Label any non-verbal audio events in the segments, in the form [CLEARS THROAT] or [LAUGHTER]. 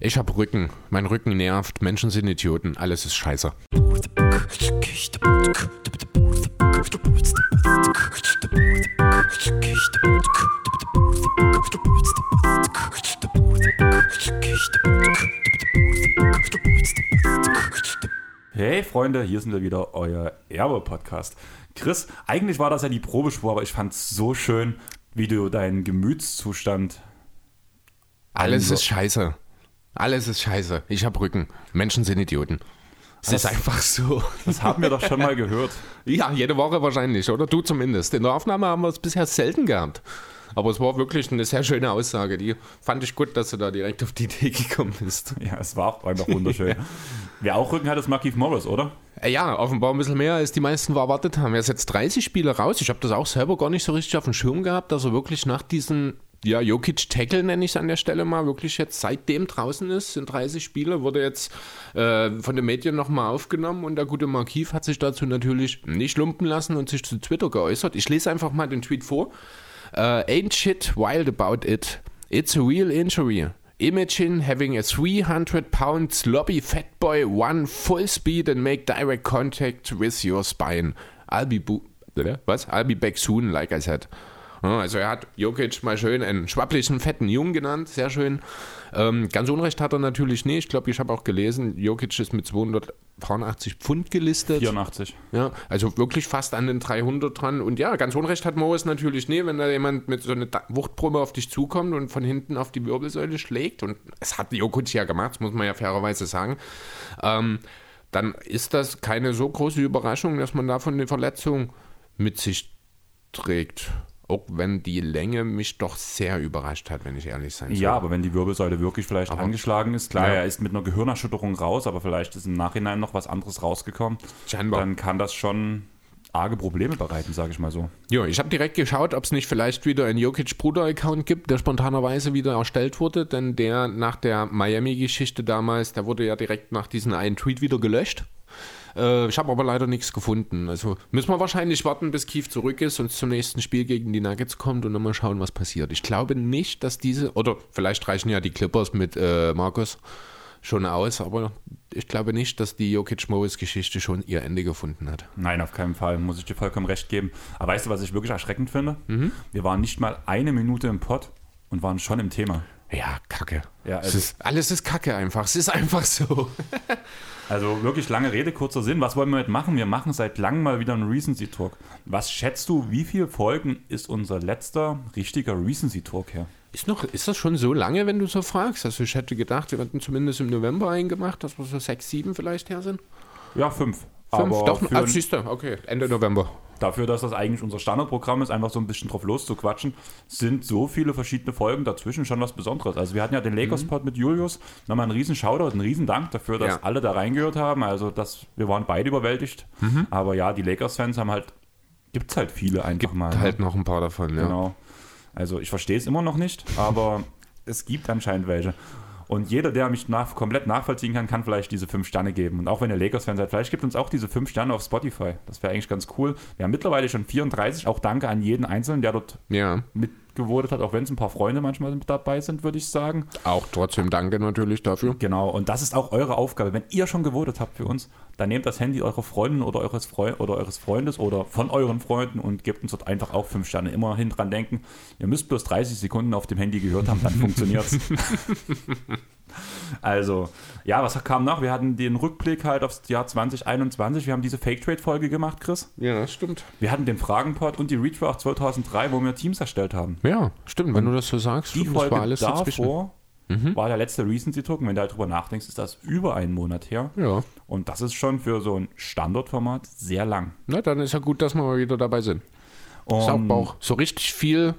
Ich hab Rücken. Mein Rücken nervt. Menschen sind Idioten. Alles ist scheiße. Hey Freunde, hier sind wir wieder, euer Erbe-Podcast. Chris, eigentlich war das ja die Probespur, aber ich fand es so schön, wie du deinen Gemütszustand. Alles ist scheiße. Alles ist scheiße. Ich hab Rücken. Menschen sind Idioten. Es Das- ist einfach so. Das haben wir doch schon mal gehört. Ja, jede Woche wahrscheinlich, oder? Du zumindest. In der Aufnahme haben wir es bisher selten gehabt. Aber es war wirklich eine sehr schöne Aussage. Die fand ich gut, dass du da direkt auf die Idee gekommen bist. Ja, es war auch einfach wunderschön. [LAUGHS] Wer auch Rücken hat, ist Markif Morris, oder? Äh, Ja, offenbar ein bisschen mehr, als die meisten erwartet haben. Er ist jetzt 30 Spiele raus. Ich habe das auch selber gar nicht so richtig auf dem Schirm gehabt, dass er wirklich nach diesem, ja, Jokic-Tackle nenne ich es an der Stelle mal, wirklich jetzt seitdem draußen ist, sind 30 Spiele, wurde jetzt äh, von den Medien nochmal aufgenommen und der gute Markiv hat sich dazu natürlich nicht lumpen lassen und sich zu Twitter geäußert. Ich lese einfach mal den Tweet vor. Uh, ain't shit wild about it. It's a real injury. Imagine having a 300 pound sloppy fat boy run full speed and make direct contact with your spine. I'll be was? I'll be back soon, like I said. Ja, Also er hat Jokic mal schön einen schwapplichen, fetten Jungen genannt, sehr schön. Ähm, ganz Unrecht hat er natürlich nicht. Ich glaube, ich habe auch gelesen, Jokic ist mit 280 Pfund gelistet. 84. Ja, also wirklich fast an den 300 dran. Und ja, ganz unrecht hat Morris natürlich nie, wenn da jemand mit so einer Wuchtprobe auf dich zukommt und von hinten auf die Wirbelsäule schlägt. Und es hat Jokic ja gemacht, das muss man ja fairerweise sagen. Ähm, dann ist das keine so große Überraschung, dass man davon eine Verletzung mit sich trägt. Auch wenn die Länge mich doch sehr überrascht hat, wenn ich ehrlich sein soll. Ja, aber wenn die Wirbelsäule wirklich vielleicht angeschlagen ist, klar, Ja. er ist mit einer Gehirnerschütterung raus, aber vielleicht ist im Nachhinein noch was anderes rausgekommen. Scheinbar. Dann kann das schon arge Probleme bereiten, sage ich mal so. Ja, ich habe direkt geschaut, ob es nicht vielleicht wieder einen Jokic-Bruder-Account gibt, der spontanerweise wieder erstellt wurde, denn der nach der Miami-Geschichte damals, der wurde ja direkt nach diesem einen Tweet wieder gelöscht. Äh, ich habe aber leider nichts gefunden. Also müssen wir wahrscheinlich warten, bis Keith zurück ist und zum nächsten Spiel gegen die Nuggets kommt und dann mal schauen, was passiert. Ich glaube nicht, dass diese, oder vielleicht reichen ja die Clippers mit äh, Markus schon aus, aber ich glaube nicht, dass die Jokic-Morris-Geschichte schon ihr Ende gefunden hat. Nein, auf keinen Fall, muss ich dir vollkommen recht geben. Aber weißt du, was ich wirklich erschreckend finde? Mhm. Wir waren nicht mal eine Minute im Pott und waren schon im Thema. Ja, kacke. Ja, es also- ist, alles ist kacke einfach. Es ist einfach so. [LAUGHS] Also wirklich lange Rede, kurzer Sinn. Was wollen wir heute machen? Wir machen seit langem mal wieder einen Recency Talk. Was schätzt du, wie viele Folgen ist unser letzter richtiger Recency Talk her? Ist, noch, ist das schon so lange, wenn du so fragst? Also ich hätte gedacht, wir hätten zumindest im November einen gemacht, dass wir so sechs, sieben vielleicht her sind. Ja, fünf. Fünf, Aber doch, für, ah, siehst du, okay, Ende November. dafür, dass das eigentlich unser Standardprogramm ist, einfach so ein bisschen drauf loszuquatschen, sind so viele verschiedene Folgen dazwischen schon was Besonderes. Also wir hatten ja den Lakers-Pod mit Julius. Nochmal einen riesen Shoutout, einen riesen Dank dafür, dass Ja. alle da reingehört haben. Also dass wir waren beide überwältigt. Aber ja, die Lakers-Fans haben halt, gibt es halt viele einfach mal. ne? Halt noch ein paar davon, ja. Genau. Also ich verstehe es immer noch nicht, aber [LAUGHS] es gibt anscheinend welche. Und jeder, der mich nach, komplett nachvollziehen kann, kann vielleicht diese fünf Sterne geben. Und auch wenn ihr Lakers-Fan seid, vielleicht gibt uns auch diese fünf Sterne auf Spotify. Das wäre eigentlich ganz cool. Wir haben mittlerweile schon 34. Auch danke an jeden Einzelnen, der dort Ja, mitgewotet hat, auch wenn es ein paar Freunde manchmal mit dabei sind, würde ich sagen. auch trotzdem danke natürlich dafür. Genau, und das ist auch eure Aufgabe. Wenn ihr schon gewotet habt für uns, dann nehmt das Handy eurer Freundin oder eures, Freu oder eures Freundes oder von euren Freunden und gebt uns dort einfach auch fünf Sterne. Immerhin dran denken, ihr müsst bloß 30 Sekunden auf dem Handy gehört haben, dann [LAUGHS] funktioniert's. [LAUGHS] Also, ja, was kam nach? Wir hatten den Rückblick halt aufs Jahr 2021. Wir haben diese Fake-Trade-Folge gemacht, Chris. Ja, das stimmt. Wir hatten den Fragenpod und die Redraft 2003, wo wir Teams erstellt haben. Ja, stimmt, wenn du das so sagst. Die stimmt, das Folge war alles dazwischen. davor war der letzte Recency-Talk. Und wenn du halt drüber nachdenkst, ist das über einen Monat her. Ja, Und das ist schon für so ein Standardformat sehr lang. na dann ist ja gut, dass wir mal wieder dabei sind. Ist auch, Und auch so richtig viel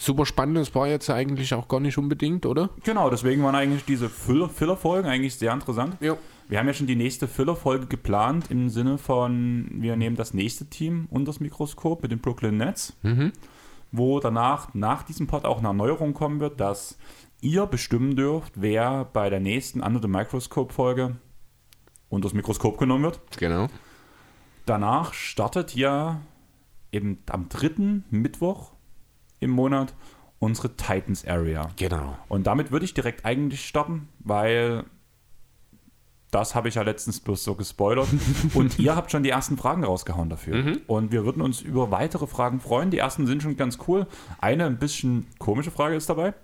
super spannendes war jetzt eigentlich auch gar nicht unbedingt, oder? genau, deswegen waren eigentlich diese Filler- Filler-Folgen eigentlich sehr interessant. Ja. Wir haben ja schon die nächste Filler-Folge geplant im Sinne von, wir nehmen das nächste Team unter das Mikroskop mit den Brooklyn Nets, wo danach, nach diesem Pod auch eine Erneuerung kommen wird, dass ihr bestimmen dürft, wer bei der nächsten Under the Microscope-Folge unter das Mikroskop genommen wird. Genau. Danach startet ja eben am dritten Mittwoch im Monat unsere Titans Area. Genau. Und damit würde ich direkt eigentlich starten, weil das habe ich ja letztens bloß so gespoilert. [LAUGHS] Und ihr habt schon die ersten Fragen rausgehauen dafür. Und wir würden uns über weitere Fragen freuen. Die ersten sind schon ganz cool. Eine ein bisschen komische Frage ist dabei.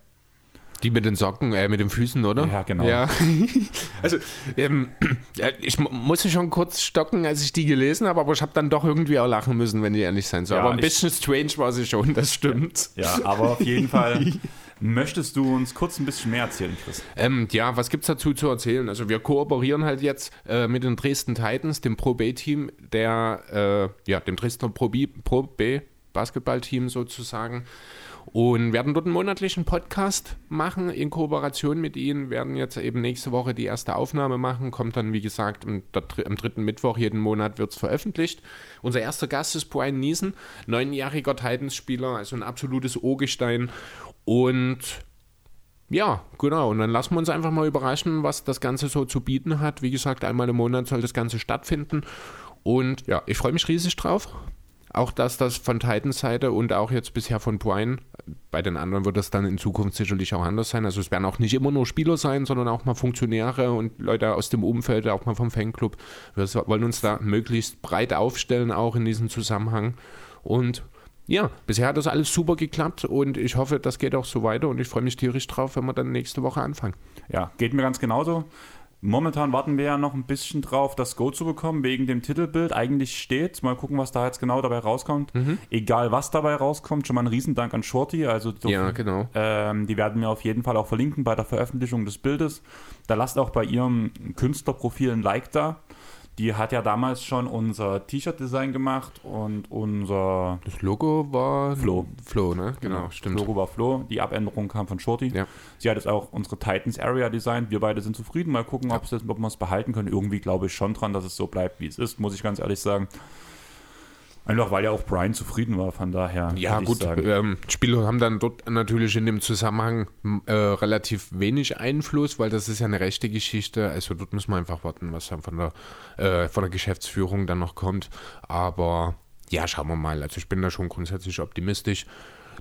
Die mit den Socken, äh, mit den Füßen, oder? Ja, genau. Ja. [LAUGHS] also, ähm, [CLEARS THROAT] ich mu- musste schon kurz stocken, als ich die gelesen habe, aber ich habe dann doch irgendwie auch lachen müssen, wenn ich ehrlich sein soll. Ja, aber ein bisschen strange war sie schon, das stimmt. Ja, aber auf jeden Fall [LAUGHS] möchtest du uns kurz ein bisschen mehr erzählen, Chris. Ähm, ja, was gibt's dazu zu erzählen? Also wir kooperieren halt jetzt äh, mit den Dresden Titans, dem Pro B-Team, der, äh, ja, dem Dresdner Pro B, Pro B Basketballteam sozusagen. Und werden dort einen monatlichen Podcast machen in Kooperation mit ihnen. Werden jetzt eben nächste Woche die erste Aufnahme machen. Kommt dann, wie gesagt, am, am dritten Mittwoch jeden Monat wird es veröffentlicht. Unser erster Gast ist Brian Niesen, neunjähriger Titans-Spieler, also ein absolutes O-Gestein. Und ja, genau. Und dann lassen wir uns einfach mal überraschen, was das Ganze so zu bieten hat. Wie gesagt, einmal im Monat soll das Ganze stattfinden. Und ja, ich freue mich riesig drauf. Auch dass das von Titans Seite und auch jetzt bisher von Brian, bei den anderen wird das dann in Zukunft sicherlich auch anders sein. Also es werden auch nicht immer nur Spieler sein, sondern auch mal Funktionäre und Leute aus dem Umfeld, auch mal vom Fanclub. Wir wollen uns da möglichst breit aufstellen, auch in diesem Zusammenhang. Und ja, bisher hat das alles super geklappt und ich hoffe, das geht auch so weiter und ich freue mich tierisch drauf, wenn wir dann nächste Woche anfangen. Ja, geht mir ganz genauso. Momentan warten wir ja noch ein bisschen drauf, das Go zu bekommen, wegen dem Titelbild. Eigentlich steht. Mal gucken, was da jetzt genau dabei rauskommt. Egal, was dabei rauskommt, schon mal ein Riesendank an Shorty. Also dürfen- Ja, genau. Ähm, die werden wir auf jeden Fall auch verlinken bei der Veröffentlichung des Bildes. Da lasst auch bei ihrem Künstlerprofil ein Like da. Die hat ja damals schon unser T-Shirt-Design gemacht und unser Das Logo war Flo. Flo, ne? Genau, stimmt. Logo war Flo. Die Abänderung kam von Shorty. Ja. Sie hat jetzt auch unsere Titans Area designt. Wir beide sind zufrieden. Mal gucken, ob, es- ob wir es behalten können. Irgendwie glaube ich schon dran, dass es so bleibt, wie es ist, muss ich ganz ehrlich sagen. Einfach weil ja auch Brian zufrieden war, von daher. Ja, gut. Ähm, Spieler haben dann dort natürlich in dem Zusammenhang äh, relativ wenig Einfluss, weil das ist ja eine rechte Geschichte. Also dort müssen wir einfach warten, was dann von der, äh, von der Geschäftsführung dann noch kommt. Aber ja, schauen wir mal. Also ich bin da schon grundsätzlich optimistisch,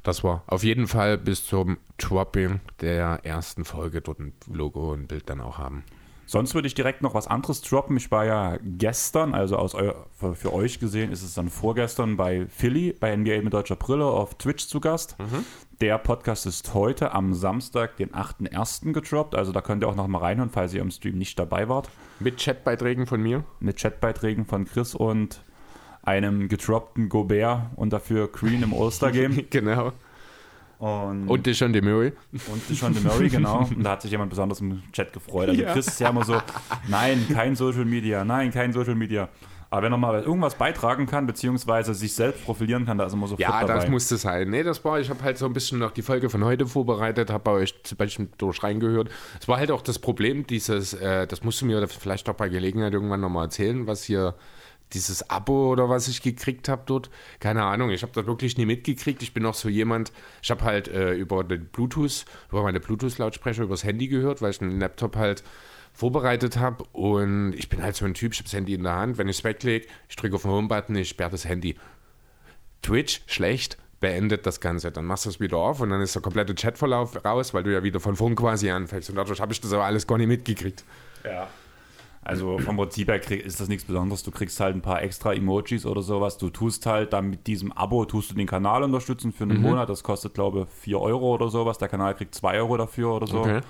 dass wir auf jeden Fall bis zum Dropping der ersten Folge dort ein Logo und ein Bild dann auch haben. Sonst würde ich direkt noch was anderes droppen. Ich war ja gestern, also aus eu für, euch gesehen, ist es dann vorgestern bei Philly, bei NBA mit deutscher Brille auf Twitch zu Gast. Der Podcast ist heute am Samstag, den 8.1. gedroppt. Also da könnt ihr auch noch mal reinhören, falls ihr im Stream nicht dabei wart. Mit Chatbeiträgen von mir. Mit Chatbeiträgen von Chris und einem gedroppten Gobert und dafür Green im All-Star-Game. [LAUGHS] genau. Und, Und Dishon Murray. und Sean Murray, genau. Und da hat sich jemand besonders im Chat gefreut. Also Ja. Chris ist ja immer so, nein, kein Social Media, nein, kein Social Media. Aber wenn er mal irgendwas beitragen kann, beziehungsweise sich selbst profilieren kann, da ist er immer sofort Ja, dabei. das musste sein. Nee, das war, ich habe halt so ein bisschen noch die Folge von heute vorbereitet, habe bei euch zum Beispiel durch reingehört. Es war halt auch das Problem, dieses, äh, das musst du mir vielleicht auch bei Gelegenheit irgendwann nochmal erzählen, was hier dieses Abo oder was ich gekriegt habe dort. Keine Ahnung, ich habe das wirklich nie mitgekriegt. Ich bin auch so jemand, ich habe halt äh, über den Bluetooth, über meine Bluetooth-Lautsprecher übers Handy gehört, weil ich einen Laptop halt vorbereitet habe und ich bin halt so ein Typ, ich habe das Handy in der Hand, wenn ich es weglege, ich drücke auf den Home-Button, ich sperre das Handy. Twitch schlecht, beendet das Ganze. Dann machst du es wieder auf und dann ist der komplette Chatverlauf raus, weil du ja wieder von vorn quasi anfängst. Und dadurch habe ich das aber alles gar nicht mitgekriegt. Ja. Also vom Prinzip her krieg- ist das nichts Besonderes. Du kriegst halt ein paar extra Emojis oder sowas. Du tust halt dann mit diesem Abo, tust du den Kanal unterstützen für einen Monat. Das kostet, glaube ich, 4 Euro oder sowas. Der Kanal kriegt 2 Euro dafür oder so. Okay.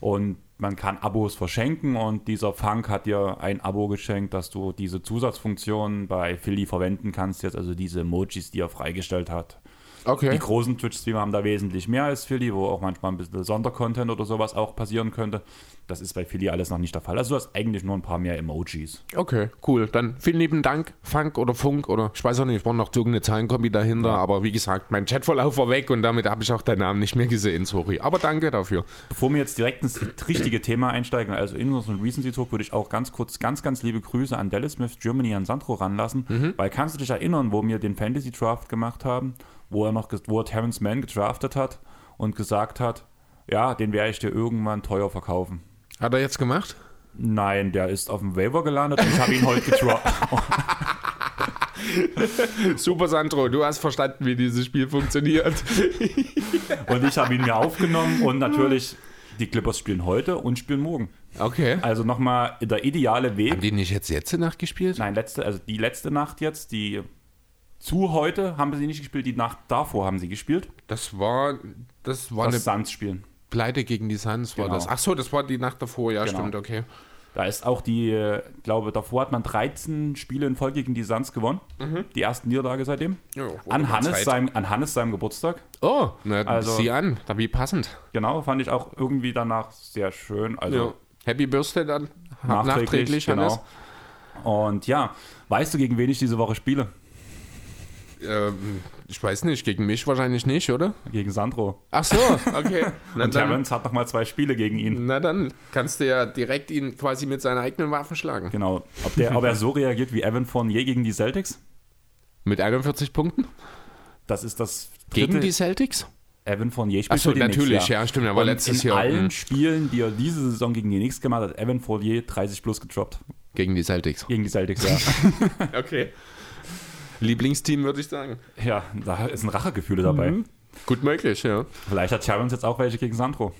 Und man kann Abos verschenken und dieser Funk hat dir ein Abo geschenkt, dass du diese Zusatzfunktion bei Philly verwenden kannst. Jetzt also diese Emojis, die er freigestellt hat. Okay. Die großen Twitch-Streamer haben da wesentlich mehr als Philly, wo auch manchmal ein bisschen Sondercontent oder sowas auch passieren könnte. Das ist bei Philly alles noch nicht der Fall. Also du hast eigentlich nur ein paar mehr Emojis. Okay, cool. Dann vielen lieben Dank, Funk oder Funk oder ich weiß auch nicht, war noch irgendeine Zahlenkombi dahinter, aber wie gesagt, mein Chatverlauf war weg und damit habe ich auch deinen Namen nicht mehr gesehen, sorry. Aber danke dafür. Bevor wir jetzt direkt ins richtige Thema einsteigen, also in unseren Recency Talk, würde ich auch ganz kurz ganz, ganz liebe Grüße an Dallas Smith Germany an Sandro ranlassen, weil kannst du dich erinnern, wo wir den Fantasy Draft gemacht haben, wo er noch, wo er Terrence Mann gedraftet hat und gesagt hat, ja, den werde ich dir irgendwann teuer verkaufen. Hat er jetzt gemacht? Nein, der ist auf dem Waiver gelandet und ich habe ihn heute gedroppt. [LAUGHS] Super, Sandro, du hast verstanden, wie dieses Spiel funktioniert. [LAUGHS] Und ich habe ihn mir aufgenommen und natürlich, die Clippers spielen heute und spielen morgen. Okay. Also nochmal der ideale Weg. Haben die nicht jetzt letzte Nacht gespielt? Nein, letzte, also die letzte Nacht jetzt, die zu heute haben sie nicht gespielt, die Nacht davor haben sie gespielt. Das war, das war Das eine Suns spielen. Pleite gegen die Suns, war Genau. das. Ach so, das war die Nacht davor, ja, Genau. stimmt, okay. Da ist auch die, äh, glaube davor hat man 13 Spiele in Folge gegen die Suns gewonnen. Die erste Niederlage seitdem. Wurde An Hannes, seinem, an Hannes seinem Geburtstag. Oh, na, Also- sieh an, da wie passend. Genau, fand ich auch irgendwie danach sehr schön. Also Ja. Happy Birthday dann nachträglich, nachträglich, Hannes. genau. Und ja, weißt du, gegen wen ich diese Woche spiele? Ähm, ich weiß nicht, gegen mich wahrscheinlich nicht, oder? Gegen Sandro. Ach so, okay. [LAUGHS] na, Und dann, Terrence hat nochmal zwei Spiele gegen ihn. na dann kannst du ja direkt ihn quasi mit seinen eigenen Waffen schlagen. Genau. Ob, der, ob er so reagiert wie Evan Fournier gegen die Celtics? Mit 41 Punkten? Das ist das Gegen dritte- die Celtics? Evan Fournier Ach spielt so, für die Knicks, natürlich, ja, stimmt, er Und letztes in Jahr, allen hm. Spielen, die er diese Saison gegen die Knicks gemacht hat, Evan Fournier 30 plus gedroppt. Gegen die Celtics. Gegen die Celtics, ja. [LAUGHS] Okay. Lieblingsteam, würde ich sagen. ja, da ist ein Rachegefühle dabei. Mhm. Gut möglich, ja. Vielleicht hat Terrence jetzt auch welche gegen Sandro.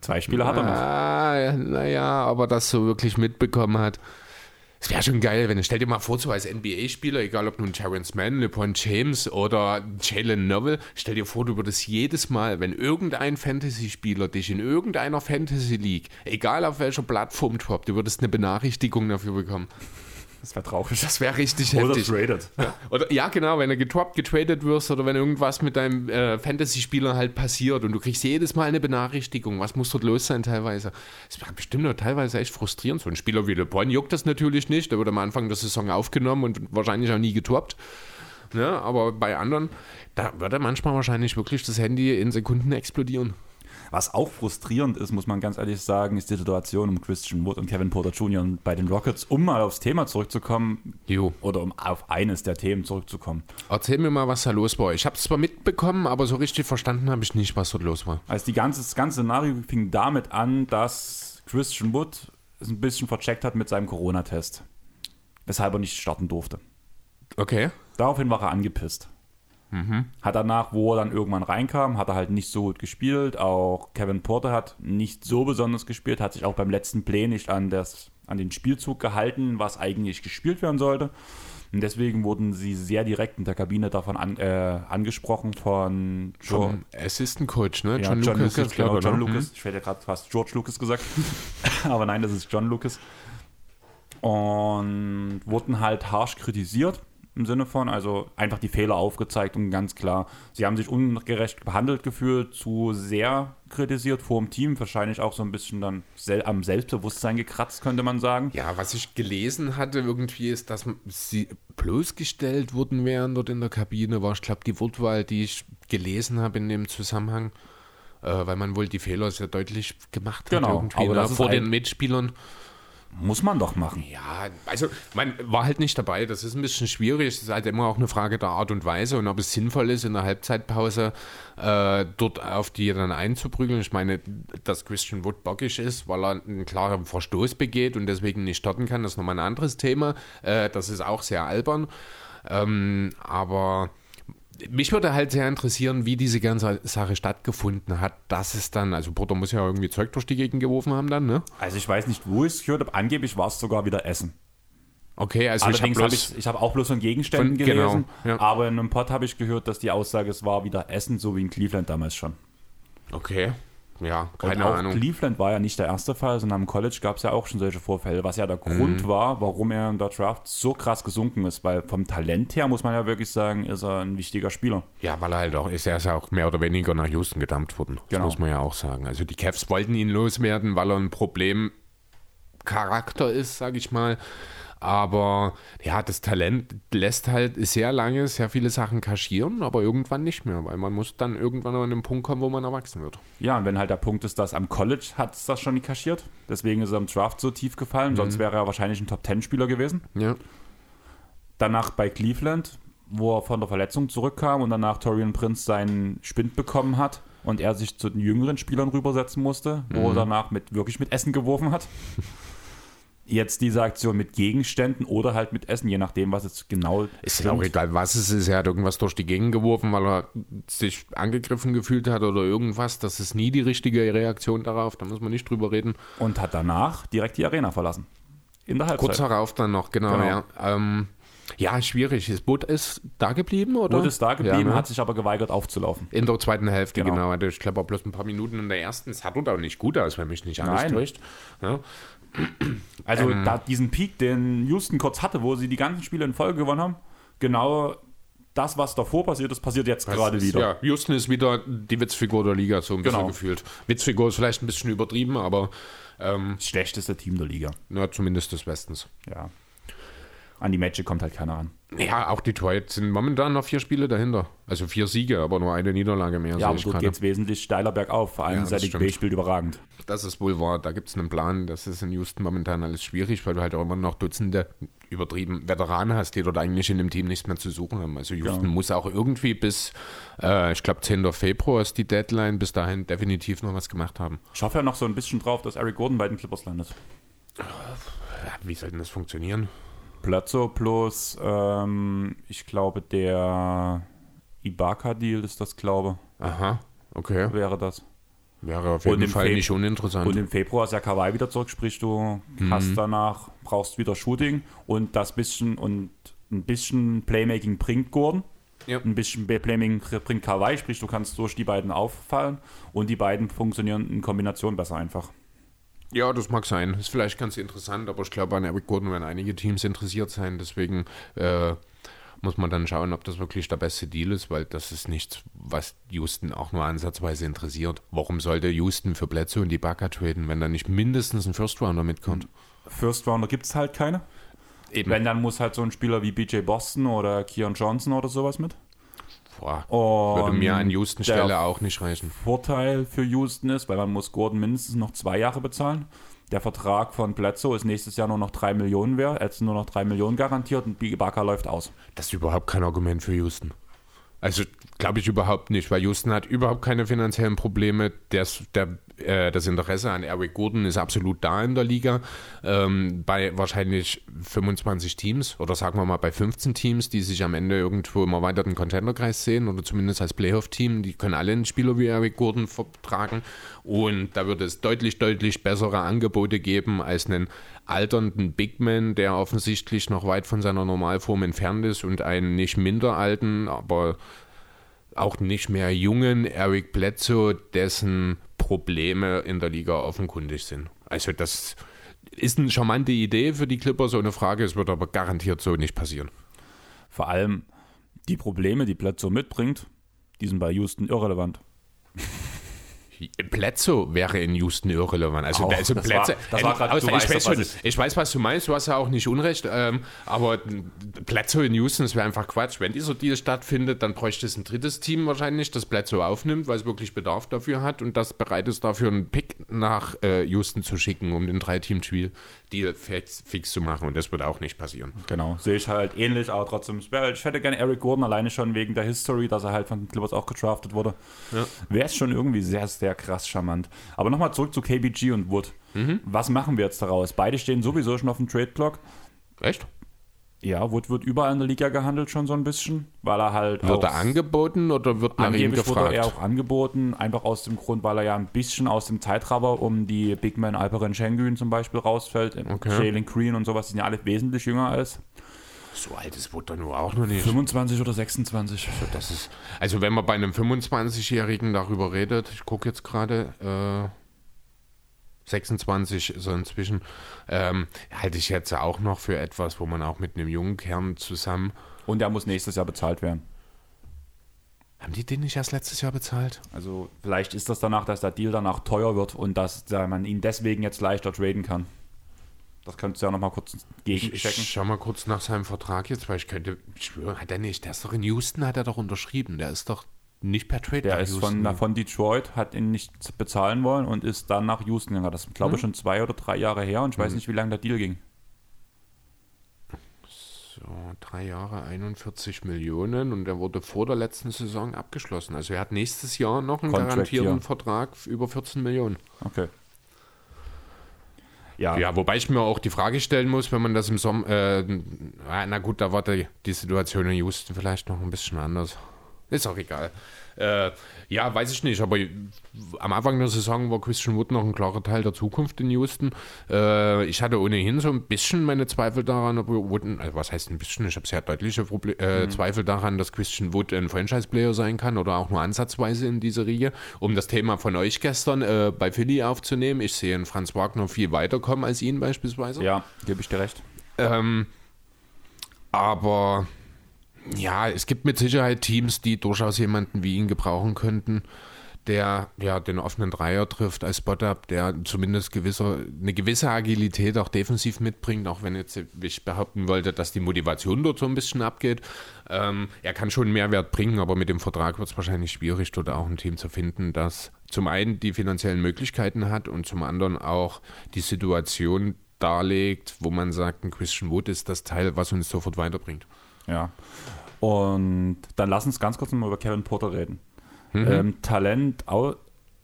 Zwei Spiele hat er noch. Ah, naja, aber das so wirklich mitbekommen hat. Es wäre schon geil, wenn stell dir mal vor, so als NBA-Spieler, egal ob nun Terrence Mann, LeBron James oder Jalen Novel, stell dir vor, du würdest jedes Mal, wenn irgendein Fantasy-Spieler dich in irgendeiner Fantasy-League, egal auf welcher Plattform droppt, du würdest eine Benachrichtigung dafür bekommen. Das wäre traurig. Das wäre richtig Oder heftig. traded. Oder, ja, genau, wenn du getroppt, getradet wirst oder wenn irgendwas mit deinem äh, Fantasy-Spieler halt passiert und du kriegst jedes Mal eine Benachrichtigung, was muss dort los sein teilweise. Das wäre bestimmt noch teilweise echt frustrierend. So ein Spieler wie LeBron juckt das natürlich nicht, der wird am Anfang der Saison aufgenommen und wahrscheinlich auch nie getroppt. Ne? Aber bei anderen, da würde manchmal wahrscheinlich wirklich das Handy in Sekunden explodieren. Was auch frustrierend ist, muss man ganz ehrlich sagen, ist die Situation um Christian Wood und Kevin Porter Jr. Bei den Rockets, um mal aufs Thema zurückzukommen, Jo. oder um auf eines der Themen zurückzukommen. Erzähl mir mal, was da los war. Ich habe es zwar mitbekommen, aber so richtig verstanden habe ich nicht, was dort los war. Also die ganze, das ganze Szenario fing damit an, dass Christian Wood es ein bisschen vercheckt hat mit seinem Corona-Test. Weshalb er nicht starten durfte. Okay. Daraufhin war er angepisst. Hat danach, wo er dann irgendwann reinkam, hat er halt nicht so gut gespielt. Auch Kevin Porter hat nicht so besonders gespielt, hat sich auch beim letzten Play nicht an, das, an den Spielzug gehalten, was eigentlich gespielt werden sollte. Und deswegen wurden sie sehr direkt in der Kabine davon an, äh, angesprochen von Joe, Assistant Coach, ne? ja, John, Lucas, ist, genau, glaube ich, John ne? Lucas. Ich hätte ja gerade fast George Lucas gesagt. [LAUGHS] Aber nein, das ist John Lucas. Und wurden halt harsch kritisiert im Sinne von, also einfach die Fehler aufgezeigt und ganz klar, sie haben sich ungerecht behandelt gefühlt, zu sehr kritisiert vor dem Team, wahrscheinlich auch so ein bisschen dann sel am Selbstbewusstsein gekratzt, könnte man sagen. Ja, was ich gelesen hatte irgendwie ist, dass sie bloßgestellt wurden während dort in der Kabine war. Ich glaube, die Wortwahl, die ich gelesen habe in dem Zusammenhang, äh, weil man wohl die Fehler sehr deutlich gemacht hat Genau, irgendwie ne, vor den Mitspielern. Muss man doch machen. Ja, also man war halt nicht dabei. Das ist ein bisschen schwierig. Es ist halt immer auch eine Frage der Art und Weise und ob es sinnvoll ist, in der Halbzeitpause äh, dort auf die dann einzuprügeln. Ich meine, dass Christian Wood bockig ist, weil er einen klaren Verstoß begeht und deswegen nicht starten kann, das ist nochmal ein anderes Thema. Äh, das ist auch sehr albern. Ähm, aber mich würde halt sehr interessieren, wie diese ganze Sache stattgefunden hat. Dass es dann, also Porter muss ja irgendwie Zeug durch die Gegend geworfen haben dann, ne? Also ich weiß nicht, wo ich es gehört habe. Angeblich war es sogar wieder Essen. Okay, also Allerdings ich habe habe ich, ich hab auch bloß von Gegenständen Von- genau, gelesen. ja. Aber in einem Pod habe ich gehört, dass die Aussage, es war wieder Essen, so wie in Cleveland damals schon. Okay. Ja, keine und auch Ahnung. Cleveland war ja nicht der erste Fall, sondern am College gab es ja auch schon solche Vorfälle, was ja der Mhm. Grund war, warum er in der Draft so krass gesunken ist. Weil vom Talent her, muss man ja wirklich sagen, ist er ein wichtiger Spieler. Ja, weil er halt auch ist, er ist ja auch mehr oder weniger nach Houston gedumpt worden. Das Genau. muss man ja auch sagen. Also die Cavs wollten ihn loswerden, weil er ein Problemcharakter ist, sage ich mal. Aber ja, das Talent lässt halt sehr lange sehr viele Sachen kaschieren, aber irgendwann nicht mehr, weil man muss dann irgendwann an den Punkt kommen, wo man erwachsen wird. Ja, und wenn halt der Punkt ist, dass am College hat es das schon nicht kaschiert. Deswegen ist er im Draft so tief gefallen. Sonst Mhm. wäre er wahrscheinlich ein Top-10-Spieler gewesen. Ja. Danach bei Cleveland, wo er von der Verletzung zurückkam und danach Torian Prince seinen Spind bekommen hat und er sich zu den jüngeren Spielern rübersetzen musste, wo er danach mit, wirklich mit Essen geworfen hat. [LAUGHS] jetzt diese Aktion mit Gegenständen oder halt mit Essen, je nachdem, was es genau ist. ja auch egal, was es ist. Er hat irgendwas durch die Gegend geworfen, weil er sich angegriffen gefühlt hat oder irgendwas. Das ist nie die richtige Reaktion darauf. Da muss man nicht drüber reden. Und hat danach direkt die Arena verlassen. In der Halbzeit. Kurz darauf dann noch, genau. genau. Ja. Ähm, ja, schwierig. Das Boot ist da geblieben, oder? Boot ist da geblieben, ja, ne? hat sich aber geweigert aufzulaufen. In der zweiten Hälfte, genau. genau. Ich glaube, bloß ein paar Minuten in der ersten. Es hat auch nicht gut aus, wenn mich nicht alles täuscht. Ja. Also ähm, da diesen Peak, den Houston kurz hatte, wo sie die ganzen Spiele in Folge gewonnen haben, genau das, was davor passiert ist, passiert jetzt gerade wieder. Ja, Houston ist wieder die Witzfigur der Liga, so ein bisschen genau. gefühlt. Witzfigur ist vielleicht ein bisschen übertrieben, aber ähm, das schlechteste Team der Liga. Ja, zumindest des Westens. Ja an die Matches kommt halt keiner ran. Ja, auch Detroit sind momentan noch vier Spiele dahinter. Also vier Siege, aber nur eine Niederlage mehr. Ja, aber dort geht es wesentlich steiler bergauf. Vor allem ja, Sadik B spielt überragend. Das ist wohl wahr. Da gibt es einen Plan. Das ist in Houston momentan alles schwierig, weil du halt auch immer noch Dutzende übertrieben Veteranen hast, die dort eigentlich in dem Team nichts mehr zu suchen haben. Also Houston ja. muss auch irgendwie bis, äh, ich glaube, 10. Februar ist die Deadline, bis dahin definitiv noch was gemacht haben. Ich hoffe ja noch so ein bisschen drauf, dass Eric Gordon bei den Clippers landet. Wie soll denn das funktionieren? Plazzo plus, ähm, ich glaube, der Ibaka-Deal ist das, glaube Aha, okay. Wäre das. Wäre auf jeden Fall Fe nicht uninteressant. Und im Februar ist ja Kawhi wieder zurück, sprich du mhm. hast danach, brauchst wieder Shooting und das bisschen und ein bisschen Playmaking bringt Gordon. Ja. Ein bisschen Playmaking bringt Kawhi, sprich du kannst durch die beiden auffallen und die beiden funktionieren in Kombination besser einfach. Ja, das mag sein. Ist vielleicht ganz interessant, aber ich glaube, an Eric Gordon werden einige Teams interessiert sein. Deswegen äh, muss man dann schauen, ob das wirklich der beste Deal ist, weil das ist nichts, was Houston auch nur ansatzweise interessiert. Warum sollte Houston für Bledsoe und die Baka traden, wenn da nicht mindestens ein First Rounder mitkommt? First Rounder gibt es halt keine. Eben. Wenn, dann muss halt so ein Spieler wie BJ Boston oder Keon Johnson oder sowas mit. Boah, würde mir an Houston Stelle auch nicht reichen. Vorteil für Houston ist, weil man muss Gordon mindestens noch zwei Jahre bezahlen. Der Vertrag von Bledsoe ist nächstes Jahr nur noch drei Millionen wert. Er ist nur noch drei Millionen garantiert und Ibaka läuft aus. Das ist überhaupt kein Argument für Houston. Also glaube ich überhaupt nicht, weil Houston hat überhaupt keine finanziellen Probleme. Der, der äh, das Interesse an Eric Gordon ist absolut da in der Liga. Ähm, bei wahrscheinlich 25 Teams oder sagen wir mal bei 15 Teams, die sich am Ende irgendwo im erweiterten Contender-Kreis sehen oder zumindest als Playoff-Team, die können alle einen Spieler wie Eric Gordon vertragen. Und da wird es deutlich, deutlich bessere Angebote geben als einen alternden Big Man, der offensichtlich noch weit von seiner Normalform entfernt ist und einen nicht minder alten, aber auch nicht mehr jungen Eric Bledsoe, dessen Probleme in der Liga offenkundig sind. Also das ist eine charmante Idee für die Clippers, ohne Frage. Es wird aber garantiert so nicht passieren. Vor allem die Probleme, die Bledsoe mitbringt, die sind bei Houston irrelevant. Plätzo wäre in Houston irrelevant. Also, auch, also Plätze. War, war grad, ich, weiß, schon, ich weiß, was du meinst, du hast ja auch nicht Unrecht, ähm, aber Plätzo in Houston, das wäre einfach Quatsch. Wenn dieser Deal stattfindet, dann bräuchte es ein drittes Team wahrscheinlich, das Plätzo aufnimmt, weil es wirklich Bedarf dafür hat und das bereit ist, dafür einen Pick nach äh, Houston zu schicken, um den Drei-Team-Spiel Deal fix, fix, zu machen und das wird auch nicht passieren. Genau, sehe ich halt ähnlich, aber trotzdem, ich hätte gerne Eric Gordon alleine schon wegen der History, dass er halt von den Clippers auch getraftet wurde. Ja. Wäre es schon irgendwie sehr, sehr krass charmant. Aber nochmal zurück zu KBG und Wood. Mhm. Was machen wir jetzt daraus? Beide stehen sowieso schon auf dem Trade-Block. Echt? Ja, Wood wird überall in der Liga gehandelt schon so ein bisschen, weil er halt. Wird er angeboten oder wird nach ihm gefragt? wurde er auch angeboten, einfach aus dem Grund, weil er ja ein bisschen aus dem Zeitrabber um die Big Man Alperen Schengen zum Beispiel rausfällt. Okay. Jalen Green und sowas die sind ja alle wesentlich jünger als. So alt ist Wood nur auch noch nicht. 25 oder 26. Also, das ist, also wenn man bei einem 25-Jährigen darüber redet, ich gucke jetzt gerade, äh, 26 so inzwischen, ähm, halte ich jetzt auch noch für etwas, wo man auch mit einem jungen Kern zusammen. Und der muss nächstes Jahr bezahlt werden. Haben die den nicht erst letztes Jahr bezahlt? Also vielleicht ist das danach, dass der Deal danach teuer wird und dass man ihn deswegen jetzt leichter traden kann. Das könntest du ja noch mal kurz gegenchecken. Ich schau mal kurz nach seinem Vertrag jetzt, weil ich könnte, ich schwöre, hat er nicht, der ist doch in Houston, hat er doch unterschrieben. Der ist doch nicht per Trade. Der ist von, von, Detroit, hat ihn nicht bezahlen wollen und ist dann nach Houston gegangen. Das ist, glaube ich, hm? schon zwei oder drei Jahre her und ich weiß hm. nicht, wie lange der Deal ging. So, drei Jahre, 41 Millionen und er wurde vor der letzten Saison abgeschlossen. Also er hat nächstes Jahr noch einen Contract garantierten Vertrag über 14 Millionen. Okay. Ja. ja, wobei ich mir auch die Frage stellen muss, wenn man das im Sommer, äh, na gut, da war die, die Situation in Houston vielleicht noch ein bisschen anders. Ist auch egal. Äh, ja, weiß ich nicht, aber am Anfang der Saison war Christian Wood noch ein klarer Teil der Zukunft in Houston. Äh, ich hatte ohnehin so ein bisschen meine Zweifel daran, ob Wood, also was heißt ein bisschen, ich habe sehr deutliche Proble äh, mhm. Zweifel daran, dass Christian Wood ein Franchise-Player sein kann oder auch nur ansatzweise in dieser Riege. Um das Thema von euch gestern äh, bei Philly aufzunehmen, ich sehe Franz Wagner viel weiterkommen als ihn beispielsweise. Ja, gebe ich dir recht. Ähm, aber ja, es gibt mit Sicherheit Teams, die durchaus jemanden wie ihn gebrauchen könnten, der ja den offenen Dreier trifft als Spot-Up, der zumindest gewisse, eine gewisse Agilität auch defensiv mitbringt, auch wenn jetzt ich behaupten wollte, dass die Motivation dort so ein bisschen abgeht. Ähm, er kann schon Mehrwert bringen, aber mit dem Vertrag wird es wahrscheinlich schwierig, dort auch ein Team zu finden, das zum einen die finanziellen Möglichkeiten hat und zum anderen auch die Situation darlegt, wo man sagt, ein Christian Wood ist das Teil, was uns sofort weiterbringt. Ja. Und dann lass uns ganz kurz nochmal über Kevin Porter reden. Mhm. Ähm, Talent,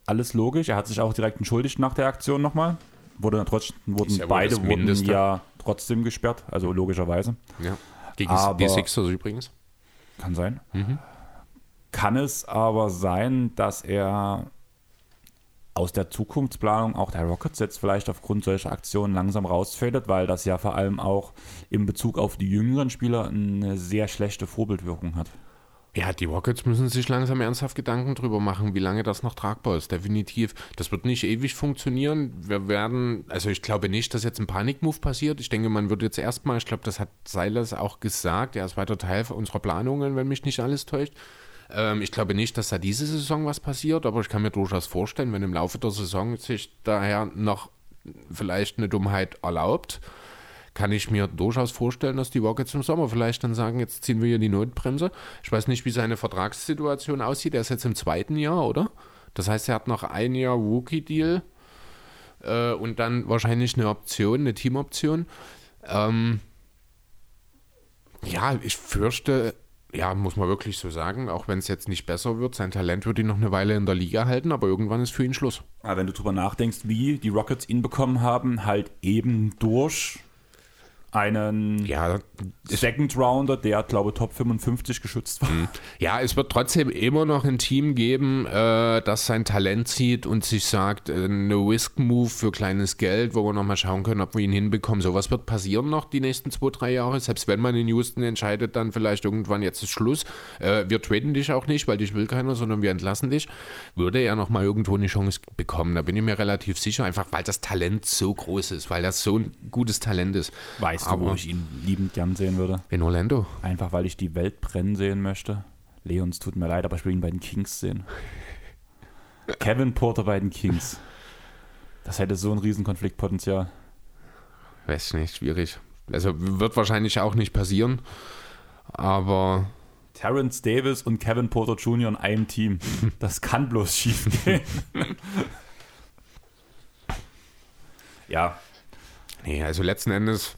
alles logisch. Er hat sich auch direkt entschuldigt nach der Aktion nochmal. Wurde trotzdem, wurden ja beide wurden ja trotzdem gesperrt, also logischerweise. Ja. Gegen aber, die Sixers übrigens. Kann sein. Mhm. Kann es aber sein, dass er aus der Zukunftsplanung auch der Rockets jetzt vielleicht aufgrund solcher Aktionen langsam rausfadet, weil das ja vor allem auch in Bezug auf die jüngeren Spieler eine sehr schlechte Vorbildwirkung hat. Ja, die Rockets müssen sich langsam ernsthaft Gedanken drüber machen, wie lange das noch tragbar ist. Definitiv. Das wird nicht ewig funktionieren. Wir werden, also ich glaube nicht, dass jetzt ein Panikmove passiert. Ich denke, man wird jetzt erstmal, ich glaube, das hat Silas auch gesagt, er ist weiter Teil unserer Planungen, wenn mich nicht alles täuscht ähm, ich glaube nicht, dass da diese Saison was passiert, aber ich kann mir durchaus vorstellen, wenn im Laufe der Saison sich daher noch vielleicht eine Dummheit erlaubt, kann ich mir durchaus vorstellen, dass die Rockets im Sommer vielleicht dann sagen, jetzt ziehen wir hier die Notbremse. Ich weiß nicht, wie seine Vertragssituation aussieht. Er ist jetzt im zweiten Jahr, oder? Das heißt, er hat noch ein Jahr Rookie-Deal äh, und dann wahrscheinlich eine Option, eine Teamoption. Ähm, ja, ich fürchte, ja, muss man wirklich so sagen, auch wenn es jetzt nicht besser wird, sein Talent wird ihn noch eine Weile in der Liga halten, aber irgendwann ist für ihn Schluss. Aber wenn du drüber nachdenkst, wie die Rockets ihn bekommen haben, halt eben durch einen ja, Second Rounder, der, glaube Top 55 geschützt war. Mhm. Ja, es wird trotzdem immer noch ein Team geben, äh, das sein Talent sieht und sich sagt, äh, eine Risk-Move für kleines Geld, wo wir nochmal schauen können, ob wir ihn hinbekommen. Sowas wird passieren noch die nächsten zwei, drei Jahre. Selbst wenn man in Houston entscheidet, dann vielleicht irgendwann jetzt ist Schluss. Äh, wir traden dich auch nicht, weil dich will keiner, sondern wir entlassen dich. Würde er nochmal irgendwo eine Chance bekommen. Da bin ich mir relativ sicher, einfach weil das Talent so groß ist, weil das so ein gutes Talent ist. Weißt du, wo ich ihn liebend gern sehen würde? In Orlando. Einfach, weil ich die Welt brennen sehen möchte. Leons tut mir leid, aber ich will ihn bei den Kings sehen. [LAUGHS] Kevin Porter bei den Kings. Das hätte so ein Riesenkonfliktpotenzial. Weiß nicht, schwierig. Also wird wahrscheinlich auch nicht passieren. Aber. Terrence Davis und Kevin Porter Jr. in einem Team. [LAUGHS] Das kann bloß schief gehen. [LAUGHS] ja. Nee, also letzten Endes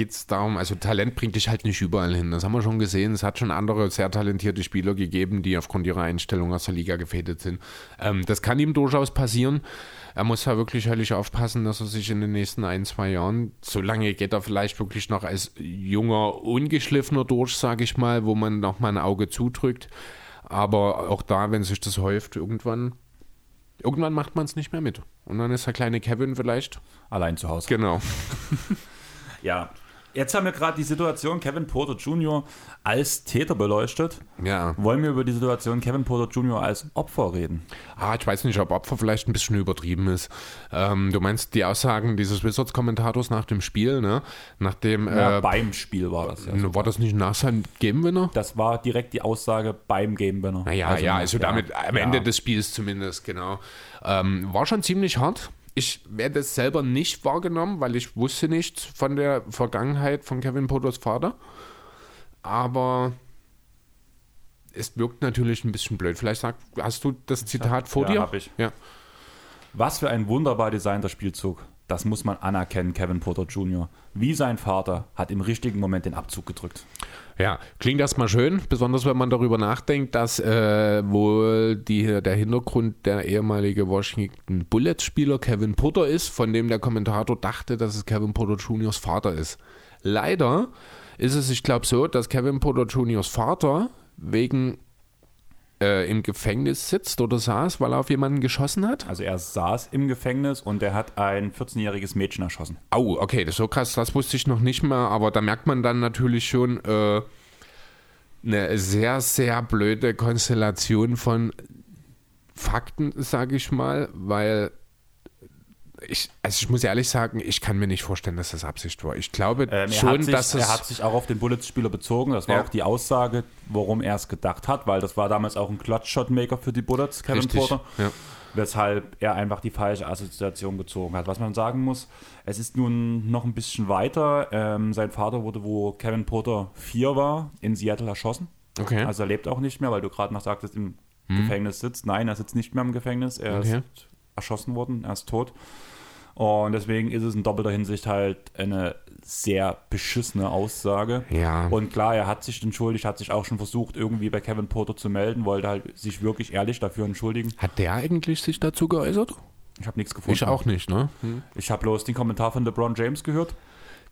geht es darum, also Talent bringt dich halt nicht überall hin. Das haben wir schon gesehen. Es hat schon andere sehr talentierte Spieler gegeben, die aufgrund ihrer Einstellung aus der Liga gefädet sind. Ähm, das kann ihm durchaus passieren. Er muss ja wirklich höllisch aufpassen, dass er sich in den nächsten ein, zwei Jahren, so lange geht er vielleicht wirklich noch als junger, ungeschliffener durch, sage ich mal, wo man noch mal ein Auge zudrückt. Aber auch da, wenn sich das häuft, irgendwann Irgendwann macht man es nicht mehr mit. Und dann ist der kleine Kevin vielleicht allein zu Hause. Genau. [LAUGHS] ja, Jetzt haben wir gerade die Situation Kevin Porter Jr. als Täter beleuchtet. Ja. Wollen wir über die Situation Kevin Porter Jr. als Opfer reden? Ah, ich weiß nicht, ob Opfer vielleicht ein bisschen übertrieben ist. Ähm, du meinst die Aussagen dieses Wizards-Kommentators nach dem Spiel, ne? Nachdem, ja, äh, beim Spiel war das ja. War das nicht nach seinem Game-Winner? Das war direkt die Aussage beim Game-Winner. Naja, also, ja, also damit am Ende des Spiels zumindest, genau. Ähm, war schon ziemlich hart ich werde es selber nicht wahrgenommen, weil ich wusste nichts von der Vergangenheit von Kevin Potters Vater. Aber es wirkt natürlich ein bisschen blöd. Vielleicht sag, hast du das Zitat vor ja, dir? Hab ich. Ja. Was für ein wunderbar designter Spielzug. das muss man anerkennen, Kevin Porter Jr. Wie sein Vater hat im richtigen Moment den Abzug gedrückt. Ja, klingt erstmal schön, besonders wenn man darüber nachdenkt, dass äh, wohl die, der Hintergrund der ehemalige Washington Bullets-Spieler Kevin Porter ist, von dem der Kommentator dachte, dass es Kevin Porter Jr.'s Vater ist. Leider ist es, ich glaube, so, dass Kevin Porter Jr.'s Vater wegen äh, im Gefängnis sitzt oder saß, weil er auf jemanden geschossen hat? Also er saß im Gefängnis und er hat ein 14-jähriges Mädchen erschossen. Au, okay, das ist so krass, das wusste ich noch nicht mehr, aber da merkt man dann natürlich schon äh, eine sehr, sehr blöde Konstellation von Fakten, sage ich mal, weil ich, also ich muss ehrlich sagen, ich kann mir nicht vorstellen, dass das Absicht war. Ich glaube ähm, schon, sich, dass es. Er hat sich auch auf den Bullets-Spieler bezogen. Das war Ja. auch die Aussage, warum er es gedacht hat, weil das war damals auch ein Clutch-Shot-Maker für die Bullets, Kevin Richtig, Porter. ja. Weshalb er einfach die falsche Assoziation gezogen hat. Was man sagen muss, es ist nun noch ein bisschen weiter. Ähm, sein Vater wurde, wo Kevin Porter vier war, in Seattle erschossen. Okay. Also er lebt auch nicht mehr, weil du gerade noch sagtest, im Gefängnis sitzt. Nein, er sitzt nicht mehr im Gefängnis. Er Okay. ist erschossen worden, er ist tot. Und deswegen ist es in doppelter Hinsicht halt eine sehr beschissene Aussage. Ja. Und klar, er hat sich entschuldigt, hat sich auch schon versucht, irgendwie bei Kevin Porter zu melden, wollte halt sich wirklich ehrlich dafür entschuldigen. Hat der eigentlich sich dazu geäußert? Ich habe nichts gefunden. Ich auch nicht, ne? Ich habe bloß den Kommentar von LeBron James gehört,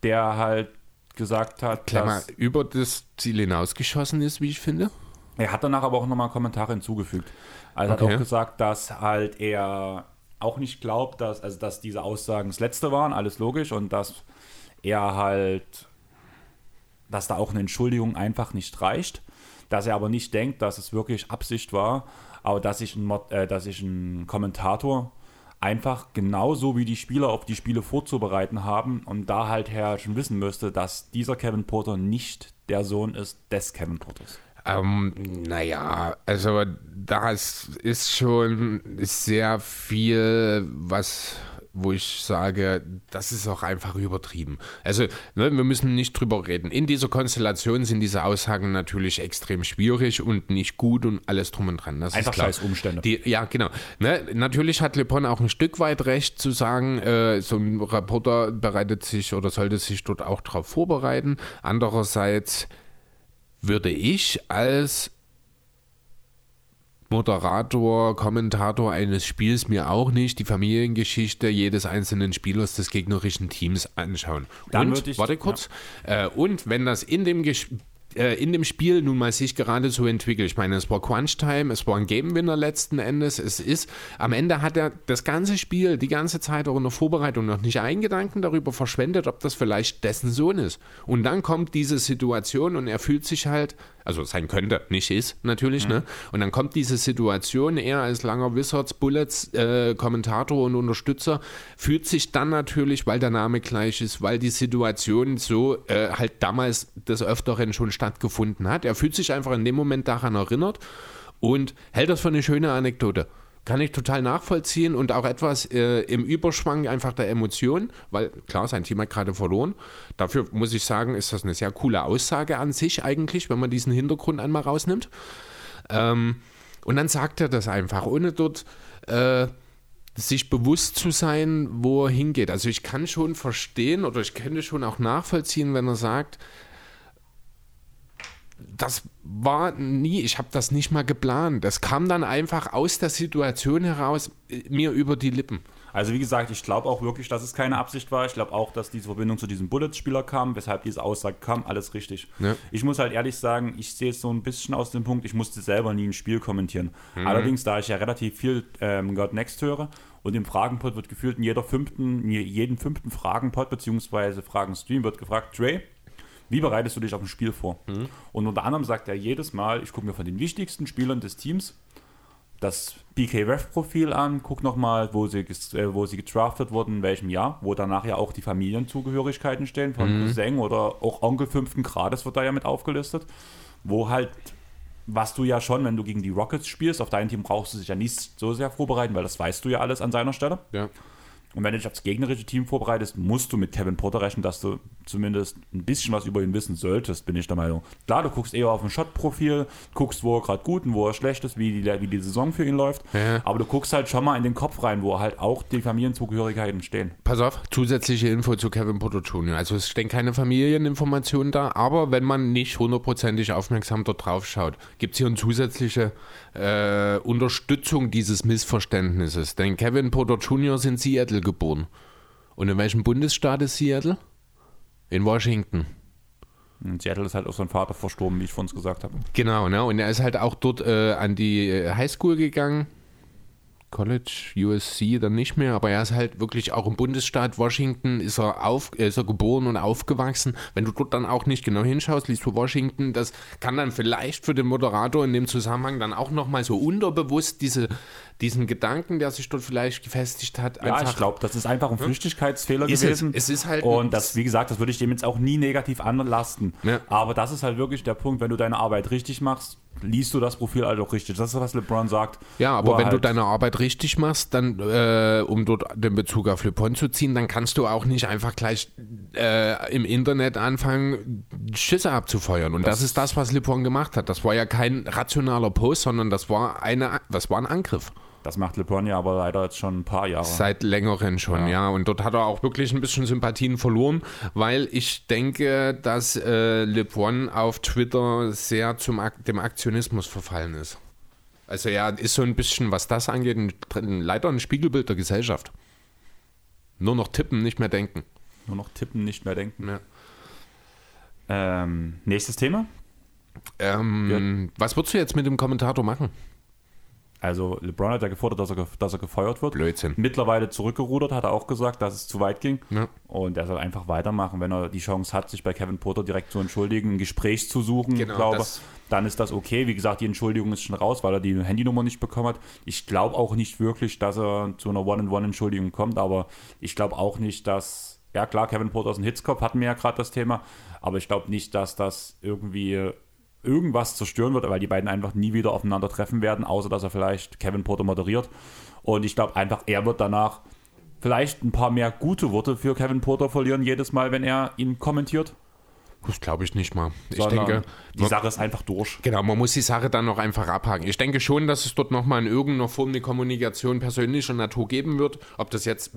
der halt gesagt hat, Klammer, dass, über das Ziel hinausgeschossen ist, wie ich finde. er hat danach aber auch nochmal Kommentare hinzugefügt. Also er Okay. hat auch gesagt, dass halt er auch nicht glaubt, dass, also dass diese Aussagen das letzte waren, alles logisch, und dass er halt, dass da auch eine Entschuldigung einfach nicht reicht, dass er aber nicht denkt, dass es wirklich Absicht war, aber dass sich ein, äh, dass sich ein Kommentator einfach genauso wie die Spieler auf die Spiele vorzubereiten haben und da halt her schon wissen müsste, dass dieser Kevin Porter nicht der Sohn ist des Kevin Porters. Ähm, naja, also das ist schon sehr viel, was, wo ich sage, das ist auch einfach übertrieben. Also, ne, wir müssen nicht drüber reden. In dieser Konstellation sind diese Aussagen natürlich extrem schwierig und nicht gut und alles drum und dran. Das Einfach scheiß Umstände. Die, ja, genau. Ne, natürlich hat Le Bon auch ein Stück weit recht zu sagen, äh, so ein Reporter bereitet sich oder sollte sich dort auch darauf vorbereiten. Andererseits würde ich als Moderator, Kommentator eines Spiels mir auch nicht die Familiengeschichte jedes einzelnen Spielers des gegnerischen Teams anschauen. Dann und, würde ich- warte kurz, äh, und wenn das in dem Ges in dem Spiel nun mal sich gerade so entwickelt. Ich meine, es war Crunch Time, es war ein Game Winner letzten Endes. Es ist, am Ende hat er das ganze Spiel, die ganze Zeit auch in der Vorbereitung noch nicht einen Gedanken darüber verschwendet, ob das vielleicht dessen Sohn ist. Und dann kommt diese Situation und er fühlt sich halt, also sein könnte, nicht ist natürlich, ne? Und dann kommt diese Situation, er als langer Wizards Bullets äh, Kommentator und Unterstützer fühlt sich dann natürlich, weil der Name gleich ist, weil die Situation so äh, halt damals des Öfteren schon stattgefunden hat. Er fühlt sich einfach in dem Moment daran erinnert und hält das für eine schöne Anekdote. Kann ich total nachvollziehen und auch etwas äh, im Überschwang einfach der Emotionen, weil klar, sein Team hat gerade verloren. Dafür muss ich sagen, ist das eine sehr coole Aussage an sich eigentlich, wenn man diesen Hintergrund einmal rausnimmt. Ähm, und dann sagt er das einfach, ohne dort äh, sich bewusst zu sein, wo er hingeht. Also ich kann schon verstehen oder ich könnte schon auch nachvollziehen, wenn er sagt, das war nie, ich habe das nicht mal geplant. Das kam dann einfach aus der Situation heraus äh, mir über die Lippen. Also wie gesagt, ich glaube auch wirklich, dass es keine Absicht war. Ich glaube auch, dass diese Verbindung zu diesem Bullets-Spieler kam, weshalb diese Aussage kam. Alles richtig. Ja. Ich muss halt ehrlich sagen, ich sehe es so ein bisschen aus dem Punkt, ich musste selber nie ein Spiel kommentieren. Allerdings, da ich ja relativ viel ähm, God Next höre und im Fragenpod wird gefühlt in jeder fünften, in jedem fünften Fragenpod bzw. Fragenstream wird gefragt, Dre, wie bereitest du dich auf ein Spiel vor? Und unter anderem sagt er jedes Mal, ich gucke mir von den wichtigsten Spielern des Teams das BK-Ref-Profil an, guck nochmal, wo, sie äh, wo sie gedraftet wurden, in welchem Jahr, wo danach ja auch die Familienzugehörigkeiten stehen, von Cousin oder auch Onkel fünften Grades wird da ja mit aufgelistet, wo halt, was du ja schon, wenn du gegen die Rockets spielst, auf dein Team brauchst du dich ja nicht so sehr vorbereiten, weil das weißt du ja alles an seiner Stelle. Ja. Und wenn du dich aufs gegnerische Team vorbereitest, musst du mit Kevin Porter rechnen, dass du zumindest ein bisschen was über ihn wissen solltest, bin ich der Meinung. Klar, du guckst eher auf ein Shot-Profil, guckst, wo er gerade gut und wo er schlecht ist, wie die, wie die Saison für ihn läuft. Ja. Aber du guckst halt schon mal in den Kopf rein, wo halt auch die Familienzugehörigkeiten stehen. Pass auf, zusätzliche Info zu Kevin Porter Jr. Also es stehen keine Familieninformationen da, aber wenn man nicht hundertprozentig aufmerksam dort drauf schaut, gibt es hier eine zusätzliche äh, Unterstützung dieses Missverständnisses. Denn Kevin Porter Jr. ist in Seattle geboren. Und in welchem Bundesstaat ist Seattle? In Washington. Und Seattle ist halt auch sein Vater verstorben, wie ich vorhin gesagt habe. Genau, ne? Und er ist halt auch dort äh, an die äh, Highschool gegangen. College, USC dann nicht mehr, aber er ist halt wirklich auch im Bundesstaat Washington, ist er, auf, ist er geboren und aufgewachsen. Wenn du dort dann auch nicht genau hinschaust, liest du Washington, das kann dann vielleicht für den Moderator in dem Zusammenhang dann auch nochmal so unterbewusst diese, diesen Gedanken, der sich dort vielleicht gefestigt hat, Ja, einfach ich glaube, das ist einfach ein Flüchtigkeitsfehler Ist gewesen. es. Es ist halt- Und das, wie gesagt, das würde ich dem jetzt auch nie negativ anlasten. Ja. Aber das ist halt wirklich der Punkt, wenn du deine Arbeit richtig machst, liest du das Profil halt auch richtig. Das ist, was LeBron sagt. Ja, aber er wenn du halt- deine Arbeit richtig machst, dann, äh, um dort den Bezug auf Le Pont zu ziehen, dann kannst du auch nicht einfach gleich äh, im Internet anfangen, Schüsse abzufeuern. Und das, ist das, was Le Pont gemacht hat. Das war ja kein rationaler Post, sondern das war, eine, das war ein Angriff. Das macht LeBron ja aber leider jetzt schon ein paar Jahre. Seit längerem schon, ja. Und dort hat er auch wirklich ein bisschen Sympathien verloren, weil ich denke, dass äh, Le Pont auf Twitter sehr zum Ak dem Aktionismus verfallen ist. Also ja, ist so ein bisschen, was das angeht, ein, leider ein Spiegelbild der Gesellschaft. Nur noch tippen, nicht mehr denken. Nur noch tippen, nicht mehr denken. Ja. Ähm, nächstes Thema. Ähm, Was würdest du jetzt mit dem Kommentator machen? Also LeBron hat ja gefordert, dass er, dass er gefeuert wird. Blödsinn. Mittlerweile zurückgerudert, hat er auch gesagt, dass es zu weit ging. Ja. Und er soll einfach weitermachen, wenn er die Chance hat, sich bei Kevin Porter direkt zu entschuldigen, ein Gespräch zu suchen, Genau, glaube, dann ist das okay. Wie gesagt, die Entschuldigung ist schon raus, weil er die Handynummer nicht bekommen hat. Ich glaube auch nicht wirklich, dass er zu einer One-on-One-Entschuldigung kommt, aber ich glaube auch nicht, dass, ja klar, Kevin Porter ist ein Hitzkopf, hatten wir ja gerade das Thema, aber ich glaube nicht, dass das irgendwie irgendwas zerstören wird, weil die beiden einfach nie wieder aufeinandertreffen werden, außer dass er vielleicht Kevin Porter moderiert. Und ich glaube einfach, er wird danach vielleicht ein paar mehr gute Worte für Kevin Porter verlieren, jedes Mal, wenn er ihn kommentiert. Das glaube ich nicht mal. Ich Sondern denke, die Sache ist einfach durch. Genau, man muss die Sache dann noch einfach abhaken. Ich denke schon, dass es dort nochmal in irgendeiner Form eine Kommunikation persönlicher Natur geben wird. Ob das jetzt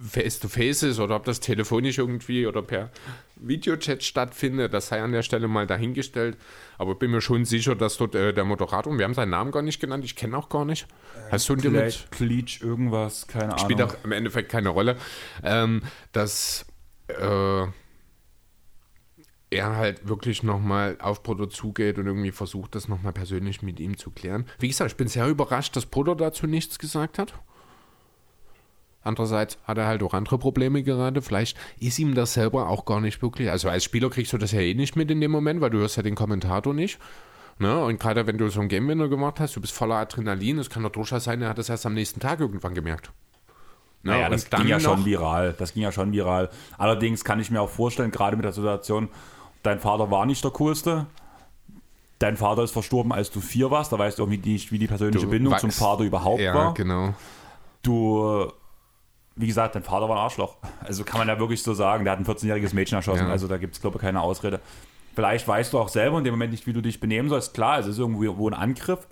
face-to-face ist oder ob das telefonisch irgendwie oder per Videochat stattfindet, das sei an der Stelle mal dahingestellt. Aber ich bin mir schon sicher, dass dort äh, der Moderator, und wir haben seinen Namen gar nicht genannt, ich kenne auch gar nicht. Hast du mit? Kleach, irgendwas, keine Spielt Ahnung. auch im Endeffekt keine Rolle. Ähm, dass äh, er halt wirklich nochmal auf Bruder zugeht und irgendwie versucht, das nochmal persönlich mit ihm zu klären. Wie gesagt, ich bin sehr überrascht, dass Bruder dazu nichts gesagt hat. Andererseits hat er halt auch andere Probleme gerade. Vielleicht ist ihm das selber auch gar nicht wirklich. Also als Spieler kriegst du das ja eh nicht mit in dem Moment, weil du hörst ja den Kommentator nicht. Ne? Und gerade wenn du so einen Game Winner gemacht hast, du bist voller Adrenalin, es kann doch durchaus sein, er hat das erst am nächsten Tag irgendwann gemerkt. Ne? Naja, das ging ja schon viral. Das ging ja schon viral. Allerdings kann ich mir auch vorstellen, gerade mit der Situation, dein Vater war nicht der coolste. Dein Vater ist verstorben, als du vier warst. Da weißt du irgendwie nicht, wie die persönliche Du Bindung zum Vater überhaupt ja, war. genau. Du, wie gesagt, dein Vater war ein Arschloch. Also kann man ja wirklich so sagen. Der hat ein 14-jähriges Mädchen erschossen. Ja. Also da gibt es, glaube ich, keine Ausrede. Vielleicht weißt du auch selber in dem Moment nicht, wie du dich benehmen sollst. Klar, es ist irgendwo ein Angriff.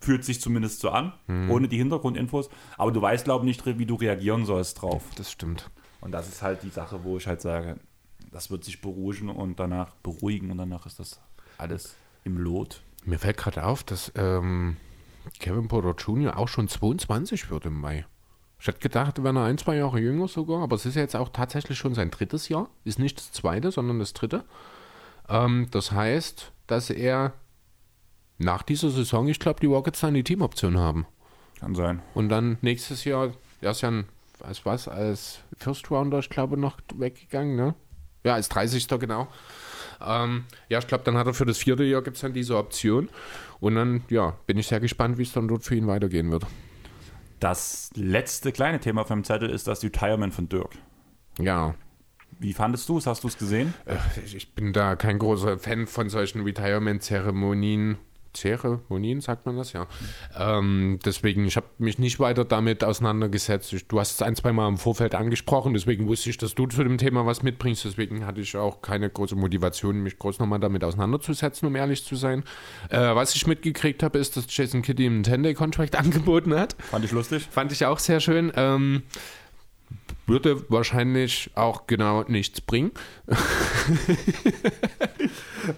Fühlt sich zumindest so an, Mhm. ohne die Hintergrundinfos. Aber du weißt, glaube ich, nicht, wie du reagieren sollst drauf. Das stimmt. Und das ist halt die Sache, wo ich halt sage, das wird sich beruhigen und danach beruhigen und danach ist das alles im Lot. Mir fällt gerade auf, dass ähm, Kevin Porter Jr. auch schon 22 wird im Mai. Ich hätte gedacht, wäre er ein, zwei Jahre jünger sogar, aber es ist ja jetzt auch tatsächlich schon sein drittes Jahr. Ist nicht das zweite, sondern das dritte. Ähm, das heißt, dass er nach dieser Saison, ich glaube, die Rockets dann die Teamoption haben. Kann sein. Und dann nächstes Jahr, er ist ja ein, als was, als First Rounder, ich glaube, noch weggegangen, ne? Ja, als 30. genau. Ähm, ja, ich glaube, dann hat er für das vierte Jahr gibt es dann diese Option. Und dann, ja, bin ich sehr gespannt, wie es dann dort für ihn weitergehen wird. Das letzte kleine Thema auf meinem Zettel ist das Retirement von Dirk. Ja, Wie fandest du es? Hast du es gesehen? äh, ich bin da kein großer Fan von solchen Retirement-Zeremonien. Zeremonien, sagt man das, ja. Ähm, deswegen, ich habe mich nicht weiter damit auseinandergesetzt. Ich, du hast es ein, zwei Mal im Vorfeld angesprochen, deswegen wusste ich, dass du zu dem Thema was mitbringst. Deswegen hatte ich auch keine große Motivation, mich groß nochmal damit auseinanderzusetzen, um ehrlich zu sein. Äh, was ich mitgekriegt habe, ist, dass Jason Kitty einen 10-Day-Contract [LAUGHS] angeboten hat. Fand ich lustig. Fand ich auch sehr schön. Ähm, würde wahrscheinlich auch genau nichts bringen. [LAUGHS]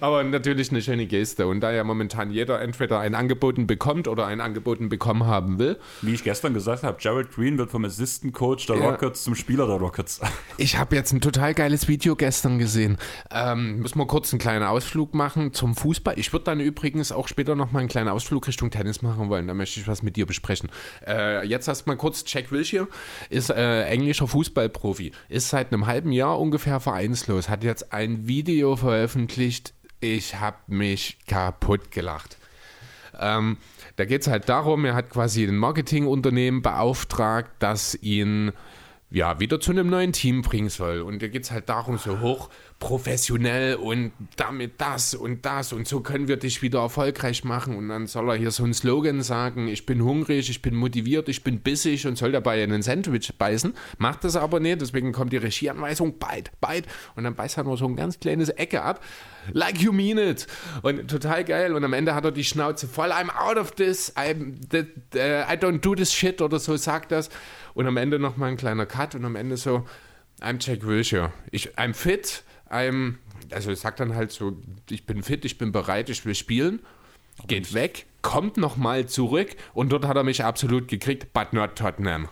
Aber natürlich eine schöne Geste. Und da ja momentan jeder entweder ein Angeboten bekommt oder ein Angeboten bekommen haben will. Wie ich gestern gesagt habe, Jared Green wird vom Assistant Coach der ja. Rockets zum Spieler der Rockets. [LAUGHS] Ich habe jetzt ein total geiles Video gestern gesehen. Ähm, müssen wir kurz einen kleinen Ausflug machen zum Fußball. Ich würde dann übrigens auch später nochmal einen kleinen Ausflug Richtung Tennis machen wollen. Da möchte ich was mit dir besprechen. Äh, jetzt erstmal kurz: Jack Wilshere ist äh, englischer Fußballprofi, ist seit einem halben Jahr ungefähr vereinslos, hat jetzt ein Video veröffentlicht ich habe mich kaputt gelacht. Ähm, da geht es halt darum, er hat quasi ein Marketingunternehmen beauftragt, das ihn ja, wieder zu einem neuen Team bringen soll. Und da geht es halt darum, so hoch professionell und damit das und das und so können wir dich wieder erfolgreich machen. Und dann soll er hier so einen Slogan sagen, ich bin hungrig, ich bin motiviert, ich bin bissig und soll dabei einen Sandwich beißen. Macht das aber nicht, deswegen kommt die Regieanweisung, bite, bite. Und dann beißt er nur so ein ganz kleines Ecke ab. Like you mean it. Und total geil. Und am Ende hat er die Schnauze voll, I'm out of this, I'm, the, uh, I don't do this shit oder so sagt das. Und am Ende nochmal ein kleiner Cut und am Ende so, I'm Jack Wilshere. Ich, I'm fit, einem, also sagt dann halt so, ich bin fit, ich bin bereit, ich will spielen, geht weg, kommt nochmal zurück und dort hat er mich absolut gekriegt, but not Tottenham.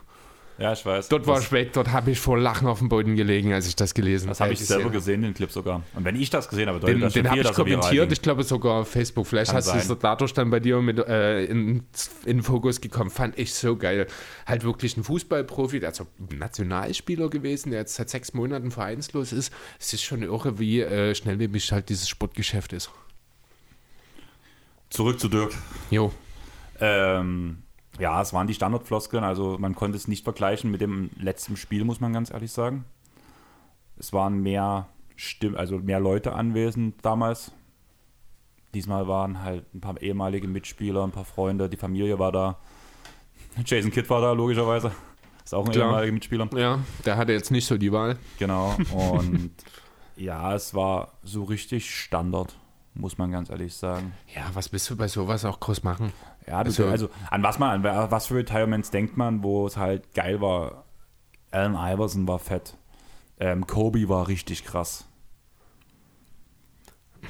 Ja, ich weiß. Dort war ich weg, dort habe ich vor Lachen auf dem Boden gelegen, als ich das gelesen habe. Das habe ich selber gesehen, den Clip sogar. Und wenn ich das gesehen habe, den, das den habe ich kommentiert, ich glaube sogar auf Facebook. Vielleicht Kann hast du es dadurch dann bei dir mit äh, in, in Fokus gekommen. Fand ich so geil. Halt wirklich ein Fußballprofi, der ist Nationalspieler gewesen, der jetzt seit sechs Monaten vereinslos ist. Es ist schon irre, wie äh, schnelllebig halt dieses Sportgeschäft ist. Zurück zu Dirk. Jo. Ähm, ja, es waren die Standardfloskeln, also man konnte es nicht vergleichen mit dem letzten Spiel, muss man ganz ehrlich sagen. Es waren mehr Stimm also mehr Leute anwesend damals. Diesmal waren halt ein paar ehemalige Mitspieler, ein paar Freunde, die Familie war da. [LAUGHS] Jason Kidd war da, logischerweise. Ist auch ein Klar. ehemaliger Mitspieler. Ja, der hatte jetzt nicht so die Wahl. Genau. Und [LAUGHS] ja, es war so richtig Standard, muss man ganz ehrlich sagen. Ja, was willst du bei sowas auch groß machen? Ja, also, also an was man, an was für Retirements denkt man, wo es halt geil war. Allen Iverson war fett. Ähm, Kobe war richtig krass.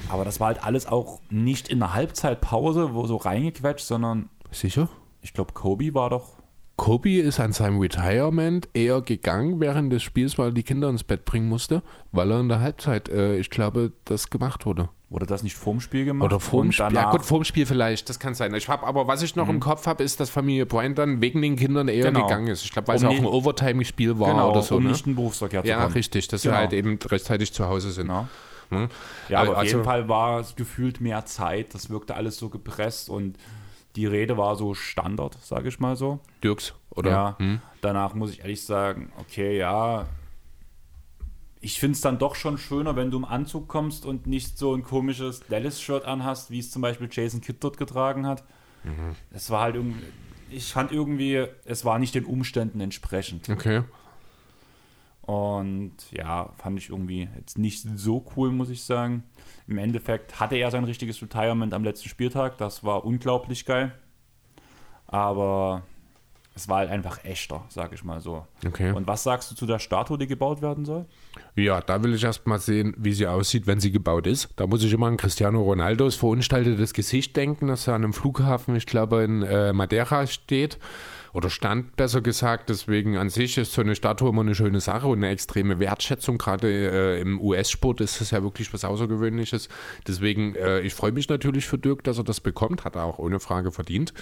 Aber das war halt alles auch nicht in der Halbzeitpause, wo so reingequetscht, sondern. Sicher? Ich glaube, Kobe war doch. Kobe ist an seinem Retirement eher gegangen während des Spiels, weil er die Kinder ins Bett bringen musste, weil er in der Halbzeit, äh, ich glaube, das gemacht wurde. Wurde das nicht vorm Spiel gemacht? Oder vorm Spiel. Ja, gut, vorm Spiel vielleicht, das kann sein. Ich hab, aber was ich noch mhm. im Kopf habe, ist, dass Familie Bryant dann wegen den Kindern eher genau. gegangen ist. Ich glaube, weil um es auch ein Overtime-Spiel war genau, oder so. Um ne? nicht in Berufsverkehr Ja, richtig, dass genau. sie halt eben rechtzeitig zu Hause sind. Genau. Hm? Ja, aber also, auf jeden Fall war es gefühlt mehr Zeit. Das wirkte alles so gepresst und die Rede war so Standard, sage ich mal so. Dirks, oder? Ja. Hm? Danach muss ich ehrlich sagen, okay, ja, ich finde es dann doch schon schöner, wenn du im Anzug kommst und nicht so ein komisches Dallas-Shirt anhast, wie es zum Beispiel Jason Kidd dort getragen hat. Mhm. Es war halt irgendwie, ich fand irgendwie, es war nicht den Umständen entsprechend. Okay. Und ja, fand ich irgendwie jetzt nicht so cool, muss ich sagen. Im Endeffekt hatte er sein richtiges Retirement am letzten Spieltag. Das war unglaublich geil. Aber es war halt einfach echter, sag ich mal so. Okay. Und was sagst du zu der Statue, die gebaut werden soll? Ja, da will ich erst mal sehen, wie sie aussieht, wenn sie gebaut ist. Da muss ich immer an Cristiano Ronaldos verunstaltetes Gesicht denken, dass er an einem Flughafen, ich glaube, in äh, Madeira steht oder stand, besser gesagt. Deswegen an sich ist so eine Statue immer eine schöne Sache und eine extreme Wertschätzung. Gerade äh, im US-Sport ist das ja wirklich was Außergewöhnliches. Deswegen, äh, ich freue mich natürlich für Dirk, dass er das bekommt. Hat er auch ohne Frage verdient.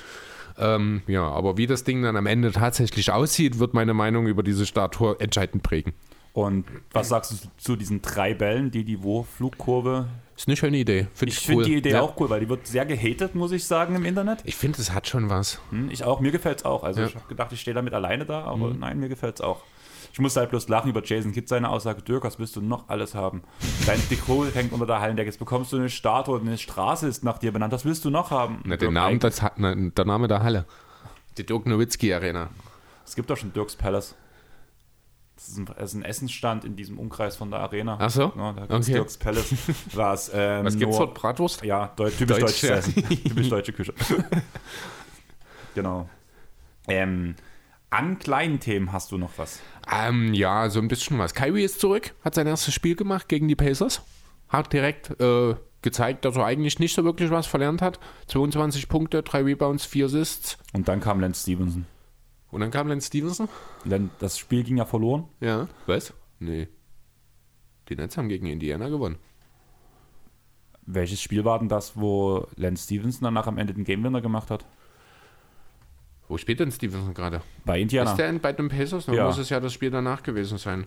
Ähm, ja, aber wie das Ding dann am Ende tatsächlich aussieht, wird meine Meinung über diese Statue entscheidend prägen. Und was sagst du zu diesen drei Bällen, die die Wo-Flugkurve ist eine schöne Idee. Find ich, ich finde die Idee ja. auch cool, weil die wird sehr gehatet, muss ich sagen, im Internet. Ich finde, es hat schon was. Hm, ich auch, mir gefällt es auch. Also ja. ich habe gedacht, ich stehe damit alleine da, aber mhm. nein, mir gefällt es auch. Ich muss halt bloß lachen über Jason Kidd, seine Aussage, Dirk, was willst du noch alles haben? Dein Trikot hängt unter der Hallendecke, jetzt bekommst du eine Statue, eine Straße ist nach dir benannt, was willst du noch haben? Na, den Namen, das na, der Name der Halle. Die Dirk Nowitzki Arena. Es gibt doch schon Dirks Palace. Das ist ein, das ist ein Essensstand in diesem Umkreis von der Arena. Ach so? Ja, da gibt es Okay. Dirks Palace. Was, ähm, [LAUGHS] Was gibt's nur- dort? Bratwurst? Ja, deu typisch Deutsch, deutsches ja. Essen. [LAUGHS] typisch deutsche Küche. [LAUGHS] genau. Ähm, an kleinen Themen hast du noch was. Ähm, ja, so ein bisschen was. Kyrie ist zurück, hat sein erstes Spiel gemacht gegen die Pacers. Hat direkt äh, gezeigt, dass er eigentlich nicht so wirklich was verlernt hat. 22 Punkte, 3 Rebounds, 4 Assists. Und dann kam Lance Stevenson. Und dann kam Lance Stevenson. Len- Das Spiel ging ja verloren. Ja. Was? Nee. Die Nets haben gegen Indiana gewonnen. Welches Spiel war denn das, wo Lance Stevenson danach am Ende den Game Winner gemacht hat? Wo spielt denn Stevenson gerade? Bei Indiana. Ist der bei den Pacers? Dann Ja. muss es ja das Spiel danach gewesen sein.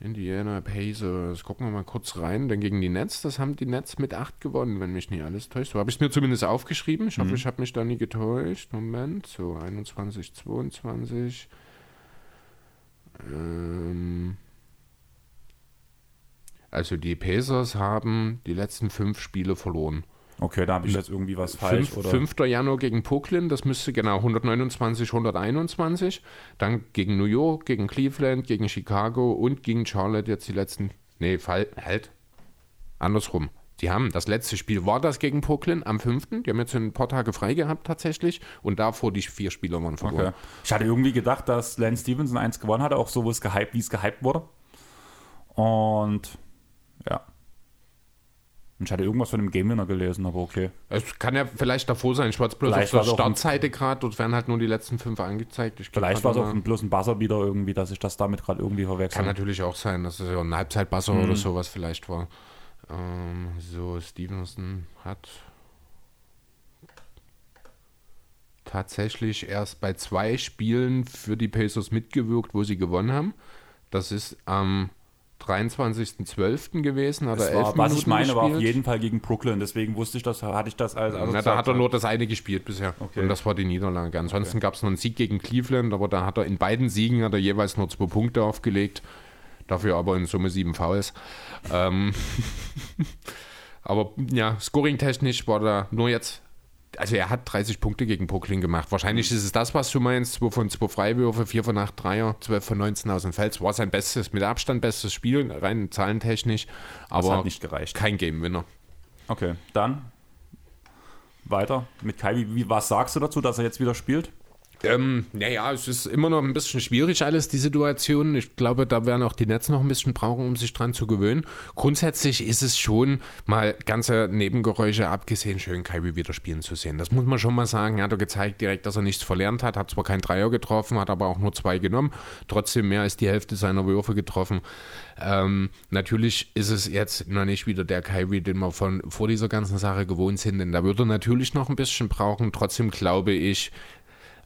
Indiana Pacers. Gucken wir mal kurz rein. Denn gegen die Nets, das haben die Nets mit 8 gewonnen, wenn mich nicht alles täuscht. So habe ich es mir zumindest aufgeschrieben. Ich hoffe, Mhm. ich habe mich da nie getäuscht. Moment. So, 21, 22. Ähm. Also die Pacers haben die letzten fünf Spiele verloren. Okay, da habe ich jetzt irgendwie was falsch. Fünf, oder? 5. Januar gegen Brooklyn, das müsste genau 129, 121. Dann gegen New York, gegen Cleveland, gegen Chicago und gegen Charlotte jetzt die letzten. Nee, Fall, halt. Andersrum. Die haben, das letzte Spiel war das gegen Brooklyn am 5. Die haben jetzt ein paar Tage frei gehabt tatsächlich und davor die vier Spieler waren verloren. Okay. Ich hatte irgendwie gedacht, dass Lance Stevenson eins gewonnen hatte, auch so, wo es gehypt, wie es gehypt wurde. Und ja. Und Ich hatte irgendwas von dem Game Winner gelesen, aber okay. Es kann ja vielleicht davor sein, ich war jetzt bloß Vielleicht auf der Startseite gerade, dort werden halt nur die letzten fünf angezeigt. Vielleicht war es auch ein- bloß ein Buzzer wieder irgendwie, dass ich das damit gerade irgendwie Kann verwechsel. natürlich auch sein, dass es ja ein Halbzeitbasser Mhm. oder sowas vielleicht war. Ähm, so, Stevenson hat tatsächlich erst bei zwei Spielen für die Pacers mitgewirkt, wo sie gewonnen haben. Das ist am 23.12. gewesen, hat er Das elf war, was Minuten ich meine, war auf gespielt. jeden Fall gegen Brooklyn, deswegen wusste ich das, hatte ich das als Na, da hat er nur das eine gespielt bisher. Okay. Und das war die Niederlage. Ansonsten gab es noch einen Sieg gegen Cleveland, aber da hat er in beiden Siegen hat er jeweils nur zwei Punkte aufgelegt. Dafür aber in Summe sieben Fouls. Ähm [LAUGHS] aber ja, scoring-technisch war da nur jetzt. Also er hat 30 Punkte gegen Brooklyn gemacht. Wahrscheinlich ist es das, was du meinst. 2 von 2 Freiwürfe, 4 von 8 Dreier, 12 von 19 aus dem Feld. War sein bestes, mit Abstand bestes Spiel, rein zahlentechnisch. Das Aber hat nicht gereicht. kein Game-Winner. Okay, dann weiter mit Kai. Wie- was sagst du dazu, dass er jetzt wieder spielt? Ähm, naja, es ist immer noch ein bisschen schwierig alles, die Situation. Ich glaube, da werden auch die Netz noch ein bisschen brauchen, um sich dran zu gewöhnen. Grundsätzlich ist es schon mal ganze Nebengeräusche abgesehen, schön Kyrie wieder spielen zu sehen. Das muss man schon mal sagen. Er hat gezeigt direkt, dass er nichts verlernt hat, hat zwar kein Dreier getroffen, hat aber auch nur zwei genommen, trotzdem mehr als die Hälfte seiner Würfe getroffen. Ähm, natürlich ist es jetzt noch nicht wieder der Kyrie, den wir von vor dieser ganzen Sache gewohnt sind, denn da würde er natürlich noch ein bisschen brauchen. Trotzdem glaube ich,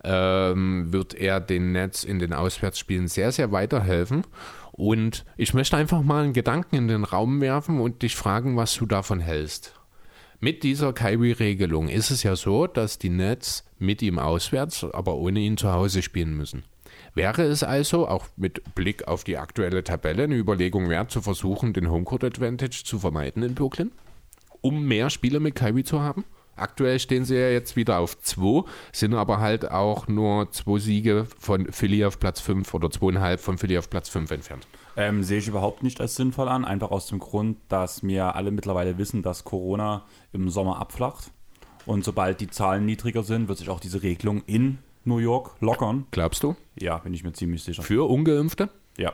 ähm, wird er den Netz in den Auswärtsspielen sehr, sehr weiterhelfen. Und ich möchte einfach mal einen Gedanken in den Raum werfen und dich fragen, was du davon hältst. Mit dieser Kyrie-Regelung ist es ja so, dass die Nets mit ihm auswärts, aber ohne ihn zu Hause spielen müssen. Wäre es also, auch mit Blick auf die aktuelle Tabelle, eine Überlegung wert, zu versuchen, den Homecourt Advantage zu vermeiden in Brooklyn? Um mehr Spiele mit Kyrie zu haben? Aktuell stehen sie ja jetzt wieder auf 2, sind aber halt auch nur zwei Siege von Philly auf Platz 5 oder zweieinhalb von Philly auf Platz 5 entfernt. Ähm, sehe ich überhaupt nicht als sinnvoll an, einfach aus dem Grund, dass wir alle mittlerweile wissen, dass Corona im Sommer abflacht. Und sobald die Zahlen niedriger sind, wird sich auch diese Regelung in New York lockern. Glaubst du? Ja, bin ich mir ziemlich sicher. Für Ungeimpfte? Ja.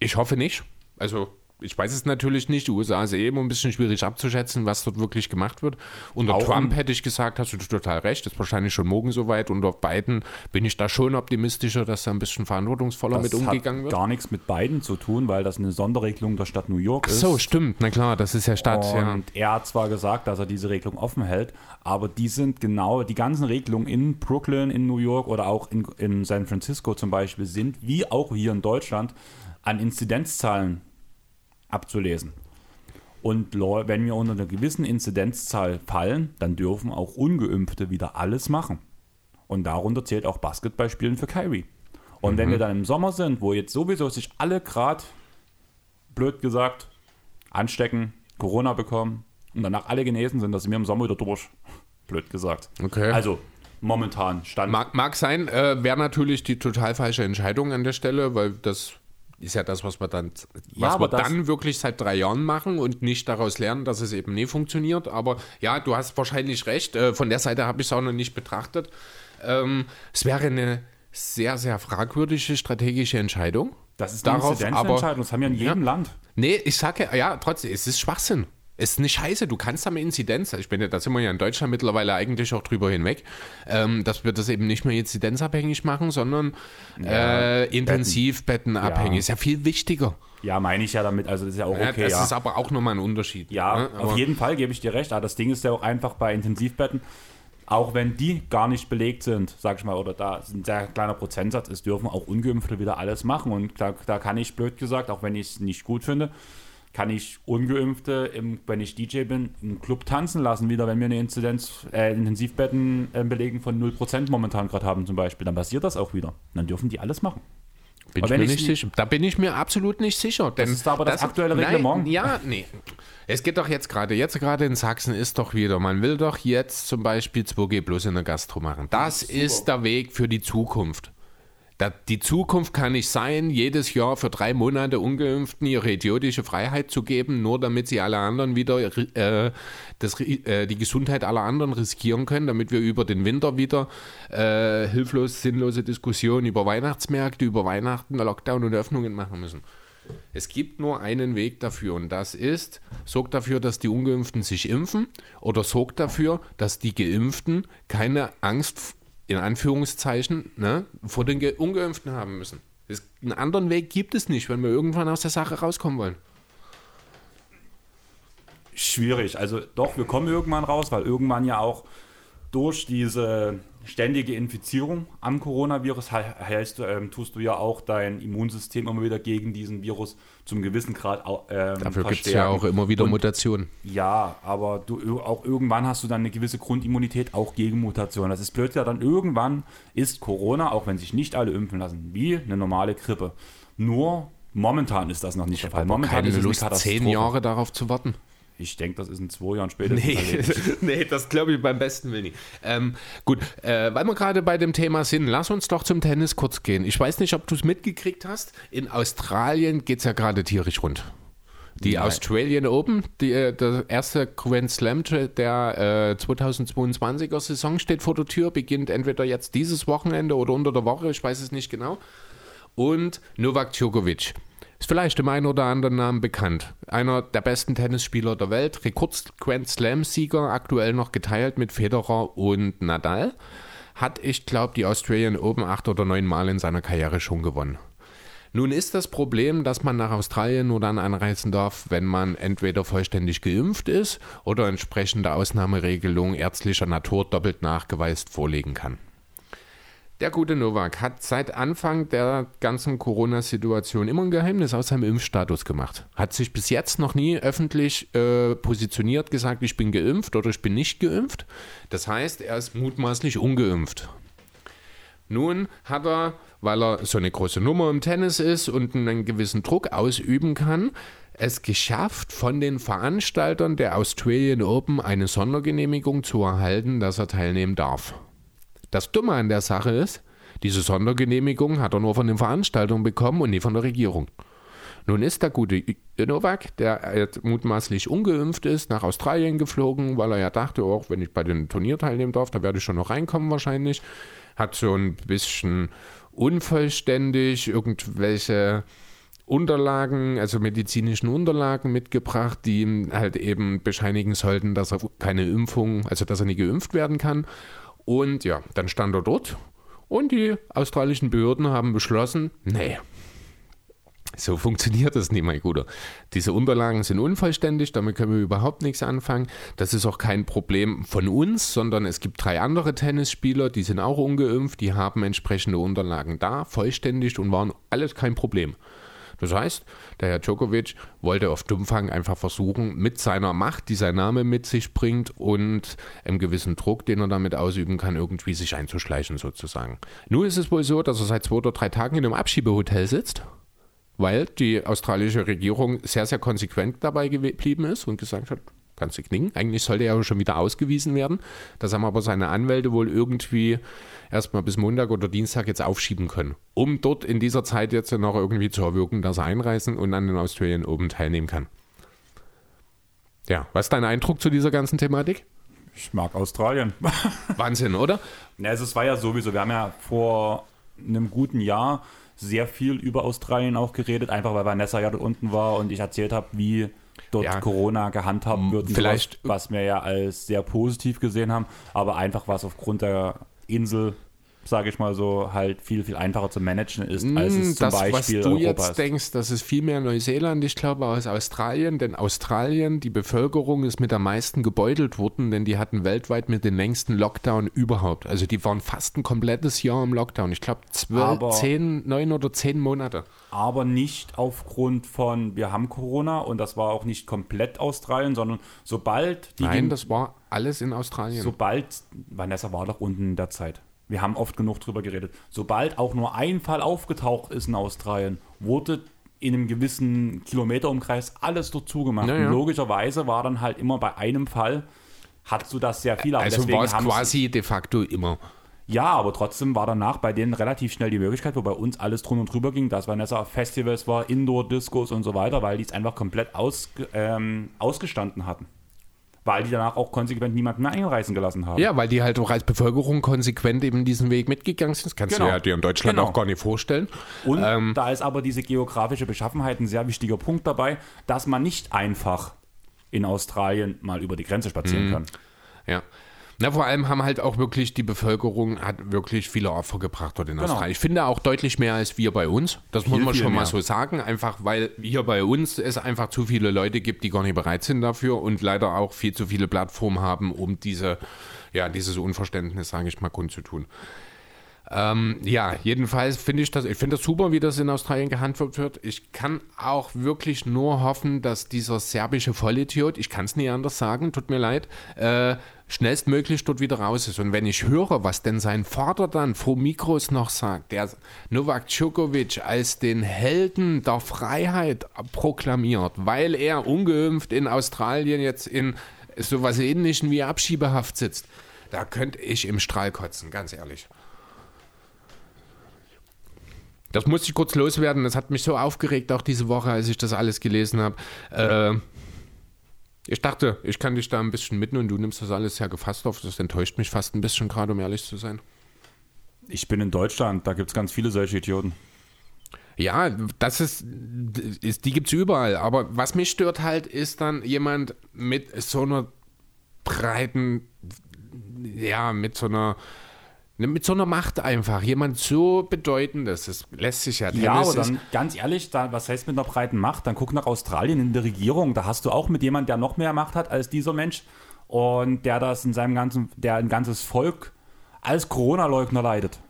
Ich hoffe nicht. Also, ich weiß es natürlich nicht. Die USA ist eh immer ein bisschen schwierig abzuschätzen, was dort wirklich gemacht wird. Unter Auch Trump hätte ich gesagt, hast du total recht, ist wahrscheinlich schon morgen soweit. Unter Biden bin ich da schon optimistischer, dass da ein bisschen verantwortungsvoller mit Das umgegangen hat wird. gar nichts mit beiden zu tun, weil das eine Sonderregelung der Stadt New York Ach ist. so, stimmt. Na klar, das ist ja Stadt. Ja. Und er hat zwar gesagt, dass er diese Regelung offen hält, aber die sind genau, die ganzen Regelungen in Brooklyn, in New York oder auch in, in San Francisco zum Beispiel sind, wie auch hier in Deutschland, an Inzidenzzahlen abzulesen. Und wenn wir unter einer gewissen Inzidenzzahl fallen, dann dürfen auch Ungeimpfte wieder alles machen. Und darunter zählt auch Basketballspielen für Kyrie. Und wenn wir dann im Sommer sind, wo jetzt sowieso sich alle gerade, blöd gesagt, anstecken, Corona bekommen und danach alle genesen sind, dass sind wir im Sommer wieder durch. [LAUGHS] Blöd gesagt. Okay. Also momentan stand. Mag, mag sein, äh, wäre natürlich die total falsche Entscheidung an der Stelle, weil das ist ja das, was wir dann, Ja, was aber wir dann wirklich seit drei Jahren machen und nicht daraus lernen, dass es eben nie funktioniert. Aber ja, du hast wahrscheinlich recht. Äh, von der Seite habe ich es auch noch nicht betrachtet. Ähm, es wäre eine sehr, sehr fragwürdige strategische Entscheidung. das ist eine darauf, Inzidenzentscheidung, das haben wir in jedem Ja. Land. Nee, ich sage ja, trotzdem, es ist Schwachsinn. Es ist nicht scheiße, du kannst am Inzidenz, ich bin ja, da sind wir ja in Deutschland mittlerweile eigentlich auch drüber hinweg, ähm, dass wir das eben nicht mehr inzidenzabhängig machen, sondern äh, intensivbettenabhängig. Ja. Ist ja viel wichtiger. Ja, meine ich ja damit, also das ist ja auch Ja, okay, das ja. ist aber auch nochmal ein Unterschied. Ja, ne? auf jeden Fall gebe ich dir recht. Aber das Ding ist ja auch einfach bei Intensivbetten, auch wenn die gar nicht belegt sind, sag ich mal, oder da ein sehr kleiner Prozentsatz ist, dürfen auch Ungeimpfte wieder alles machen. Und da, da kann ich, blöd gesagt, auch wenn ich es nicht gut finde, kann ich Ungeimpfte, im, wenn ich DJ bin, im Club tanzen lassen wieder, wenn wir eine Inzidenz, äh, Intensivbettenbelegung von 0% momentan gerade haben zum Beispiel. Dann passiert das auch wieder. Dann dürfen die alles machen. Bin ich mir ich nicht sicher. Da bin ich mir absolut nicht sicher. Denn ist aber das aktuelle nein, Reglement. Ja, nee. Es geht doch jetzt gerade, jetzt gerade in Sachsen ist doch wieder, man will doch jetzt zum Beispiel 2G plus in der Gastro machen. Das ist der Weg für die Zukunft. Die Zukunft kann nicht sein, jedes Jahr für drei Monate Ungeimpften ihre idiotische Freiheit zu geben, nur damit sie alle anderen wieder äh, das, äh, die Gesundheit aller anderen riskieren können, damit wir über den Winter wieder äh, hilflos sinnlose Diskussionen über Weihnachtsmärkte, über Weihnachten, Lockdown und Öffnungen machen müssen. Es gibt nur einen Weg dafür und das ist, sorgt dafür, dass die Ungeimpften sich impfen oder sorgt dafür, dass die Geimpften keine Angst, in Anführungszeichen, ne, vor den Ge Ungeimpften haben müssen. Es, einen anderen Weg gibt es nicht, wenn wir irgendwann aus der Sache rauskommen wollen. Schwierig. Also doch, wir kommen irgendwann raus, weil irgendwann ja auch durch diese ständige Infizierung am Coronavirus hältst ähm, tust du ja auch dein Immunsystem immer wieder gegen diesen Virus zum gewissen Grad ähm, Dafür gibt es ja auch immer wieder Und Mutationen. Ja, aber du auch irgendwann hast du dann eine gewisse Grundimmunität auch gegen Mutationen. Das ist blöd, ja dann irgendwann ist Corona, auch wenn sich nicht alle impfen lassen, wie eine normale Grippe. Nur momentan ist das noch nicht der Fall. Momentan keine ist es Lust, zehn. Jahre darauf zu warten. Ich denke, das ist in zwei Jahren spätestens Nee, nee das [LAUGHS] glaube ich beim besten Willen nicht. Ähm, gut, äh, weil wir gerade bei dem Thema sind, lass uns doch zum Tennis kurz gehen. Ich weiß nicht, ob du es mitgekriegt hast. In Australien geht es ja gerade tierisch rund. Die Nein. Australian Open, die, äh, der erste Grand Slam der äh, 2022er Saison steht vor der Tür, beginnt entweder jetzt dieses Wochenende oder unter der Woche, ich weiß es nicht genau. Und Novak Djokovic. Ist vielleicht dem einen oder anderen Namen bekannt. Einer der besten Tennisspieler der Welt, Rekord-Grand Slam-Sieger, aktuell noch geteilt mit Federer und Nadal. Hat, ich glaube, die Australian Open acht oder neun Mal in seiner Karriere schon gewonnen. Nun ist das Problem, dass man nach Australien nur dann einreisen darf, wenn man entweder vollständig geimpft ist oder entsprechende Ausnahmeregelungen ärztlicher Natur doppelt nachgeweist vorlegen kann. Der gute Novak hat seit Anfang der ganzen Corona-Situation immer ein Geheimnis aus seinem Impfstatus gemacht. Hat sich bis jetzt noch nie öffentlich äh, positioniert, gesagt, ich bin geimpft oder ich bin nicht geimpft. Das heißt, er ist mutmaßlich ungeimpft. Nun hat er, weil er so eine große Nummer im Tennis ist und einen gewissen Druck ausüben kann, es geschafft, von den Veranstaltern der Australian Open eine Sondergenehmigung zu erhalten, dass er teilnehmen darf. Das Dumme an der Sache ist, diese Sondergenehmigung hat er nur von den Veranstaltern bekommen und nie von der Regierung. Nun ist der gute Novak, der mutmaßlich ungeimpft ist, nach Australien geflogen, weil er ja dachte, auch wenn ich bei dem Turnier teilnehmen darf, da werde ich schon noch reinkommen wahrscheinlich. Hat so ein bisschen unvollständig irgendwelche Unterlagen, also medizinischen Unterlagen mitgebracht, die ihm halt eben bescheinigen sollten, dass er keine Impfung, also dass er nie geimpft werden kann. Und ja, dann stand er dort und die australischen Behörden haben beschlossen, nee, so funktioniert das nicht, mein Guter. Diese Unterlagen sind unvollständig, damit können wir überhaupt nichts anfangen. Das ist auch kein Problem von uns, sondern es gibt drei andere Tennisspieler, die sind auch ungeimpft, die haben entsprechende Unterlagen da, vollständig und waren alles kein Problem. Das heißt, der Herr Djokovic wollte auf Dummfang einfach versuchen, mit seiner Macht, die sein Name mit sich bringt und einem gewissen Druck, den er damit ausüben kann, irgendwie sich einzuschleichen sozusagen. Nun ist es wohl so, dass er seit zwei oder drei Tagen in einem Abschiebehotel sitzt, weil die australische Regierung sehr, sehr konsequent dabei geblieben ist und gesagt hat, kannst du knicken. Eigentlich sollte er schon wieder ausgewiesen werden. Das haben aber seine Anwälte wohl irgendwie erstmal bis Montag oder Dienstag jetzt aufschieben können, um dort in dieser Zeit jetzt noch irgendwie zu erwirken, dass er einreisen und an den Australian Open teilnehmen kann. Ja, was ist dein Eindruck zu dieser ganzen Thematik? Ich mag Australien. [LAUGHS] Wahnsinn, oder? Ja, also es war ja sowieso, wir haben ja vor einem guten Jahr sehr viel über Australien auch geredet, einfach weil Vanessa ja dort unten war und ich erzählt habe, wie dort Ja. Corona gehandhabt wird. Vielleicht- sowas, was wir ja als sehr positiv gesehen haben, aber einfach was aufgrund der Insel, sage ich mal so, halt viel, viel einfacher zu managen ist, als es zum das, was Beispiel du Europa jetzt ist. denkst, das ist viel mehr Neuseeland, ich glaube, als Australien. Denn Australien, die Bevölkerung ist mit am meisten gebeutelt worden, denn die hatten weltweit mit den längsten Lockdown überhaupt. Also die waren fast ein komplettes Jahr im Lockdown. Ich glaube, zwölf, zehn, neun oder zehn Monate. aber nicht aufgrund von, wir haben Corona und das war auch nicht komplett Australien, sondern sobald die Nein, das war alles in Australien. sobald, Vanessa war doch unten in der Zeit. Wir haben oft genug drüber geredet. Sobald auch nur ein Fall aufgetaucht ist in Australien, wurde in einem gewissen Kilometerumkreis alles dort zugemacht. Ja, ja. Und logischerweise war dann halt immer bei einem Fall, hattest du das sehr viel. Aber also war es quasi de facto immer. ja, aber trotzdem war danach bei denen relativ schnell die Möglichkeit, wo bei uns alles drunter und drüber ging, dass Vanessa Festivals war, Indoor-Discos und so weiter, weil die es einfach komplett aus, ähm, ausgestanden hatten. Weil die danach auch konsequent niemanden mehr einreisen gelassen haben. Ja, weil die halt auch als Bevölkerung konsequent eben diesen Weg mitgegangen sind. Das kannst Genau. du ja dir in Deutschland Genau. auch gar nicht vorstellen. Und Ähm. da ist aber diese geografische Beschaffenheit ein sehr wichtiger Punkt dabei, dass man nicht einfach in Australien mal über die Grenze spazieren kann. Ja. Na, vor allem haben halt auch wirklich die Bevölkerung hat wirklich viele Opfer gebracht dort in Genau. Australien. Ich finde auch deutlich mehr als wir bei uns. Das muss Viel, man viel schon mal mehr. so sagen. Einfach weil hier bei uns es einfach zu viele Leute gibt, die gar nicht bereit sind dafür und leider auch viel zu viele Plattformen haben, um diese, ja, dieses Unverständnis, sage ich mal, kundzutun. Ähm, ja, jedenfalls finde ich das, ich finde das super, wie das in Australien gehandhabt wird. Ich kann auch wirklich nur hoffen, dass dieser serbische Vollidiot, ich kann es nie anders sagen, tut mir leid, äh, schnellstmöglich dort wieder raus ist. Und wenn ich höre, was denn sein Vater dann vor Mikros noch sagt, der Novak Djokovic als den Helden der Freiheit proklamiert, weil er ungeimpft in Australien jetzt in sowas ähnlichem wie Abschiebehaft sitzt, da könnte ich im Strahl kotzen, ganz ehrlich. Das musste ich kurz loswerden. Das hat mich so aufgeregt, auch diese Woche, als ich das alles gelesen habe. Äh, ich dachte, ich kann dich da ein bisschen mitten und du nimmst das alles sehr gefasst auf. Das enttäuscht mich fast ein bisschen gerade, um ehrlich zu sein. Ich bin in Deutschland, da gibt es ganz viele solche Idioten. Ja, das ist, ist die gibt es überall. Aber was mich stört halt, ist dann jemand mit so einer breiten, ja, mit so einer, mit so einer Macht einfach. Jemand so bedeutendes. Das lässt sich ja Ja, Tennis aber ist- dann ganz ehrlich, da, was heißt mit einer breiten Macht? Dann guck nach Australien in der Regierung. Da hast du auch mit jemand, der noch mehr Macht hat als dieser Mensch und der das in seinem ganzen, der ein ganzes Volk als Corona-Leugner leidet.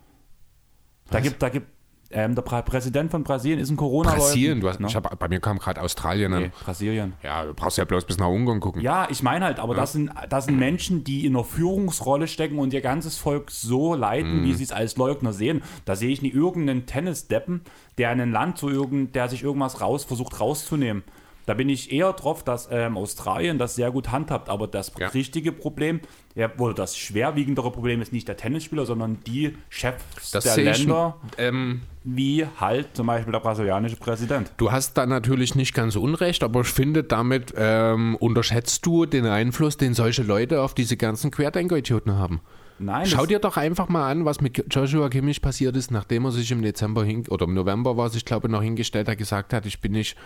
Da gibt, da gibt, ähm, der Prä- Präsident von Brasilien ist ein Corona-Leugner. Brasilien, du hast, Ne? ich hab, bei mir kam gerade Australien an. Nee, Brasilien. Ja, du brauchst ja bloß bis nach Ungarn gucken. Ja, ich meine halt, aber das, sind, das sind Menschen, die in einer Führungsrolle stecken und ihr ganzes Volk so leiten, Mhm. wie sie es als Leugner sehen. Da sehe ich nie irgendeinen Tennisdeppen, der in ein Land so irgend, der sich irgendwas raus versucht rauszunehmen. Da bin ich eher drauf, dass ähm, Australien das sehr gut handhabt. Aber das Ja. richtige Problem, ja, oder das schwerwiegendere Problem ist nicht der Tennisspieler, sondern die Chefs Das der sehe ich, Länder, ähm, wie halt zum Beispiel der brasilianische Präsident. du hast da natürlich nicht ganz unrecht, aber ich finde, damit ähm, unterschätzt du den Einfluss, den solche Leute auf diese ganzen Querdenker-Idioten haben. Nein, Schau dir doch einfach mal an, was mit Joshua Kimmich passiert ist, nachdem er sich im Dezember hin, oder im November war es, ich glaube, noch hingestellt hat, gesagt hat, ich bin nicht,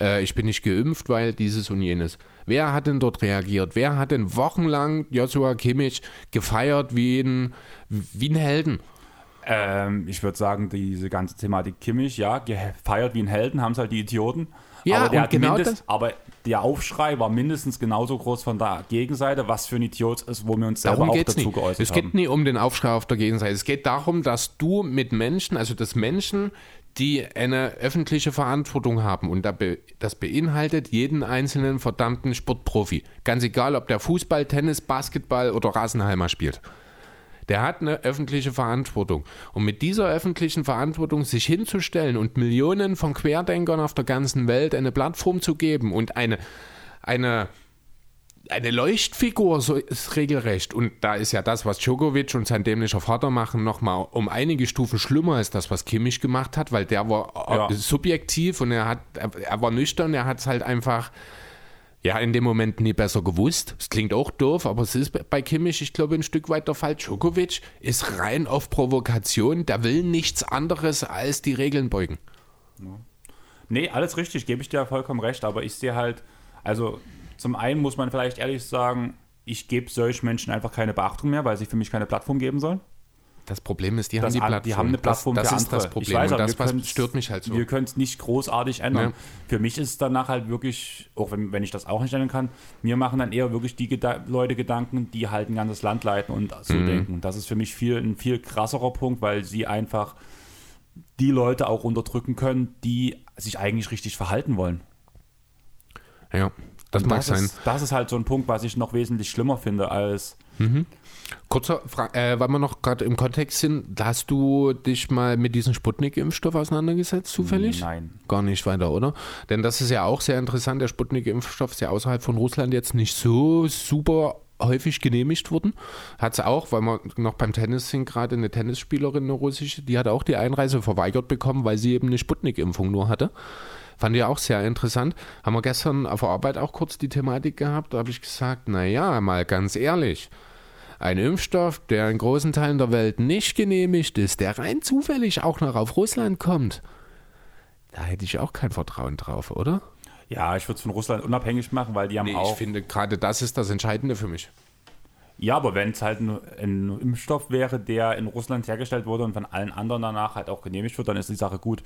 äh, ich bin nicht geimpft, weil dieses und jenes. Wer hat denn dort reagiert? Wer hat denn wochenlang Joshua Kimmich gefeiert wie ein, wie ein Helden? Ähm, ich würde sagen, diese ganze Thematik Kimmich, ja, gefeiert wie ein Helden, haben es halt die Idioten. Ja, aber, genau mindest, aber der Aufschrei war mindestens genauso groß von der Gegenseite, was für ein Idiot ist, wo wir uns selber Darum auch es dazu nicht. geäußert Es haben. geht nie um den Aufschrei auf der Gegenseite. Es geht darum, dass du mit Menschen, also dass Menschen, die eine öffentliche Verantwortung haben. Und das beinhaltet jeden einzelnen verdammten Sportprofi. Ganz egal, ob der Fußball, Tennis, Basketball oder Rasenhalmer spielt. Der hat eine öffentliche Verantwortung. Und mit dieser öffentlichen Verantwortung sich hinzustellen und Millionen von Querdenkern auf der ganzen Welt eine Plattform zu geben und eine, eine eine Leuchtfigur, so ist regelrecht. Und da ist ja das, was Djokovic und sein dämlicher Vater machen, nochmal um einige Stufen schlimmer als das, was Kimmich gemacht hat, weil der war ja. subjektiv und er hat, er, er war nüchtern, er hat es halt einfach ja, in dem Moment nie besser gewusst. Es klingt auch doof, aber es ist bei Kimmich, ich glaube, ein Stück weit der Fall. Djokovic ist rein auf Provokation, der will nichts anderes als die Regeln beugen. Nee, alles richtig, gebe ich dir vollkommen recht, aber ich sehe halt, also zum einen muss man vielleicht ehrlich sagen, ich gebe solchen Menschen einfach keine Beachtung mehr, weil sie für mich keine Plattform geben sollen. Das Problem ist, die haben die Plattform. Die haben eine Plattform das, das ist das Problem. Ich weiß, und das was stört mich halt so. Wir können es nicht großartig ändern. Ja. Für mich ist es danach halt wirklich, auch wenn, wenn ich das auch nicht ändern kann, mir machen dann eher wirklich die Geda Leute Gedanken, die halt ein ganzes Land leiten und so mhm. denken. Das ist für mich viel, ein viel krasserer Punkt, weil sie einfach die Leute auch unterdrücken können, die sich eigentlich richtig verhalten wollen. Ja, das mag das sein. Ist, das ist halt so ein Punkt, was ich noch wesentlich schlimmer finde als. Mhm. Kurzer Frage, äh, weil wir noch gerade im Kontext sind, hast du dich mal mit diesem Sputnik-Impfstoff auseinandergesetzt, zufällig? Nein. Gar nicht weiter, oder? Denn das ist ja auch sehr interessant. Der Sputnik-Impfstoff ist ja außerhalb von Russland jetzt nicht so super häufig genehmigt worden. Hat es auch, weil wir noch beim Tennis sind, gerade eine Tennisspielerin, eine russische, die hat auch die Einreise verweigert bekommen, weil sie eben eine Sputnik-Impfung nur hatte. Fand ich auch sehr interessant. Haben wir gestern auf der Arbeit auch kurz die Thematik gehabt. Da habe ich gesagt, naja, mal ganz ehrlich. Ein Impfstoff, der in großen Teilen der Welt nicht genehmigt ist, der rein zufällig auch noch auf Russland kommt, da hätte ich auch kein Vertrauen drauf, oder? Ja, ich würde es von Russland unabhängig machen, weil die haben nee, auch. Ich finde, gerade das ist das Entscheidende für mich. Ja, aber wenn es halt ein, ein, Impfstoff wäre, der in Russland hergestellt wurde und von allen anderen danach halt auch genehmigt wird, dann ist die Sache gut.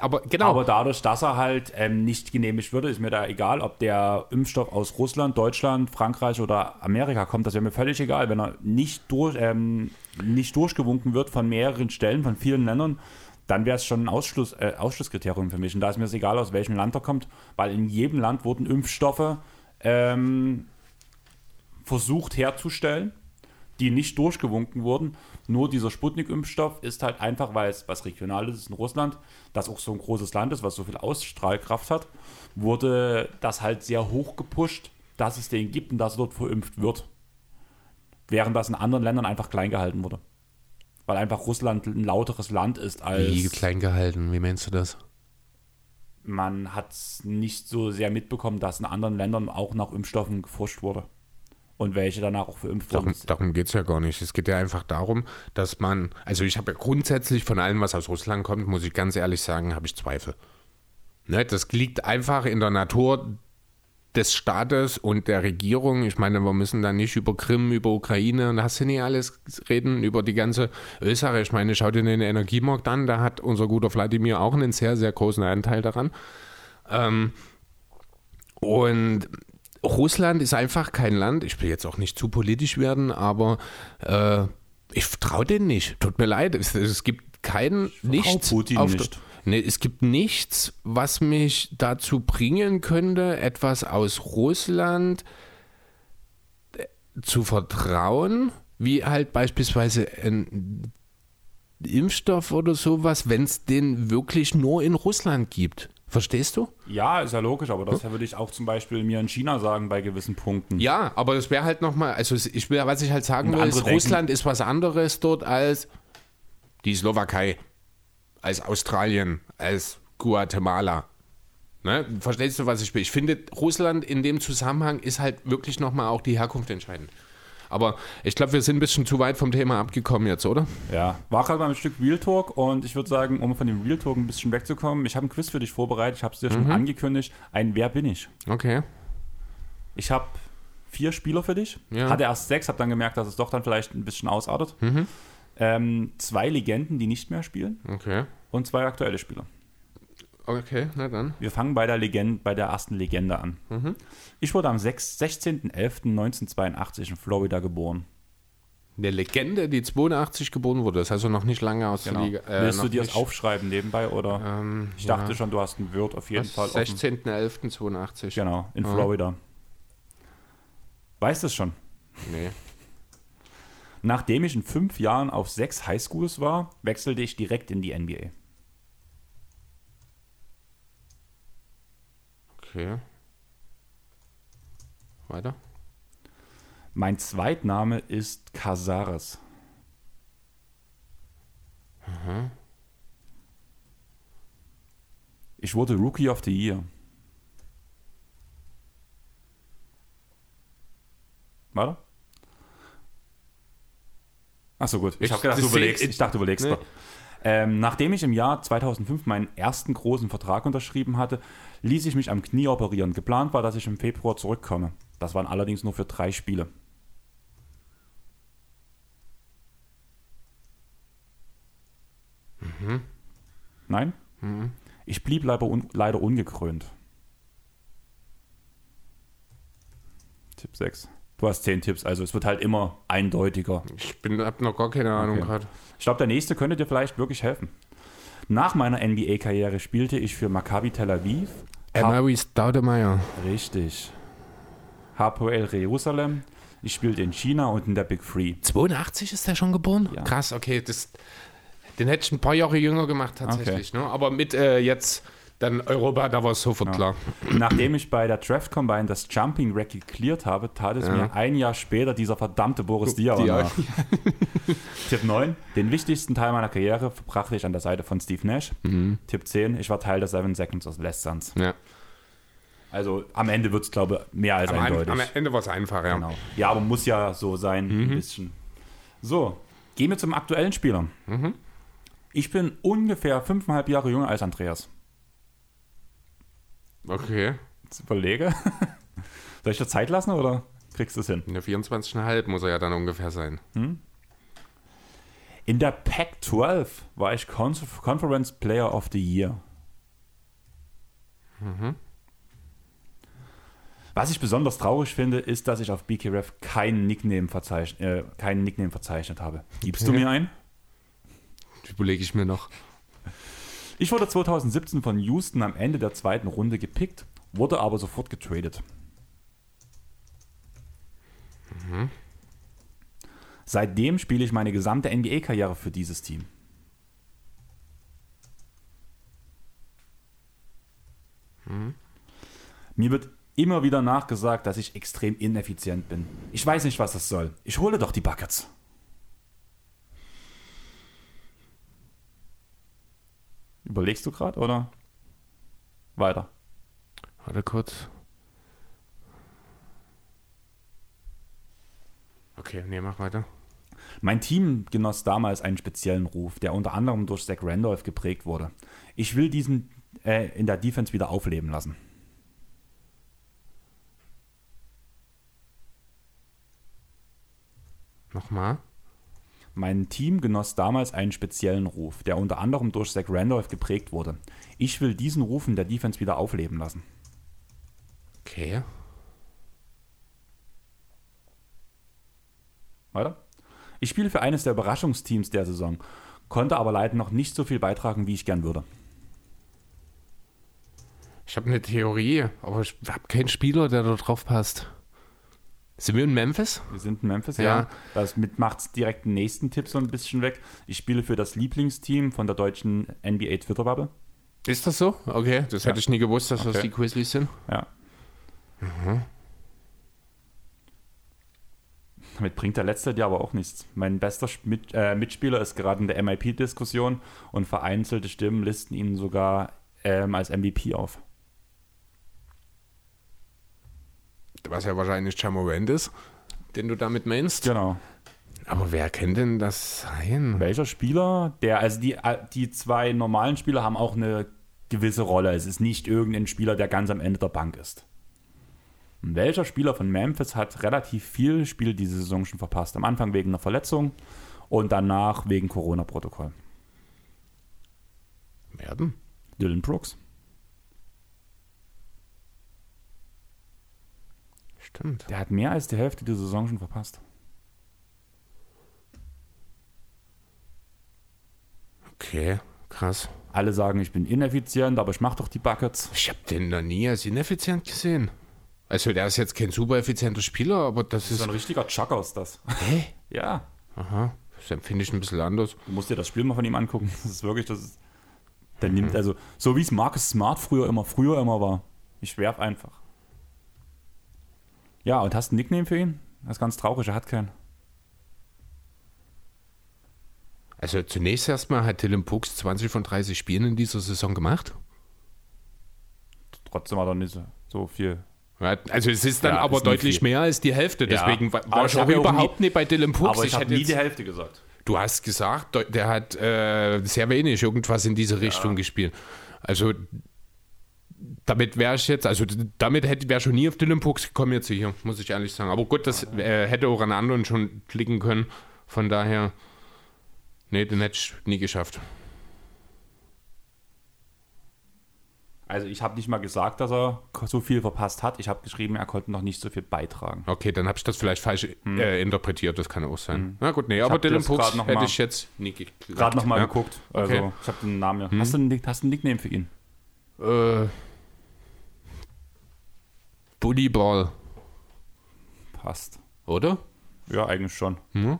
Aber genau. Aber dadurch, dass er halt ähm, nicht genehmigt würde, ist mir da egal, ob der Impfstoff aus Russland, Deutschland, Frankreich oder Amerika kommt. Das wäre mir völlig egal, wenn er nicht, durch, ähm, nicht durchgewunken wird von mehreren Stellen, von vielen Ländern dann wäre es schon ein Ausschluss, äh, Ausschlusskriterium für mich. Und da ist mir es egal, aus welchem Land er kommt, weil in jedem Land wurden Impfstoffe ähm, versucht herzustellen, die nicht durchgewunken wurden. Nur dieser Sputnik-Impfstoff ist halt einfach, weil es was Regionales ist in Russland, das auch so ein großes Land ist, was so viel Ausstrahlkraft hat, wurde das halt sehr hoch gepusht, dass es den gibt und dass er dort verimpft wird. Während das in anderen Ländern einfach klein gehalten wurde. Weil einfach Russland ein lauteres Land ist als. Wie klein gehalten? Wie meinst du das? Man hat nicht so sehr mitbekommen, dass in anderen Ländern auch nach Impfstoffen geforscht wurde und welche danach auch verimpft wurden. Darum, darum geht es ja gar nicht. Es geht ja einfach darum, dass man, also ich habe ja grundsätzlich von allem, was aus Russland kommt, muss ich ganz ehrlich sagen, habe ich Zweifel. Ne, das liegt einfach in der Natur des Staates und der Regierung. Ich meine, wir müssen da nicht über Krim, über Ukraine und hast du nicht alles reden, über die ganze Österreich. Ich meine, schau dir den Energiemarkt an, da hat unser guter Wladimir auch einen sehr, sehr großen Anteil daran. Ähm, und Russland ist einfach kein Land, ich will jetzt auch nicht zu politisch werden, aber äh, ich traue denen nicht. Tut mir leid, es, es gibt keinen, nichts. Putin auf, nicht. Nee, es gibt nichts, was mich dazu bringen könnte, etwas aus Russland äh, zu vertrauen, wie halt beispielsweise ein Impfstoff oder sowas, wenn es den wirklich nur in Russland gibt. Verstehst du? Ja, ist ja logisch, aber das würde ich auch zum Beispiel mir in China sagen bei gewissen Punkten. Ja, aber das wäre halt nochmal, also ich will, was ich halt sagen will, ist, Russland ist was anderes dort als die Slowakei, als Australien, als Guatemala. Ne? Verstehst du, was ich will? Ich finde, Russland in dem Zusammenhang ist halt wirklich nochmal auch die Herkunft entscheidend. Aber ich glaube, wir sind ein bisschen zu weit vom Thema abgekommen jetzt, oder? Ja, war gerade mal ein Stück Real Talk und ich würde sagen, um von dem Real Talk ein bisschen wegzukommen, ich habe ein Quiz für dich vorbereitet, ich habe es dir schon mhm. angekündigt. Ein Wer bin ich? Okay. Ich habe vier Spieler für dich. Ja. Hatte erst sechs, habe dann gemerkt, dass es doch dann vielleicht ein bisschen ausartet. Mhm. Ähm, zwei Legenden, die nicht mehr spielen. Okay. Und zwei aktuelle Spieler. Okay, na dann. Wir fangen bei der, Legende, bei der ersten Legende an. Mhm. Ich wurde am 16.11.1982 in Florida geboren. Eine Legende, die 82 geboren wurde, das heißt noch nicht lange aus Genau. der Liga. äh, Willst du dir das aufschreiben nebenbei oder? Ähm, ich dachte ja. schon, du hast ein Word auf jeden Fall Was? offen. 16.11.82. Genau, in Ja. Florida. Weißt du es schon? Nee. Nachdem ich in fünf Jahren auf sechs Highschools war, wechselte ich direkt in die NBA. Okay. Weiter? Mein Zweitname ist Casares. Ich wurde Rookie of the Year. Warte. Achso, gut. Ich, Ich- hab gedacht, du überlegst. Ich dachte, du überlegst Nee. Ähm, nachdem ich im Jahr 2005 meinen ersten großen Vertrag unterschrieben hatte, ließ ich mich am Knie operieren. Geplant war, dass ich im Februar zurückkomme. Das waren allerdings nur für drei Spiele. Nein? Ich blieb leider, un leider ungekrönt. Tipp 6. Du hast 10 Tipps, also es wird halt immer eindeutiger. Ich bin, hab noch gar keine Ahnung Okay. gerade. Ich glaube, der nächste könnte dir vielleicht wirklich helfen. Nach meiner NBA-Karriere spielte ich für Maccabi Tel Aviv. Emery Staudemeyer. Richtig. Hapoel Jerusalem. Ich spielte in China und in der Big Free. 82 ist der schon geboren? Ja. Krass, okay. Das, den hätte ich ein paar Jahre jünger gemacht tatsächlich. Ne? Aber mit äh, jetzt dann Europa, da war es sofort klar. Nachdem ich bei der Draft Combine das Jumping Rack geklärt habe, tat es mir ein Jahr später dieser verdammte Boris Diaw Diaw. nach. [LAUGHS] Tipp 9. Den wichtigsten Teil meiner Karriere verbrachte ich an der Seite von Steve Nash. Tipp 10. Ich war Teil der Seven Seconds of Last Dance. Ja. Also am Ende wird es, glaube ich, mehr als Am, Ein- eindeutig. am Ende war es einfach, ja. Genau. Ja, aber muss ja so sein, ein bisschen. So, gehen wir zum aktuellen Spieler. Ich bin ungefähr fünfeinhalb Jahre jünger als Andreas. Okay. Jetzt überlege. [LAUGHS] Soll ich dir Zeit lassen oder kriegst du es hin? In der 24,5 muss er ja dann ungefähr sein. In der Pac-12 war ich Con Conference Player of the Year. Was ich besonders traurig finde, ist, dass ich auf BKRF keinen Nickname, verzeichn äh, keinen Nickname verzeichnet habe. Gibst du mir einen? Überlege ich mir noch. Ich wurde 2017 von Houston am Ende der zweiten Runde gepickt, wurde aber sofort getradet. Seitdem spiele ich meine gesamte NBA-Karriere für dieses Team. Mir wird immer wieder nachgesagt, dass ich extrem ineffizient bin. Ich weiß nicht, was das soll. Ich hole doch die Buckets. Überlegst du gerade oder weiter? Warte kurz. Okay, nee, mach weiter. Mein Team genoss damals einen speziellen Ruf, der unter anderem durch Zach Randolph geprägt wurde. Ich will diesen äh, in der Defense wieder aufleben lassen. Nochmal. Mein Team genoss damals einen speziellen Ruf, der unter anderem durch Zach Randolph geprägt wurde. Ich will diesen Ruf in der Defense wieder aufleben lassen. Okay. Weiter? Ich spiele für eines der Überraschungsteams der Saison, konnte aber leider noch nicht so viel beitragen, wie ich gern würde. Ich habe eine Theorie, aber ich habe keinen Spieler, der da drauf passt. Sind wir in Memphis? Wir sind in Memphis, Ja. ja. Das macht direkt den nächsten Tipp so ein bisschen weg. Ich spiele für das Lieblingsteam von der deutschen NBA Twitter-Bubble. Ist das so? Okay, das hätte ich nie gewusst, dass das Okay. die Grizzlies sind. Ja. Damit bringt der letzte dir aber auch nichts. Mein bester Mit, äh, Mitspieler ist gerade in der MIP-Diskussion und vereinzelte Stimmen listen ihn sogar ähm, als MVP auf. Was ja wahrscheinlich Jamorant ist, den du damit meinst. Genau. Aber wer kann denn das sein? Welcher Spieler, der, also die, äh, die zwei normalen Spieler haben auch eine gewisse Rolle. Es ist nicht irgendein Spieler, der ganz am Ende der Bank ist. Und welcher Spieler von Memphis hat relativ viel Spiel diese Saison schon verpasst? Am Anfang wegen einer Verletzung und danach wegen Corona-Protokoll. Werden? Dylan Brooks. Stimmt. Der hat mehr als die Hälfte der Saison schon verpasst. Okay, krass. Alle sagen, ich bin ineffizient, aber ich mache doch die Buckets. Ich habe den noch nie als ineffizient gesehen. Also der ist jetzt kein super effizienter Spieler, aber das, das ist... ist ein richtiger Chucker ist das. Hä? [LAUGHS] ja. Aha, das empfinde ich ein bisschen anders. Du musst dir das Spiel mal von ihm angucken. Das ist wirklich, das ist... Der mhm. nimmt also, so wie es Marcus Smart früher immer, früher immer war. Ich werf einfach. Ja, und hast du einen Nickname für ihn? Das ist ganz traurig, er hat keinen. Also zunächst erstmal hat Dylan Brooks 20 von 30 Spielen in dieser Saison gemacht. Trotzdem hat er nicht so, viel. Ja, Also es ist dann Ja, aber ist deutlich mehr als die Hälfte. Ja, Deswegen war, aber war ich auch überhaupt nie- nicht bei Dylan Brooks. Aber ich, ich habe hätte nie die Hälfte gesagt. du hast gesagt, de- der hat äh, sehr wenig irgendwas in diese Richtung gespielt. Also damit wäre ich jetzt, also damit hätte wäre schon nie auf Dylan Brooks gekommen jetzt hier, muss ich ehrlich sagen. Aber gut, das äh, hätte auch an anderen schon klicken können. Von daher, nee, den hätte ich nie geschafft. Also ich habe nicht mal gesagt, dass er so viel verpasst hat. Ich habe geschrieben, er konnte noch nicht so viel beitragen. Okay, dann habe ich das vielleicht falsch äh, interpretiert, das kann auch sein. Na gut, nee, aber Hm. hab Dylan Brooks hätte mal- ich jetzt nie geklappt. Gerade nochmal ja. geguckt. Also Okay. ich habe den Namen ja. Hast, du einen, hast du einen Nickname für ihn? Äh, Bullyball, Passt. oder? Ja, eigentlich schon. Hm?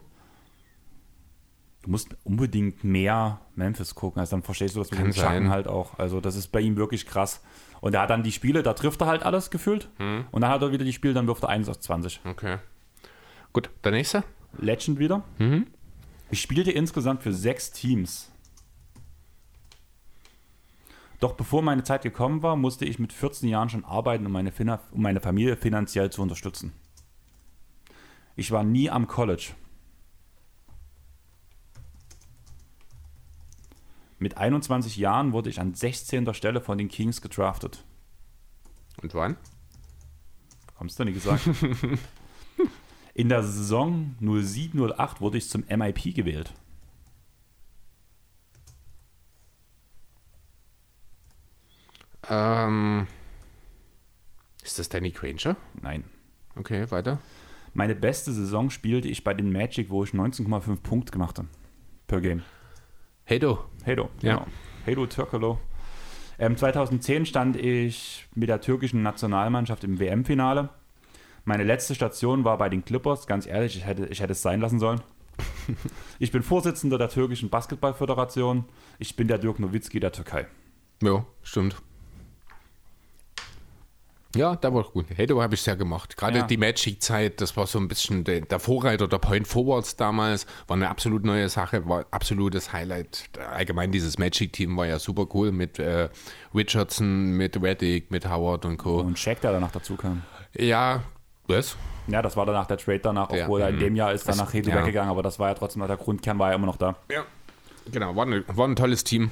Du musst unbedingt mehr Memphis gucken, also dann verstehst du das mit Kann dem halt auch. Also das ist bei ihm wirklich krass. Und er hat dann die Spiele, da trifft er halt alles gefühlt. Hm. Und dann hat er wieder die Spiele, dann wirft er 1 aus 20. Okay. Gut, der nächste? Legend wieder. Mhm. Ich spielte insgesamt für sechs Teams. Doch bevor meine Zeit gekommen war, musste ich mit 14 Jahren schon arbeiten, um meine, Fina- um meine Familie finanziell zu unterstützen. Ich war nie am College. Mit 21 Jahren wurde ich an 16. Stelle von den Kings gedraftet. Und wann? Kommst du nicht gesagt? [LAUGHS] In der Saison 07-08 wurde ich zum MIP gewählt. Ähm, ist das Danny Granger? Nein. Okay, weiter. Meine beste Saison spielte ich bei den Magic, wo ich 19,5 Punkte gemacht habe. Per Game. Hedo. Halo, Ja. genau. Halo Türkelo. Ähm, 2010 stand ich mit der türkischen Nationalmannschaft im WM-Finale. Meine letzte Station war bei den Clippers. Ganz ehrlich, ich hätte, ich hätte es sein lassen sollen. [LAUGHS] ich bin Vorsitzender der türkischen Basketballföderation. Ich bin der Dirk Nowitzki der Türkei. Ja, stimmt. Ja, da war gut. Hedo habe ich sehr gemacht. Gerade Ja. die Magic-Zeit, das war so ein bisschen der, Vorreiter der Point Forwards damals. War eine absolut neue Sache, war absolutes Highlight. Allgemein dieses Magic-Team war ja super cool mit äh, Richardson, mit Reddick, mit Howard und Co. Und Shaq, der danach dazu kam. Ja, was? Ja, das war danach der Trade danach, Ja. obwohl er in dem Jahr ist danach Hedo ja. weggegangen, aber das war ja trotzdem noch der Grundkern, war ja immer noch da. Ja. Genau, war, eine, war ein tolles Team.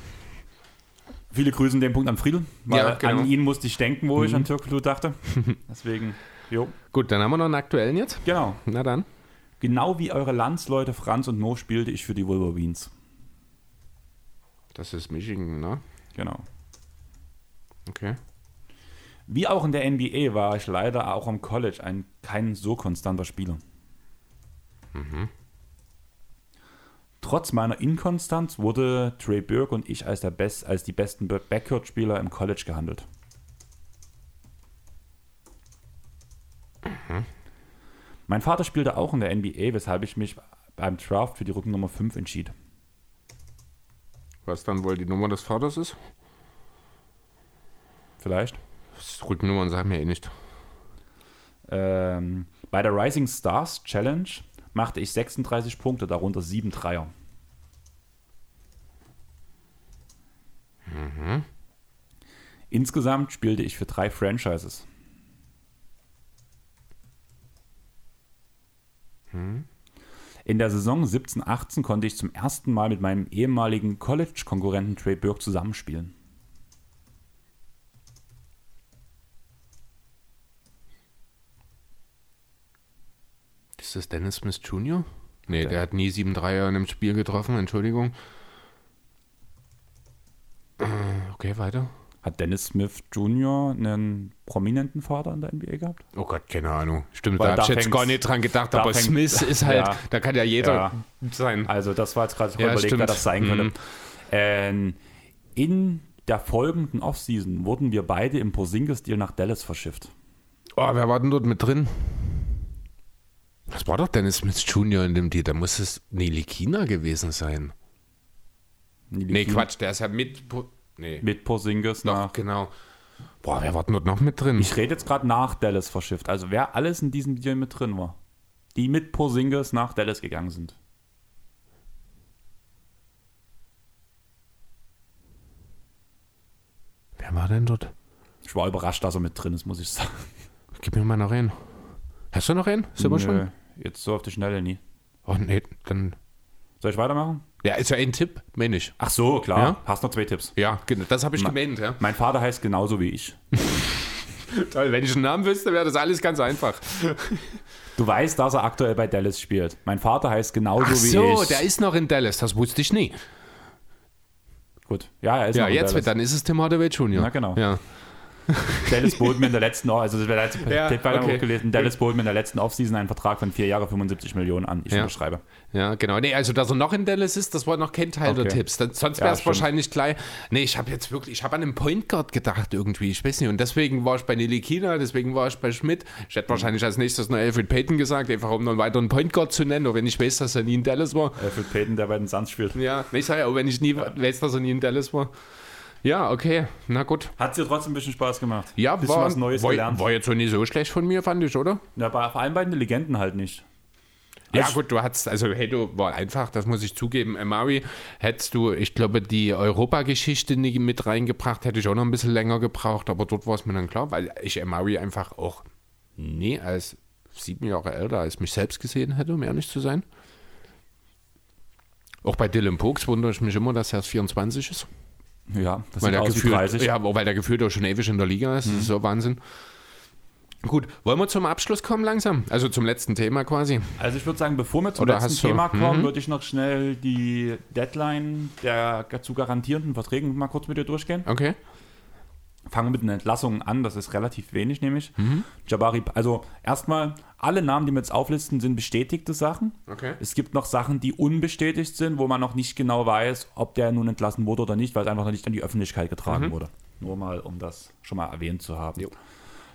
Viele Grüße in dem Punkt an Friedel, weil Ja, genau. an ihn musste ich denken, wo ich an Türkglut dachte. [LAUGHS] Deswegen, jo. Gut, dann haben wir noch einen aktuellen jetzt. Genau. Na dann. Genau wie eure Landsleute Franz und Mo spielte ich für die Wolverines. Das ist Michigan, ne? Genau. Okay. Wie auch in der NBA war ich leider auch am College ein kein so konstanter Spieler. Trotz meiner Inkonstanz wurde Trey Burke und ich als, der Best, als die besten Backcourt-Spieler im College gehandelt. Mein Vater spielte auch in der NBA, weshalb ich mich beim Draft für die Rückennummer 5 entschied. Was dann wohl die Nummer des Vaters ist? Vielleicht. Rückennummern sagen mir eh nicht. Ähm, bei der Rising Stars Challenge machte ich 36 Punkte, darunter 7 Dreier. Insgesamt spielte ich für drei Franchises. In der Saison 17-18 konnte ich zum ersten Mal mit meinem ehemaligen College-Konkurrenten Trey Burke zusammenspielen. Ist das Dennis Smith Jr.? Nee, Der- der, hat nie 7 Dreier in einem Spiel getroffen, Entschuldigung. Äh, Okay, weiter. Hat Dennis Smith Jr. einen prominenten Vater in der NBA gehabt? Oh Gott, keine Ahnung. Stimmt, Weil da habe ich jetzt gar nicht dran gedacht, da aber fängt- Smith ist halt, Ja. da kann ja jeder Ja. sein. Also das war jetzt gerade Ja, überlegt, wer das sein könnte. Mhm. Ähm, in der folgenden Offseason wurden wir beide im Porzingis-Deal nach Dallas verschifft. Oh, wer war denn dort mit drin? Das war doch Dennis Smith Jr. in dem Deal. Da muss es Nelly Kina gewesen sein. Nee, Quatsch, der ist ja mit. Po nee, Mit Porzingis doch, nach. genau. Boah, wer war denn dort noch mit drin? Ich rede jetzt gerade nach Dallas verschifft. Also wer alles in diesem Deal mit drin war. Die mit Porzingis nach Dallas gegangen sind. wer war denn dort? Ich war überrascht, dass er mit drin ist, muss ich sagen. Gib mir mal noch einen. Hast du noch einen? Sind wir schon? Jetzt so auf die Schnelle nie. Oh, nee, dann. Soll ich weitermachen? Ja, ist ja ein Tipp, meine ich. Ach so, klar. Ja? Hast noch zwei Tipps. Ja, genau, das habe ich Ma- gemeint, ja. Mein Vater heißt genauso wie ich. [LAUGHS] Toll, wenn ich einen Namen wüsste, wäre das alles ganz einfach. Du weißt, dass er aktuell bei Dallas spielt. Mein Vater heißt genauso Ach wie so, ich. der ist noch in Dallas, das wusste ich nie. Gut. Ja, er ist Ja, noch in jetzt, Dallas. dann ist es Tim Hardaway Jr. Na, genau. Ja. Dallas bot mir in der letzten, also das wäre letzte Ja, okay. hochgelesen. Dallas mir in der letzten Offseason einen Vertrag von vier Jahre 75 Millionen an. Ich Ja. unterschreibe. Ja, genau. Nee, also, dass er noch in Dallas ist, das war noch kein Teil der Okay. Tipps. Dann, sonst Ja, wäre es stimmt. wahrscheinlich gleich. Nee, ich habe jetzt wirklich, ich habe an einen Point Guard gedacht irgendwie. Ich weiß nicht. Und deswegen war ich bei Nelly Kina, deswegen war ich bei Schmidt. Ich hätte wahrscheinlich als nächstes noch Alfred Payton gesagt, einfach um noch einen weiteren Point Guard zu nennen, auch wenn ich weiß, dass er nie in Dallas war. Alfred Payton, der bei den Suns spielt. Ja, ich sage ja, auch wenn ich nie weiß, dass er nie in Dallas war. Ja, okay, na gut. Hat dir trotzdem ein bisschen Spaß gemacht. Ja, bisschen war, was Neues war, gelernt. war jetzt so nicht so schlecht von mir, fand ich, oder? Ja, bei, vor allem bei den Legenden halt nicht. Ja, Also- gut, du hattest, also hey, du war einfach, das muss ich zugeben, Amari, hättest du, ich glaube, die Europageschichte nie mit reingebracht, hätte ich auch noch ein bisschen länger gebraucht, aber dort war es mir dann klar, weil ich Amari einfach auch nie als sieben Jahre älter als mich selbst gesehen hätte, um ehrlich zu sein. Auch bei Dylan Pokes wundere ich mich immer, dass er erst 24 ist. Ja, das Weil sieht der, aus wie gefühlt, 30. ja, weil der gefühlt auch schon ewig in der Liga ist. Das ist so Wahnsinn. Gut, wollen wir zum Abschluss kommen langsam? Also zum letzten Thema quasi. Also ich würde sagen, bevor wir zum Oder letzten hast du- Thema kommen, Mhm. würde ich noch schnell die Deadline der zu garantierenden Verträgen mal kurz mit dir durchgehen. Okay. Fangen wir mit den Entlassungen an, das ist relativ wenig, nämlich. Mhm. Jabari, also erstmal, alle Namen, die wir jetzt auflisten, sind bestätigte Sachen. Okay. Es gibt noch Sachen, die unbestätigt sind, wo man noch nicht genau weiß, ob der nun entlassen wurde oder nicht, weil es einfach noch nicht an die Öffentlichkeit getragen wurde. Nur mal, um das schon mal erwähnt zu haben. Mhm. Jo.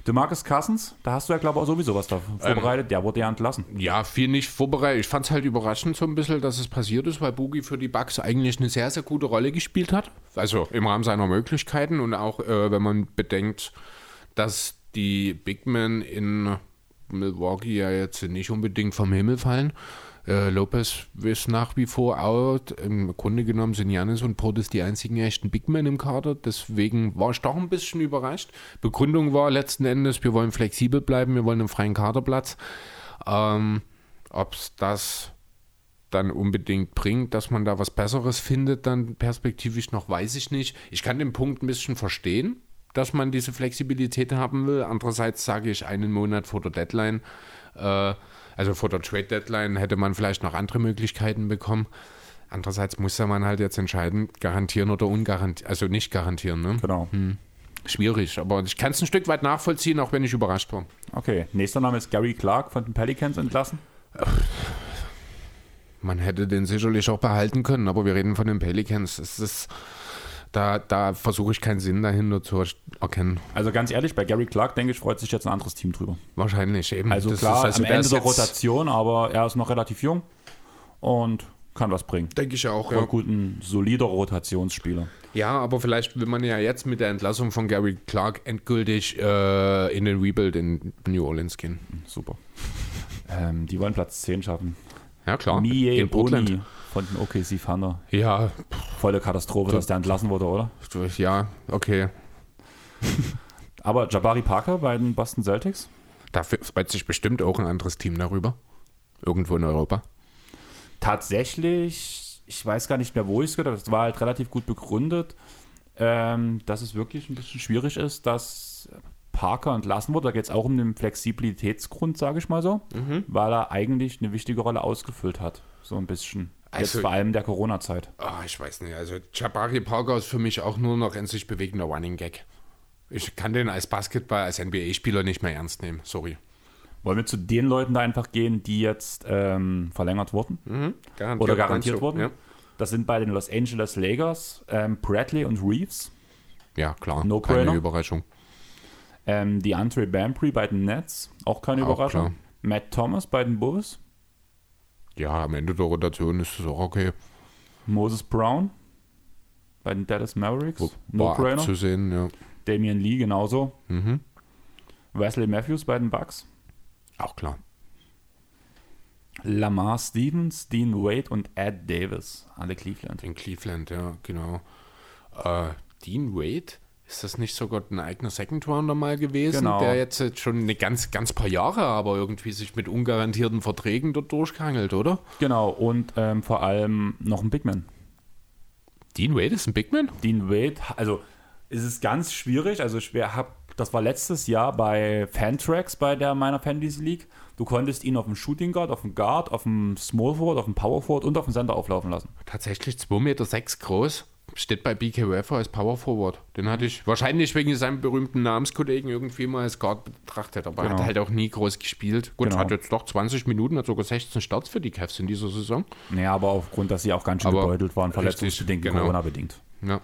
DeMarcus Cousins, da hast du ja, glaube ich, auch sowieso was da Ähm. vorbereitet. der wurde ja entlassen. Ja, viel nicht vorbereitet. Ich fand es halt überraschend so ein bisschen, dass es passiert ist, weil Boogie für die Bucks eigentlich eine sehr, sehr gute Rolle gespielt hat. Also im Rahmen seiner Möglichkeiten und auch, äh, wenn man bedenkt, dass die Big Men in Milwaukee ja jetzt nicht unbedingt vom Himmel fallen. Äh, Lopez ist nach wie vor out. Im Grunde genommen sind Janis und Portis die einzigen echten Big Men im Kader. Deswegen war ich doch ein bisschen überrascht. Begründung war letzten Endes, wir wollen flexibel bleiben, wir wollen einen freien Kaderplatz. Ähm, Ob es das dann unbedingt bringt, dass man da was Besseres findet, dann perspektivisch noch, weiß ich nicht. Ich kann den Punkt ein bisschen verstehen, dass man diese Flexibilität haben will. Andererseits sage ich, einen Monat vor der Deadline, äh, also vor der Trade-Deadline, hätte man vielleicht noch andere Möglichkeiten bekommen. Andererseits muss ja man halt jetzt entscheiden, garantieren oder ungarantieren, also nicht garantieren. Ne? Genau. Schwierig, aber ich kann es ein Stück weit nachvollziehen, auch wenn ich überrascht war. Okay, nächster Name ist Gary Clark von den Pelicans entlassen. Man hätte den sicherlich auch behalten können, aber wir reden von den Pelicans. Es ist, da, da versuche ich keinen Sinn dahinter zu erkennen. Also ganz ehrlich, bei Gary Clark, denke ich, freut sich jetzt ein anderes Team drüber. Wahrscheinlich eben. Also Das klar, ist also am Ende ist der Rotation, aber er ist noch relativ jung und kann was bringen. Denke ich auch, Ja. ja. gut, ein solider Rotationsspieler. Ja, aber vielleicht will man ja jetzt mit der Entlassung von Gary Clark endgültig äh, in den Rebuild in New Orleans gehen. Super. [LAUGHS] ähm, die wollen Platz 10 schaffen. Ja, klar. Mie in Portland. Oni von den OKC Thunder. Ja, Volle Katastrophe, dass der entlassen wurde, oder? ja, okay. [LAUGHS] Aber Jabari Parker bei den Boston Celtics? Dafür freut sich bestimmt auch ein anderes Team darüber. Irgendwo in Europa. Tatsächlich, ich weiß gar nicht mehr, wo ich es gehört habe, es war halt relativ gut begründet, ähm, dass es wirklich ein bisschen schwierig ist, dass Parker entlassen wurde. Da geht es auch um den Flexibilitätsgrund, sage ich mal so, Mhm. weil er eigentlich eine wichtige Rolle ausgefüllt hat. So ein bisschen. Jetzt Also- vor allem der Corona-Zeit. Ah, ich weiß nicht. Also Jabari Parker ist für mich auch nur noch ein sich bewegender Running Gag. Ich kann den als Basketball, als NBA-Spieler nicht mehr ernst nehmen. Sorry. Wollen wir zu den Leuten da einfach gehen, die jetzt ähm, verlängert wurden? Garantiert Oder garantiert wurden? Ja. Das sind bei den Los Angeles Lakers ähm, Bradley und Reeves. Ja, klar. No keine brainer. Überraschung. Ähm, die Andre Bambry bei den Nets. Auch keine Auch Überraschung. klar. Matt Thomas bei den Bulls. Ja, am Ende der Rotation ist es auch okay. Moses Brown bei den Dallas Mavericks. No-Brainer. abzusehen, ja. Damian Lee genauso. Mhm. Wesley Matthews bei den Bucks. Auch klar. Lamar Stevens, Dean Wade und Ed Davis. Alle Cleveland. In Cleveland, ja, genau. Äh, Dean Wade, ist das nicht sogar ein eigener Second Rounder mal gewesen, Genau. der jetzt äh, schon eine ganz, ganz paar Jahre, aber irgendwie sich mit ungarantierten Verträgen dort durchgehangelt, oder? Genau, und ähm, vor allem noch ein Big Man. Dean Wade ist ein Big Man? Dean Wade, also es ist ganz schwierig. Also ich habe, das war letztes Jahr bei Fantrax bei der meiner Fantasy League. Du konntest ihn auf dem Shooting Guard, auf dem Guard, auf dem Small Forward, auf dem Power Forward und auf dem Center auflaufen lassen. Tatsächlich 2,6 Meter sechs groß. Steht bei BK Waffer als Power Forward. Den hatte ich wahrscheinlich wegen seinem berühmten Namenskollegen irgendwie mal als Guard betrachtet, aber Genau. hat halt auch nie groß gespielt. Gut, Genau. hat jetzt doch 20 Minuten, hat sogar 16 Starts für die Cavs in dieser Saison. Naja, aber aufgrund, dass sie auch ganz schön Aber gebeutelt waren, verletzungsbedingt, genau. Corona-bedingt. Ja.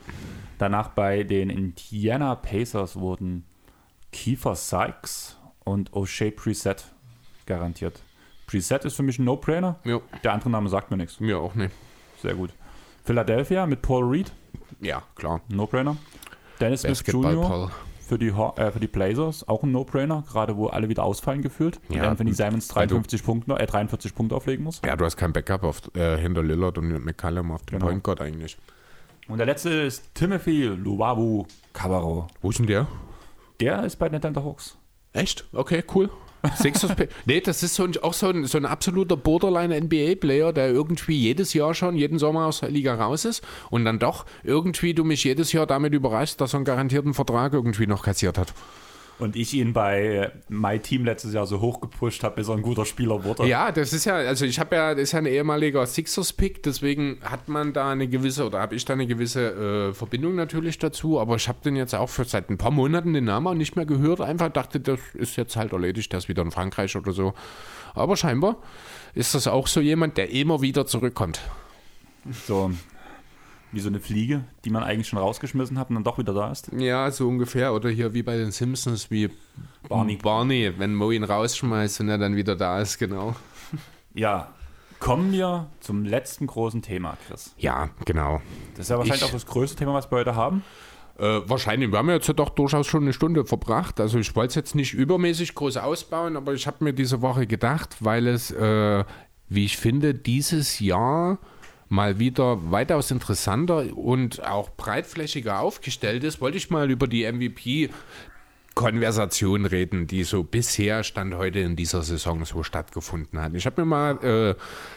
Danach bei den Indiana Pacers wurden Kiefer Sykes und O'Shea Preset garantiert. Preset ist für mich ein No-Brainer. ja, Der andere Name sagt mir nichts. mir auch nicht. Sehr gut. Philadelphia mit Paul Reed, Ja, klar. No-Brainer. Dennis Smith Jr. Für die, äh, für die Blazers, auch ein No-Brainer, gerade wo alle wieder ausfallen gefühlt. Und Ja, Anthony Simons weil du- 53 Punkte, äh, 43 Punkte auflegen muss. Ja, du hast kein Backup auf, äh, hinter Lillard und McCallum auf dem Genau. Point Guard eigentlich. Und der letzte ist Timothy Luwabu Cabarro. Wo ist denn der? Der ist bei den Atlanta Hawks. Echt? Okay, cool. Nee, das ist so ein, auch so ein, so ein absoluter Borderline-NBA-Player, der irgendwie jedes Jahr schon, jeden Sommer aus der Liga raus ist und dann doch irgendwie du mich jedes Jahr damit überraschst, dass er einen garantierten Vertrag irgendwie noch kassiert hat. Und ich ihn bei äh, My Team letztes Jahr so hoch gepusht habe, bis er ein guter Spieler wurde. Ja, das ist ja, also ich habe ja, das ist ja ein ehemaliger Sixers-Pick, deswegen hat man da eine gewisse, oder habe ich da eine gewisse äh, Verbindung natürlich dazu, aber ich habe den jetzt auch für seit ein paar Monaten den Namen auch nicht mehr gehört, einfach dachte, das ist jetzt halt erledigt, der ist wieder in Frankreich oder so. Aber scheinbar ist das auch so jemand, der immer wieder zurückkommt. So wie so eine Fliege, die man eigentlich schon rausgeschmissen hat und dann doch wieder da ist. Ja, so ungefähr. Oder hier wie bei den Simpsons, wie Barney. Barney, wenn Mo ihn rausschmeißt und er dann wieder da ist, genau. Ja, kommen wir zum letzten großen Thema, Chris. Ja, genau. Das ist ja wahrscheinlich Ich- auch das größte Thema, was wir heute haben. Äh, wahrscheinlich. Wir haben ja jetzt ja doch durchaus schon eine Stunde verbracht. Also ich wollte es jetzt nicht übermäßig groß ausbauen, aber ich habe mir diese Woche gedacht, weil es, äh, wie ich finde, dieses Jahr mal wieder weitaus interessanter und auch breitflächiger aufgestellt ist, wollte ich mal über die MVP Konversation reden, die so bisher Stand heute in dieser Saison so stattgefunden hat. Ich habe mir mal äh,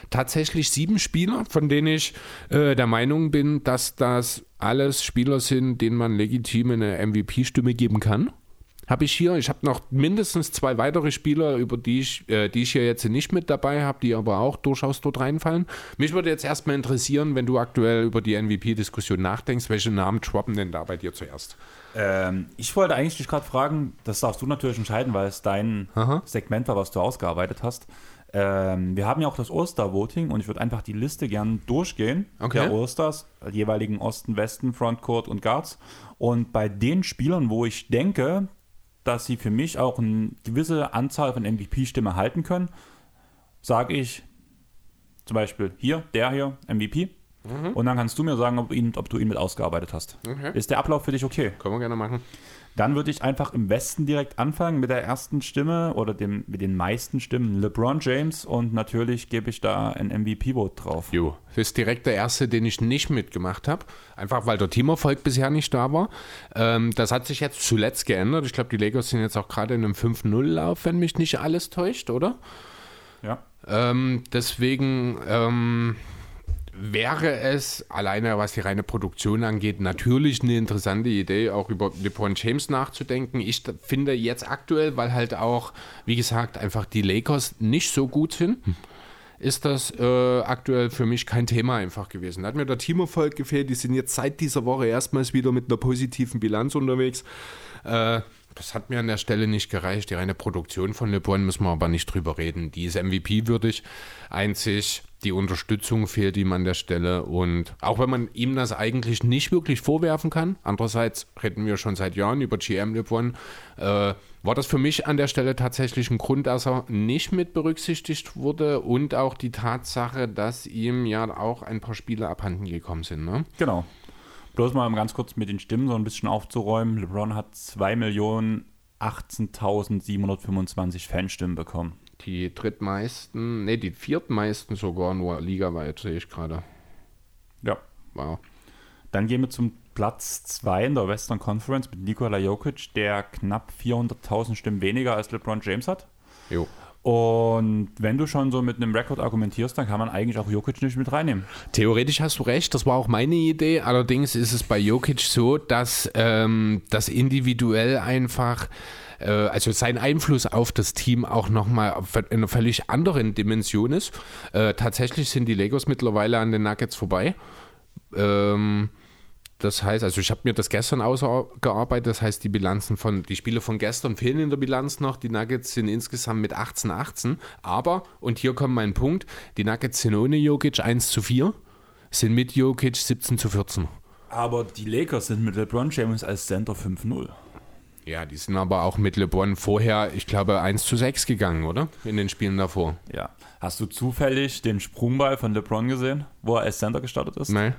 tatsächlich sieben Spieler, von denen ich äh, der Meinung bin, dass das alles Spieler sind, denen man legitim eine MVP-Stimme geben kann. Habe ich hier, ich habe noch mindestens zwei weitere Spieler, über die ich, äh, die ich hier jetzt nicht mit dabei habe, die aber auch durchaus dort reinfallen. Mich würde jetzt erstmal interessieren, wenn du aktuell über die MVP-Diskussion nachdenkst, welche Namen droppen denn da bei dir zuerst? Ähm, ich wollte eigentlich dich gerade fragen, das darfst du natürlich entscheiden, weil es dein Aha. Segment war, was du ausgearbeitet hast. Ähm, wir haben ja auch das Oster-Voting und ich würde einfach die Liste gern durchgehen. Okay. Der Osters, jeweiligen Osten, Westen, Frontcourt und Guards. Und bei den Spielern, wo ich denke, dass sie für mich auch eine gewisse Anzahl von MVP-Stimmen halten können, sage ich zum Beispiel hier, der hier, MVP. Und dann kannst du mir sagen, ob, ihn, ob du ihn mit ausgearbeitet hast. Okay. Ist der Ablauf für dich okay? Können wir gerne machen. Dann würde ich einfach im Westen direkt anfangen mit der ersten Stimme oder dem, mit den meisten Stimmen LeBron James und natürlich gebe ich da ein MVP-Vote drauf. Jo, das ist direkt der erste, den ich nicht mitgemacht habe. Einfach weil der Teamerfolg bisher nicht da war. Ähm, das hat sich jetzt zuletzt geändert. Ich glaube, die Lakers sind jetzt auch gerade in einem 5-0-Lauf, wenn mich nicht alles täuscht, oder? Ja. Ähm, deswegen ähm, wäre es alleine, was die reine Produktion angeht, natürlich eine interessante Idee, auch über LeBron James nachzudenken. Ich finde jetzt aktuell, weil halt auch, wie gesagt, einfach die Lakers nicht so gut sind, ist das äh, aktuell für mich kein Thema einfach gewesen. Da hat mir der Teamerfolg gefehlt. Die sind jetzt seit dieser Woche erstmals wieder mit einer positiven Bilanz unterwegs. Äh, das hat mir an der Stelle nicht gereicht. Die reine Produktion von LeBron müssen wir aber nicht drüber reden. Die ist MVP-würdig. Einzig die Unterstützung fehlt ihm an der Stelle. Und auch wenn man ihm das eigentlich nicht wirklich vorwerfen kann, andererseits reden wir schon seit Jahren über GM LeBron, äh, war das für mich an der Stelle tatsächlich ein Grund, dass er nicht mit berücksichtigt wurde und auch die Tatsache, dass ihm ja auch ein paar Spiele abhanden gekommen sind. Ne? Genau. Bloß mal ganz kurz mit den Stimmen so ein bisschen aufzuräumen. LeBron hat 2.018.725 Fanstimmen bekommen. Die drittmeisten, ne, die viertmeisten sogar nur ligaweit, sehe ich gerade. Ja. Wow. Dann gehen wir zum Platz 2 in der Western Conference mit Nikola Jokic, der knapp 400.000 Stimmen weniger als LeBron James hat. Jo. Und wenn du schon so mit einem Rekord argumentierst, dann kann man eigentlich auch Jokic nicht mit reinnehmen. Theoretisch hast du recht, das war auch meine Idee. Allerdings ist es bei Jokic so, dass ähm, das individuell einfach äh, also sein Einfluss auf das Team auch nochmal in einer völlig anderen Dimension ist. Äh, tatsächlich sind die Legos mittlerweile an den Nuggets vorbei. Ähm, das heißt, also ich habe mir das gestern ausgearbeitet, das heißt, die Bilanzen von, die Spiele von gestern fehlen in der Bilanz noch. Die Nuggets sind insgesamt mit 18-18. Aber, und hier kommt mein Punkt, die Nuggets sind ohne Jokic 1 zu 4, sind mit Jokic 17 zu 14. Aber die Lakers sind mit LeBron James als Center 5-0. Ja, die sind aber auch mit LeBron vorher, ich glaube, 1 zu 6 gegangen, oder? In den Spielen davor. Ja. Hast du zufällig den Sprungball von LeBron gesehen, wo er als Center gestartet ist? Nein.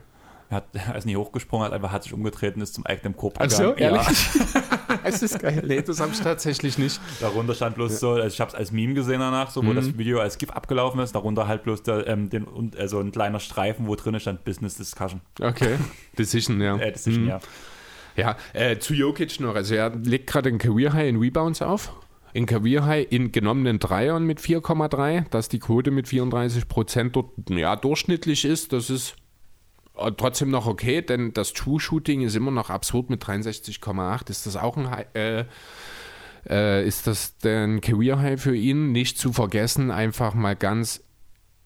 Er, hat, [LAUGHS] er ist nicht hochgesprungen, hat einfach hat sich umgetreten, ist zum eigenen Korb gegangen. Ach so, ehrlich? Ja. [LAUGHS] es ist geil. Nee, das habe ich tatsächlich nicht. Darunter stand bloß ja. so, also ich habe es als Meme gesehen danach, so, wo mhm. das Video als GIF abgelaufen ist. Darunter halt bloß der, ähm, den, also ein kleiner Streifen, wo drin stand Business Discussion. Okay. [LAUGHS] Decision, ja. Äh, Decision, mhm. ja. Ja, äh, zu Jokic noch. Also er legt gerade ein Career High in Rebounds auf. In Career High in genommenen Dreiern mit 4,3, dass die Quote mit 34 Prozent dort ja, durchschnittlich ist. Das ist äh, trotzdem noch okay, denn das True-Shooting ist immer noch absurd mit 63,8. Ist das auch ein äh, äh, ist das ein Career High für ihn? Nicht zu vergessen, einfach mal ganz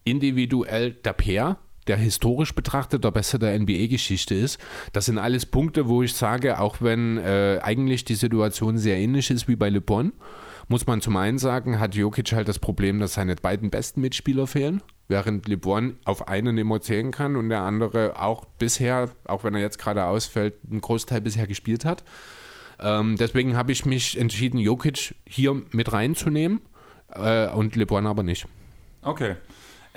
individuell der Pair, der historisch betrachtet der Beste der NBA-Geschichte ist. Das sind alles Punkte, wo ich sage, auch wenn äh, eigentlich die Situation sehr ähnlich ist wie bei Le Bon, muss man zum einen sagen, hat Jokic halt das Problem, dass seine beiden besten Mitspieler fehlen während LeBron auf einen immer zählen kann und der andere auch bisher, auch wenn er jetzt gerade ausfällt, einen Großteil bisher gespielt hat. Ähm, deswegen habe ich mich entschieden, Jokic hier mit reinzunehmen äh, und LeBron aber nicht. Okay.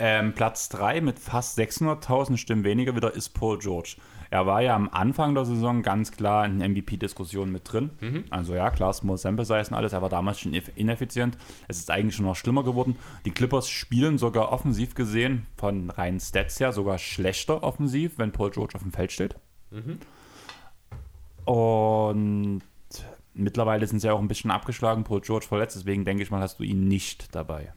Ähm, Platz 3 mit fast 600.000 Stimmen weniger wieder ist Paul George. Er war ja am Anfang der Saison ganz klar in MVP-Diskussionen mit drin. Mhm. Also ja, klar, Small Sample Size und alles, er war damals schon ineffizient. Es ist eigentlich schon noch schlimmer geworden. Die Clippers spielen sogar offensiv gesehen, von reinen Stats her, sogar schlechter offensiv, wenn Paul George auf dem Feld steht. Mhm. Und mittlerweile sind sie auch ein bisschen abgeschlagen, Paul George verletzt, deswegen denke ich mal, hast du ihn nicht dabei.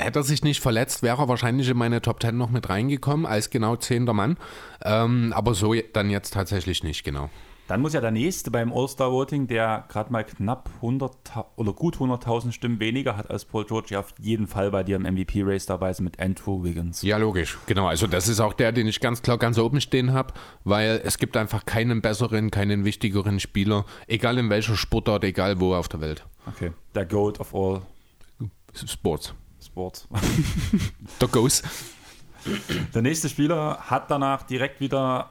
Hätte er sich nicht verletzt, wäre er wahrscheinlich in meine Top 10 noch mit reingekommen, als genau zehnter Mann. Ähm, aber so dann jetzt tatsächlich nicht, genau. Dann muss ja der nächste beim All-Star-Voting, der gerade mal knapp 100 oder gut 100.000 Stimmen weniger hat als Paul George, ja auf jeden Fall bei dir im MVP-Race dabei sein mit Andrew Wiggins. Ja, logisch. Genau. Also, das ist auch der, den ich ganz klar ganz oben stehen habe, weil es gibt einfach keinen besseren, keinen wichtigeren Spieler, egal in welcher Sportart, egal wo auf der Welt. Okay. Der Goat of all Sports. Sport. [LAUGHS] Der Goes. Der nächste Spieler hat danach direkt wieder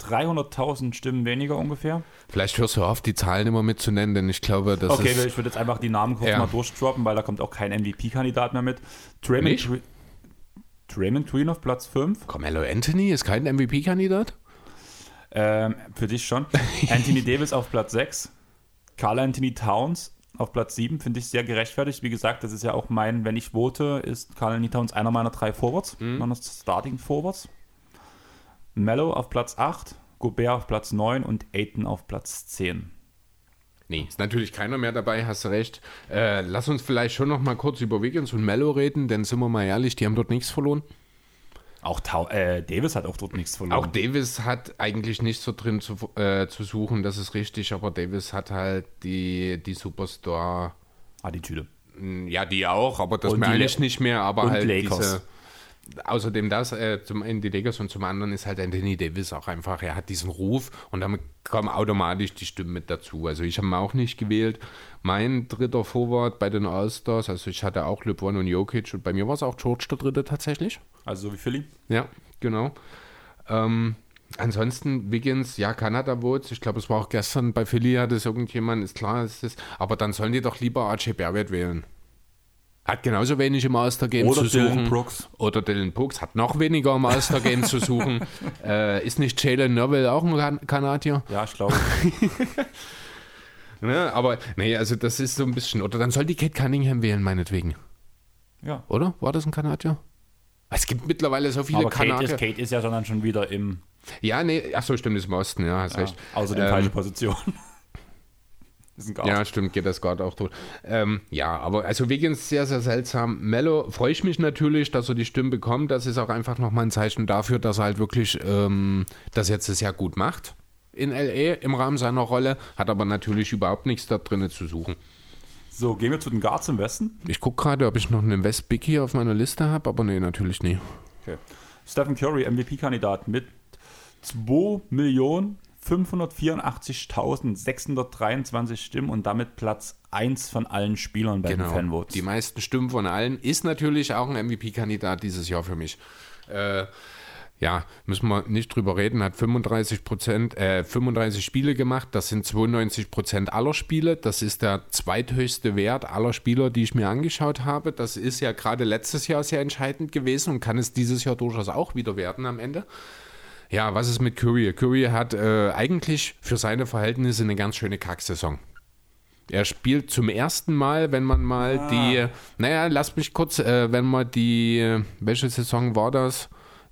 300.000 Stimmen weniger ungefähr. Vielleicht hörst du auf, die Zahlen immer mitzunennen, denn ich glaube, das okay, ist... Okay, ich würde jetzt einfach die Namen kurz ja. mal durchdroppen, weil da kommt auch kein MVP-Kandidat mehr mit. Draymond, Draymond Green auf Platz 5. Carmelo Anthony ist kein MVP-Kandidat? Ähm, für dich schon. [LAUGHS] Anthony Davis auf Platz 6. Carl Anthony Towns auf Platz 7 finde ich sehr gerechtfertigt. Wie gesagt, das ist ja auch mein, wenn ich vote, ist Anthony Towns einer meiner drei Forwards, mhm. meiner Starting Forwards. Mello auf Platz 8, Gobert auf Platz 9 und Aiton auf Platz 10. Nee, ist natürlich keiner mehr dabei, hast du recht. Äh, lass uns vielleicht schon noch mal kurz über Wiggins und Mello reden, denn sind wir mal ehrlich, die haben dort nichts verloren. Auch Tau äh, Davis hat auch dort nichts verloren. Auch Davis hat eigentlich nichts so drin zu, äh, zu suchen, das ist richtig, aber Davis hat halt die, die Superstar-Attitüde. Ja, die auch, aber das meine ich nicht mehr, aber halt Lakers. diese außerdem das, äh, zum einen die Lakers und zum anderen ist halt Anthony Davis auch einfach, er hat diesen Ruf und damit kommen automatisch die Stimmen mit dazu. Also ich habe ihn auch nicht gewählt. Mein dritter Forward bei den All-Stars, also ich hatte auch LeBron und Jokic und bei mir war es auch George der dritte tatsächlich. Also so wie Philly. Ja, genau. Ähm, ansonsten Wiggins, ja, Kanada Votes. Ich glaube, es war auch gestern bei Philly, hat es irgendjemand, ist klar, ist es. Aber dann sollen die doch lieber RJ Barrett wählen. Hat genauso wenig im Master Game Oder zu suchen. Dylan Brooks. Oder Dylan Brooks hat noch weniger im Master Game zu suchen. [LAUGHS] Äh, ist nicht Jalen Neville auch ein kan Kanadier? Ja, ich glaube. [LAUGHS] Ne? Aber nee, also das ist so ein bisschen. Oder dann soll die Kate Cunningham wählen, meinetwegen. ja. Oder? War das ein Kanadier? Es gibt mittlerweile so viele Aber Kate Kanadier. ist, Kate ist ja dann schon wieder im. Ja, nee, achso, stimmt, ist im Osten, ja, hast Ja, recht. außerdem Ähm, falsche Position. Ist ein Guard. Ja, stimmt, geht das gerade auch tot. Ähm, ja, aber also Wiggins sehr, sehr seltsam. Mello freue ich mich natürlich, dass er die Stimme bekommt. Das ist auch einfach nochmal ein Zeichen dafür, dass er halt wirklich ähm, das jetzt sehr gut macht in LA im Rahmen seiner Rolle, hat aber natürlich überhaupt nichts da drinnen zu suchen. So, gehen wir zu den Guards im Westen. Ich gucke gerade, ob ich noch einen West Big hier auf meiner Liste habe, aber nee, natürlich nie. Okay. Stephen Curry, MVP-Kandidat mit 2.584.623 Stimmen und damit Platz 1 von allen Spielern bei den Genau. Fanvotes. Die meisten Stimmen von allen ist natürlich auch ein MVP-Kandidat dieses Jahr für mich. Äh, ja, müssen wir nicht drüber reden, hat 35 Prozent, äh, 35 Spiele gemacht, das sind 92 Prozent aller Spiele, das ist der zweithöchste Wert aller Spieler, die ich mir angeschaut habe. Das ist ja gerade letztes Jahr sehr entscheidend gewesen und kann es dieses Jahr durchaus auch wieder werden am Ende. Ja, was ist mit Curry? Curry hat äh, eigentlich für seine Verhältnisse eine ganz schöne Kacksaison. Er spielt zum ersten Mal, wenn man mal die, naja, lass mich kurz, äh, wenn man die, welche Saison war das?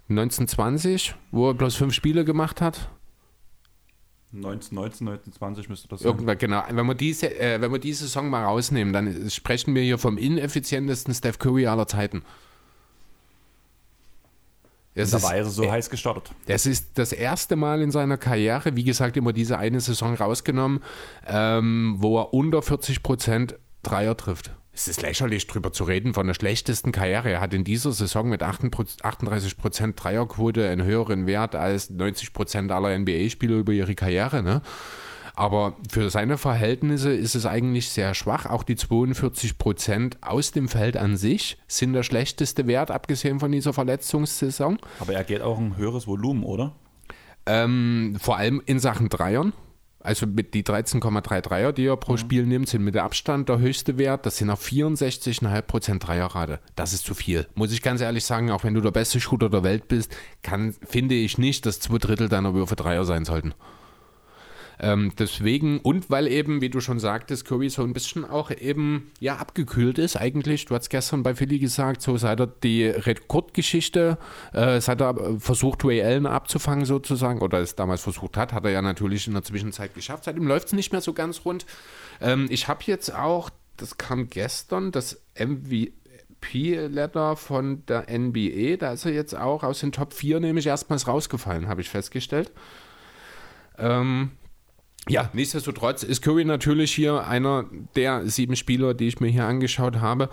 1920, wo er bloß fünf Spiele gemacht hat. 19, 19, 1920 müsste das sein. Irgendwann, genau. Wenn wir, diese, äh, wenn wir die Saison mal rausnehmen, dann sprechen wir hier vom ineffizientesten Steph Curry aller Zeiten. Es Da ist, war er so heiß gestartet. Das ist das erste Mal in seiner Karriere, wie gesagt, immer diese eine Saison rausgenommen, ähm, wo er unter 40 Prozent Dreier trifft. Es ist lächerlich, drüber zu reden von der schlechtesten Karriere. Er hat in dieser Saison mit 38 Prozent Dreierquote einen höheren Wert als 90 Prozent aller NBA-Spieler über ihre Karriere. Ne? Aber für seine Verhältnisse ist es eigentlich sehr schwach. Auch die 42 Prozent aus dem Feld an sich sind der schlechteste Wert, abgesehen von dieser Verletzungssaison. Aber er geht auch ein höheres Volumen, oder? Ähm, vor allem in Sachen Dreiern. Also mit die 13,3 Dreier, die er pro Spiel nimmt, sind mit Abstand der höchste Wert. Das sind auf 64,5% Dreierrate. Das ist zu viel. Muss ich ganz ehrlich sagen, auch wenn du der beste Shooter der Welt bist, kann, finde ich nicht, dass zwei Drittel deiner Würfe Dreier sein sollten. Ähm, deswegen, und weil eben, wie du schon sagtest, Curry so ein bisschen auch eben ja abgekühlt ist eigentlich. Du hast gestern bei Philly gesagt, so seit er die Rekordgeschichte, äh, seit er versucht, Ray Allen abzufangen sozusagen, oder es damals versucht hat, hat er ja natürlich in der Zwischenzeit geschafft. Seitdem läuft es nicht mehr so ganz rund. Ähm, ich habe jetzt auch, das kam gestern, das MVP-Letter von der NBA, da ist er jetzt auch aus den Top 4 nämlich erstmals rausgefallen, habe ich festgestellt. Ähm, ja, nichtsdestotrotz ist Curry natürlich hier einer der sieben Spieler, die ich mir hier angeschaut habe,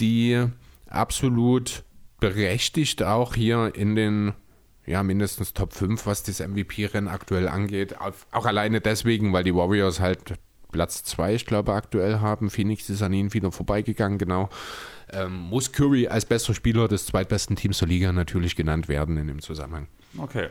die absolut berechtigt auch hier in den ja, mindestens Top 5, was das MVP-Rennen aktuell angeht. Auch, auch alleine deswegen, weil die Warriors halt Platz 2, ich glaube, aktuell haben. Phoenix ist an ihnen wieder vorbeigegangen, genau. Ähm, muss Curry als bester Spieler des zweitbesten Teams der Liga natürlich genannt werden in dem Zusammenhang. Okay.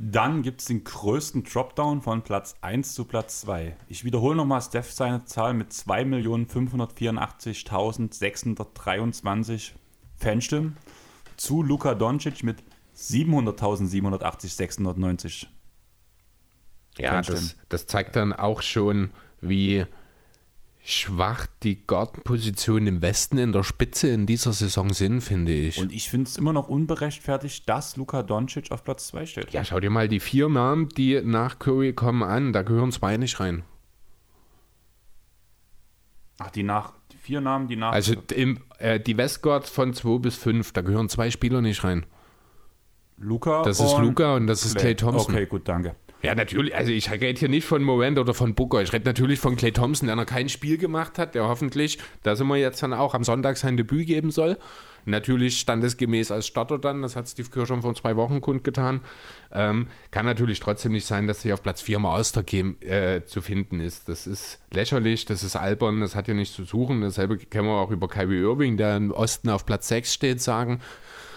Dann gibt es den größten Dropdown von Platz 1 zu Platz 2. Ich wiederhole nochmal Steph seine Zahl mit 2.584.623 Fanstimmen zu Luka Doncic mit 700.780.690. Ja, das, das zeigt dann auch schon, wie schwach die Guard-Positionen im Westen in der Spitze in dieser Saison sind, finde ich. Und ich finde es immer noch unberechtfertigt, dass Luka Doncic auf Platz 2 steht. ja, schau dir mal die vier Namen, die nach Curry kommen, an. Da gehören zwei nicht rein. Ach, die nach, die vier Namen, die nach. Also im, äh, die Westguards von 2 bis 5, da gehören zwei Spieler nicht rein. Luca. Das ist Luca und das ist Clay Thompson. Okay, gut, danke. Ja, natürlich. Also ich rede hier nicht von Morant oder von Booker. Ich rede natürlich von Clay Thompson, der noch kein Spiel gemacht hat, der hoffentlich, da sind wir jetzt dann auch am Sonntag sein Debüt geben soll. Natürlich standesgemäß als Starter dann, das hat Steve Kerr schon vor zwei Wochen kundgetan. Ähm, kann natürlich trotzdem nicht sein, dass sie auf Platz 4 im All-Star-Game äh, zu finden ist. Das ist lächerlich, das ist albern, das hat ja nichts zu suchen. Dasselbe können wir auch über Kyrie Irving, der im Osten auf Platz 6 steht, sagen.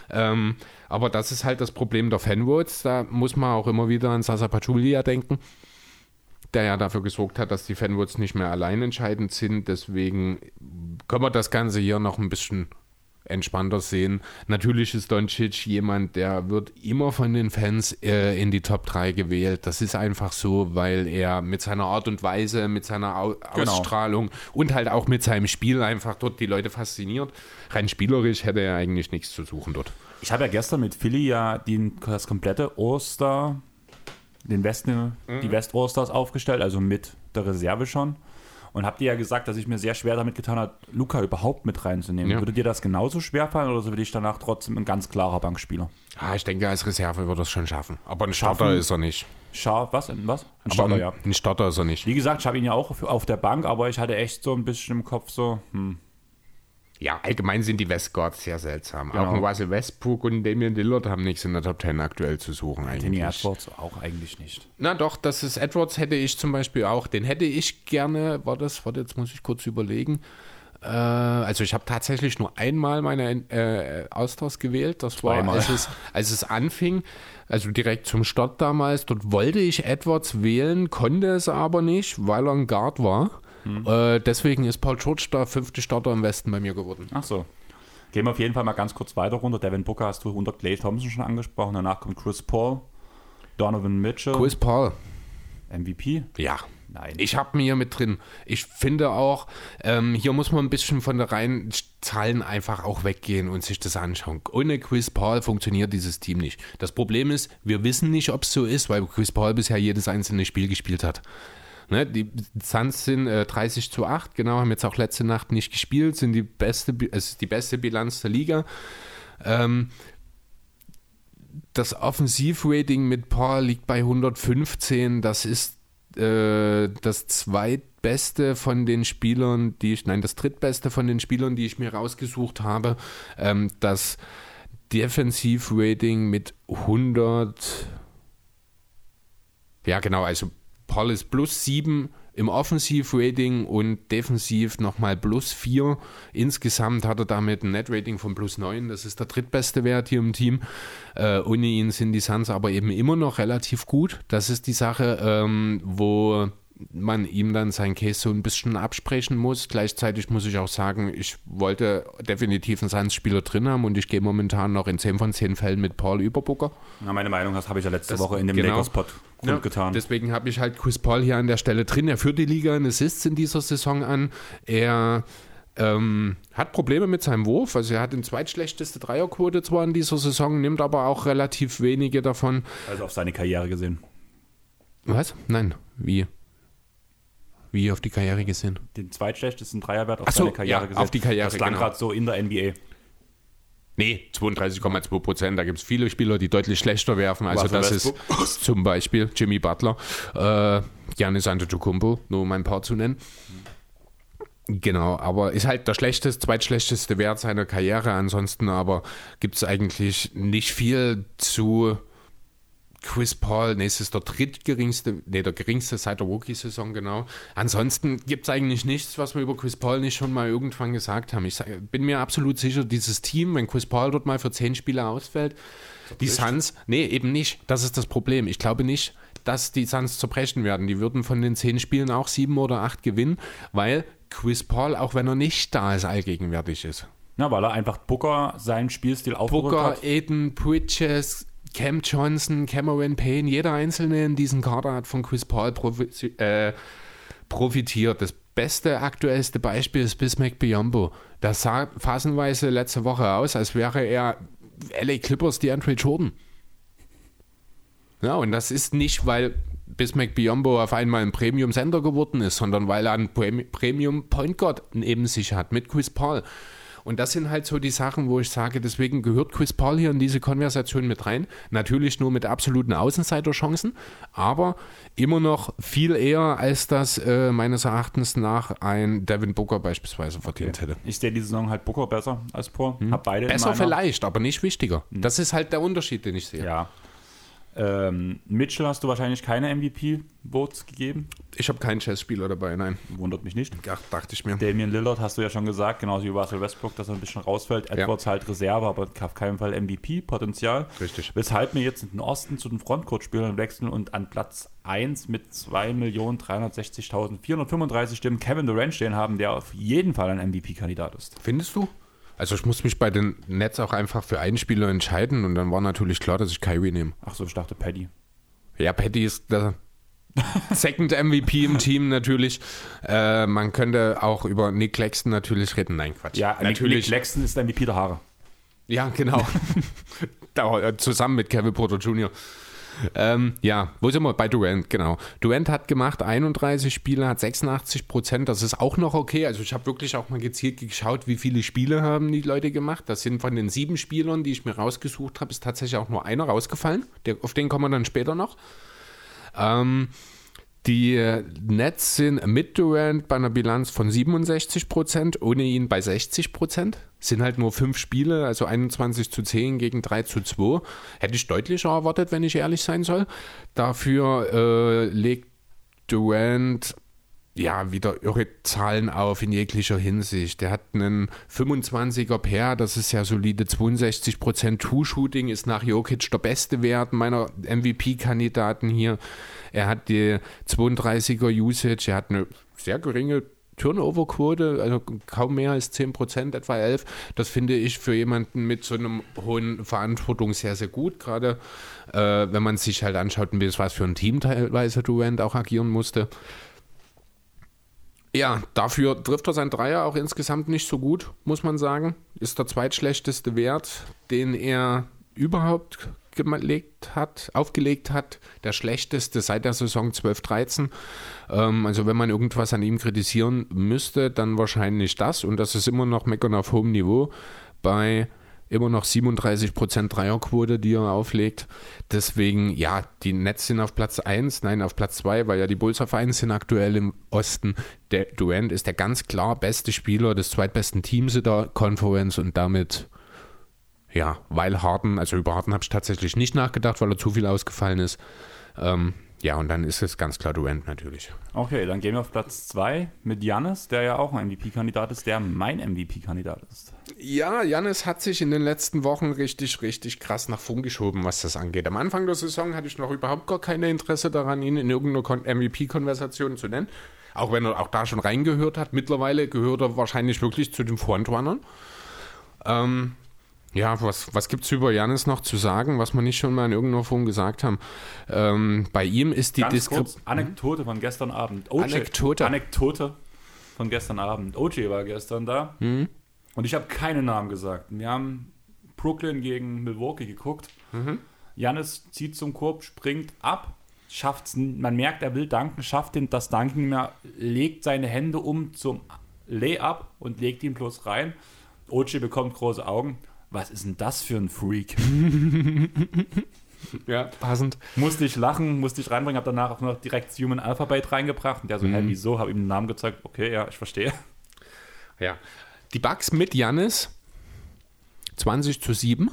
Ähm, aber das ist halt das Problem der Fanvotes. Da muss man auch immer wieder an Sasa Pachulia denken, der ja dafür gesorgt hat, dass die Fanvotes nicht mehr allein entscheidend sind. Deswegen können wir das Ganze hier noch ein bisschen entspannter sehen. Natürlich ist Doncic jemand, der wird immer von den Fans äh, in die Top 3 gewählt. Das ist einfach so, weil er mit seiner Art und Weise, mit seiner Au genau. Ausstrahlung und halt auch mit seinem Spiel einfach dort die Leute fasziniert. Rein spielerisch hätte er eigentlich nichts zu suchen dort. Ich habe ja gestern mit Philly ja die, das komplette Oster, den Westen, mhm. die West-Osters aufgestellt, also mit der Reserve schon. Und habt ihr ja gesagt, dass ich mir sehr schwer damit getan habe, Luca überhaupt mit reinzunehmen. Ja. Würde dir das genauso schwer fallen oder so will ich danach trotzdem ein ganz klarer Bankspieler? Ah, ich denke, als Reserve wird er es schon schaffen. Aber ein Starter schaffen, ist er nicht. Scharf, was? was? Ein Starter, ja. Ein Starter ist er nicht. Wie gesagt, ich habe ihn ja auch auf der Bank, aber ich hatte echt so ein bisschen im Kopf so, hm, ja, allgemein sind die Westguards sehr seltsam. Genau. Auch ein Russell Westbrook und Damian Lillard haben nichts in der Top 10 aktuell zu suchen eigentlich. Anthony Edwards auch eigentlich nicht. Na doch, das ist Edwards hätte ich zum Beispiel auch. Den hätte ich gerne, war das, warte, jetzt muss ich kurz überlegen. Äh, also ich habe tatsächlich nur einmal meine äh, Austausch gewählt. Das war, als es, als es anfing, also direkt zum Start damals. Dort wollte ich Edwards wählen, konnte es aber nicht, weil er ein Guard war. Hm. Äh, deswegen ist Paul George der fünfte Starter im Westen bei mir geworden. Ach so. Gehen wir auf jeden Fall mal ganz kurz weiter runter. Devin Booker hast du unter Clay Thompson schon angesprochen. Danach kommt Chris Paul, Donovan Mitchell. Chris Paul. MVP? Ja. Nein. Ich habe mir hier mit drin. Ich finde auch, ähm, hier muss man ein bisschen von der reinen Zahlen einfach auch weggehen und sich das anschauen. Ohne Chris Paul funktioniert dieses Team nicht. Das Problem ist, wir wissen nicht, ob es so ist, weil Chris Paul bisher jedes einzelne Spiel gespielt hat. Ne, die Suns sind äh, 30 zu 8, genau, haben jetzt auch letzte Nacht nicht gespielt, sind die beste, es ist die beste Bilanz der Liga. Ähm, das Offensivrating mit Paul liegt bei 115. Das ist äh, das zweitbeste von den Spielern, die ich, nein, das drittbeste von den Spielern, die ich mir rausgesucht habe. Ähm, das Defensivrating mit 100. Ja, genau, also Ist plus 7 im Offensiv-Rating und defensiv nochmal plus 4. Insgesamt hat er damit ein Net-Rating von plus 9. Das ist der drittbeste Wert hier im Team. Äh, ohne ihn sind die Suns aber eben immer noch relativ gut. Das ist die Sache, ähm, wo man ihm dann sein Case so ein bisschen absprechen muss. Gleichzeitig muss ich auch sagen, ich wollte definitiv einen Suns-Spieler drin haben und ich gehe momentan noch in 10 von 10 Fällen mit Paul über Booker. Na, meine Meinung habe ich ja letzte das, Woche in dem genau, Lakers-Pod ja, getan. Deswegen habe ich halt Chris Paul hier an der Stelle drin. Er führt die Liga in Assists in dieser Saison an. Er ähm, hat Probleme mit seinem Wurf, also er hat die zweitschlechteste Dreierquote zwar in dieser Saison, nimmt aber auch relativ wenige davon. Also auf seine Karriere gesehen. Was? Nein, wie? Wie auf die Karriere gesehen? Den zweitschlechtesten Dreierwert auf so, seine Karriere ja, gesehen. Auf die Karriere, Das klang genau. gerade so in der NBA. Nee, 32,2 Prozent. Da gibt es viele Spieler, die deutlich schlechter werfen. Also Russell das Westbrook. ist [LAUGHS] zum Beispiel Jimmy Butler, äh, Giannis Antetokounmpo, nur um ein paar zu nennen. Genau, aber ist halt der schlechteste, zweitschlechteste Wert seiner Karriere. Ansonsten aber gibt es eigentlich nicht viel zu Chris Paul, nee, es ist der drittgeringste, nee, der geringste seit der Rookie-Saison, genau. Ansonsten gibt es eigentlich nichts, was wir über Chris Paul nicht schon mal irgendwann gesagt haben. Ich bin mir absolut sicher, dieses Team, wenn Chris Paul dort mal für zehn Spiele ausfällt, die Suns, nee, eben nicht. Das ist das Problem. Ich glaube nicht, dass die Suns zerbrechen werden. Die würden von den zehn Spielen auch sieben oder acht gewinnen, weil Chris Paul, auch wenn er nicht da ist, allgegenwärtig ist. Ja, weil er einfach Booker seinen Spielstil aufgerückt Booker, hat. Aiden, Bridges, Cam Johnson, Cameron Payne, jeder Einzelne in diesem Kader hat von Chris Paul profi äh, profitiert. Das beste, aktuellste Beispiel ist Bismack Biombo. Das sah phasenweise letzte Woche aus, als wäre er LA Clippers die Andre Jordan. Ja, und das ist nicht, weil Bismack Biombo auf einmal ein Premium-Sender geworden ist, sondern weil er einen Premium-Point Guard neben sich hat mit Chris Paul. Und das sind halt so die Sachen, wo ich sage, deswegen gehört Chris Paul hier in diese Konversation mit rein. Natürlich nur mit absoluten Außenseiterchancen, aber immer noch viel eher, als das äh, meines Erachtens nach ein Devin Booker beispielsweise verdient okay. hätte. Ich sehe die Saison halt Booker besser als Paul. Hm. Hab beide besser vielleicht, aber nicht wichtiger. Hm. Das ist halt der Unterschied, den ich sehe. Ja. Ähm, Mitchell hast du wahrscheinlich keine MVP-Votes gegeben. Ich habe keinen Chess-Spieler dabei, nein. Wundert mich nicht. Ach, dachte ich mir. Damian Lillard hast du ja schon gesagt, genauso wie Russell Westbrook, dass er ein bisschen rausfällt. Edwards halt Reserve, aber auf keinen Fall MVP-Potenzial. Richtig. Weshalb wir jetzt in den Osten zu den Frontcourt-Spielern wechseln und an Platz 1 mit 2.360.435 Stimmen Kevin Durant stehen haben, der auf jeden Fall ein MVP-Kandidat ist. Findest du? Also ich muss mich bei den Nets auch einfach für einen Spieler entscheiden und dann war natürlich klar, dass ich Kyrie nehme. Ach so, ich dachte Paddy. Ja, Paddy ist der [LAUGHS] Second MVP im Team natürlich. Äh, man könnte auch über Nick Claxton natürlich reden. Nein, Quatsch. Ja, natürlich. Nick Claxton ist der MVP der Haare. Ja, genau. [LAUGHS] [LAUGHS] da, äh, zusammen mit Kevin Porter Jr. Ähm, ja, wo sind wir? Bei Durant, genau. Durant hat gemacht 31 Spiele, hat 86 Prozent. Das ist auch noch okay. Also ich habe wirklich auch mal gezielt geschaut, wie viele Spiele haben die Leute gemacht. Das sind von den sieben Spielern, die ich mir rausgesucht habe, ist tatsächlich auch nur einer rausgefallen. Der, auf den kommen wir dann später noch. Ähm, die Nets sind mit Durant bei einer Bilanz von 67 Prozent, ohne ihn bei 60 Prozent. Sind halt nur fünf Spiele, also 21 zu 10 gegen 3 zu 2. Hätte ich deutlicher erwartet, wenn ich ehrlich sein soll. Dafür äh, legt Durant ja, wieder irre Zahlen auf in jeglicher Hinsicht. Der hat einen 25er Pair, das ist ja solide 62% Two-Shooting, ist nach Jokic der beste Wert meiner MVP-Kandidaten hier. Er hat die 32er Usage, er hat eine sehr geringe Turnover-Quote, also kaum mehr als 10%, etwa 11. Das finde ich für jemanden mit so einem hohen Verantwortung sehr, sehr gut, gerade äh, wenn man sich halt anschaut, was für ein Team teilweise Durant auch agieren musste. Ja, dafür trifft er sein Dreier auch insgesamt nicht so gut, muss man sagen. Ist der zweitschlechteste Wert, den er überhaupt gelegt hat, aufgelegt hat. Der schlechteste seit der Saison 12-13. Ähm, also wenn man irgendwas an ihm kritisieren müsste, dann wahrscheinlich das. Und das ist immer noch Meckern auf hohem Niveau bei immer noch 37% Dreierquote, die er auflegt. Deswegen, ja, die Nets sind auf Platz 1, nein, auf Platz 2, weil ja die Bulls auf 1 sind aktuell im Osten. Der Durant ist der ganz klar beste Spieler des zweitbesten Teams in der Conference und damit, ja, weil Harden, also über Harden habe ich tatsächlich nicht nachgedacht, weil er zu viel ausgefallen ist. Ähm, ja, und dann ist es ganz klar Durant natürlich. Okay, dann gehen wir auf Platz 2 mit Jannis, der ja auch ein MVP-Kandidat ist, der mein MVP-Kandidat ist. Ja, Jannis hat sich in den letzten Wochen richtig, richtig krass nach vorn geschoben, was das angeht. Am Anfang der Saison hatte ich noch überhaupt gar kein Interesse daran, ihn in irgendeiner MVP-Konversation zu nennen. Auch wenn er auch da schon reingehört hat. Mittlerweile gehört er wahrscheinlich wirklich zu den Frontrunnern. Ähm, ja, was, was gibt es über Janis noch zu sagen, was wir nicht schon mal in irgendeiner Form gesagt haben? Ähm, bei ihm ist die Diskrepanz. Anekdote von gestern Abend. OJ, Anekdote. Anekdote von gestern Abend. OJ war gestern da mhm. und ich habe keinen Namen gesagt. Wir haben Brooklyn gegen Milwaukee geguckt. Mhm. Janis zieht zum Korb, springt ab, schafft's, man merkt, er will danken, schafft den, das Danken mehr, legt seine Hände um zum Layup und legt ihn bloß rein. OJ bekommt große Augen was ist denn das für ein Freak? [LAUGHS] ja, passend. Musste ich lachen, musste ich reinbringen, habe danach auch noch direkt Human Alphabet reingebracht und der so, mhm. hä, wieso? Habe ihm den Namen gezeigt, okay, ja, ich verstehe. Ja. Die Bugs mit Jannis 20 zu 7,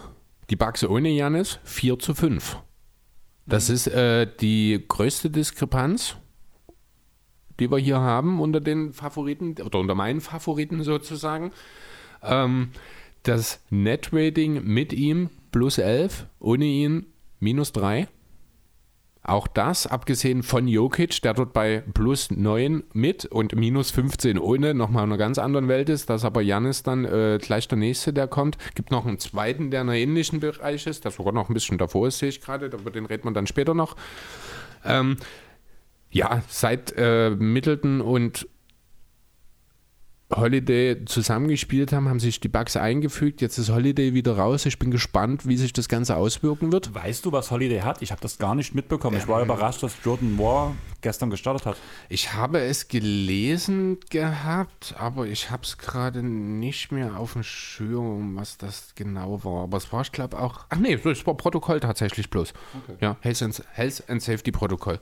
die Bugs ohne Jannis 4 zu 5. Das mhm. ist äh, die größte Diskrepanz, die wir hier haben unter den Favoriten oder unter meinen Favoriten sozusagen. Ähm, das Net-Rating mit ihm plus 11, ohne ihn minus 3. Auch das, abgesehen von Jokic, der dort bei plus 9 mit und minus 15 ohne, nochmal in einer ganz anderen Welt ist, dass aber Janis dann äh, gleich der nächste, der kommt. Gibt noch einen zweiten, der in einem ähnlichen Bereich ist, der sogar noch ein bisschen davor ist, sehe ich gerade, über den reden wir dann später noch. Ähm, ja, seit äh, Middleton und Holiday zusammengespielt haben, haben sich die Bugs eingefügt. Jetzt ist Holiday wieder raus. Ich bin gespannt, wie sich das Ganze auswirken wird. Weißt du, was Holiday hat? Ich habe das gar nicht mitbekommen. Ich war ähm, überrascht, dass Jordan Moore gestern gestartet hat. Ich habe es gelesen gehabt, aber ich habe es gerade nicht mehr auf dem Schirm, was das genau war. Aber es war, ich glaube, auch. Ach nee, es war Protokoll tatsächlich bloß. Okay. Ja, Health and, Health and Safety Protokoll.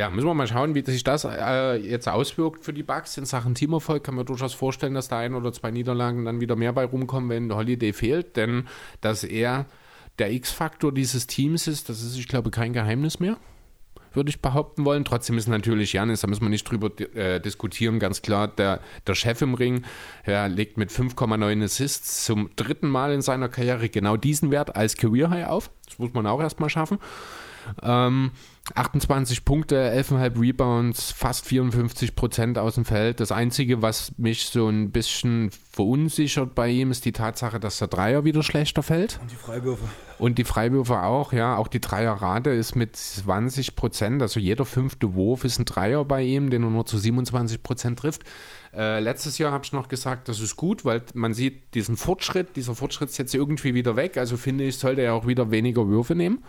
Ja, müssen wir mal schauen, wie sich das äh, jetzt auswirkt für die Bugs in Sachen Teamerfolg. Kann man durchaus vorstellen, dass da ein oder zwei Niederlagen dann wieder mehr bei rumkommen, wenn Holiday fehlt, denn dass er der X-Faktor dieses Teams ist, das ist, ich glaube, kein Geheimnis mehr würde ich behaupten wollen. Trotzdem ist natürlich Janis, da müssen wir nicht drüber äh, diskutieren, ganz klar der, der Chef im Ring. Er legt mit 5,9 Assists zum dritten Mal in seiner Karriere genau diesen Wert als Career High auf. Das muss man auch erstmal schaffen. Ähm, 28 Punkte, 11,5 Rebounds, fast 54 Prozent aus dem Feld. Das Einzige, was mich so ein bisschen verunsichert bei ihm, ist die Tatsache, dass der Dreier wieder schlechter fällt. Und die Freiwürfe. Und die Freiwürfe auch, ja. Auch die Dreierrate ist mit 20 Prozent, also jeder fünfte Wurf ist ein Dreier bei ihm, den er nur zu 27 Prozent trifft. Äh, letztes Jahr habe ich noch gesagt, das ist gut, weil man sieht diesen Fortschritt. Dieser Fortschritt ist jetzt irgendwie wieder weg. Also finde ich, sollte er auch wieder weniger Würfe nehmen.